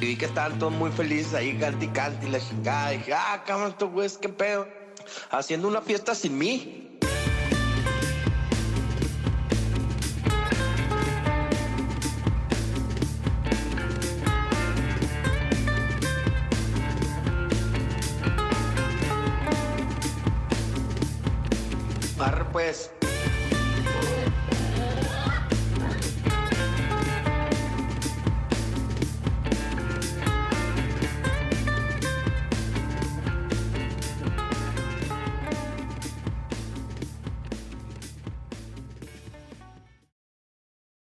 Y vi que estaban todos muy felices ahí, cante y la chingada. Dije, ah, cabrón, estos güeyes, qué pedo. Haciendo una fiesta sin mí. Pues.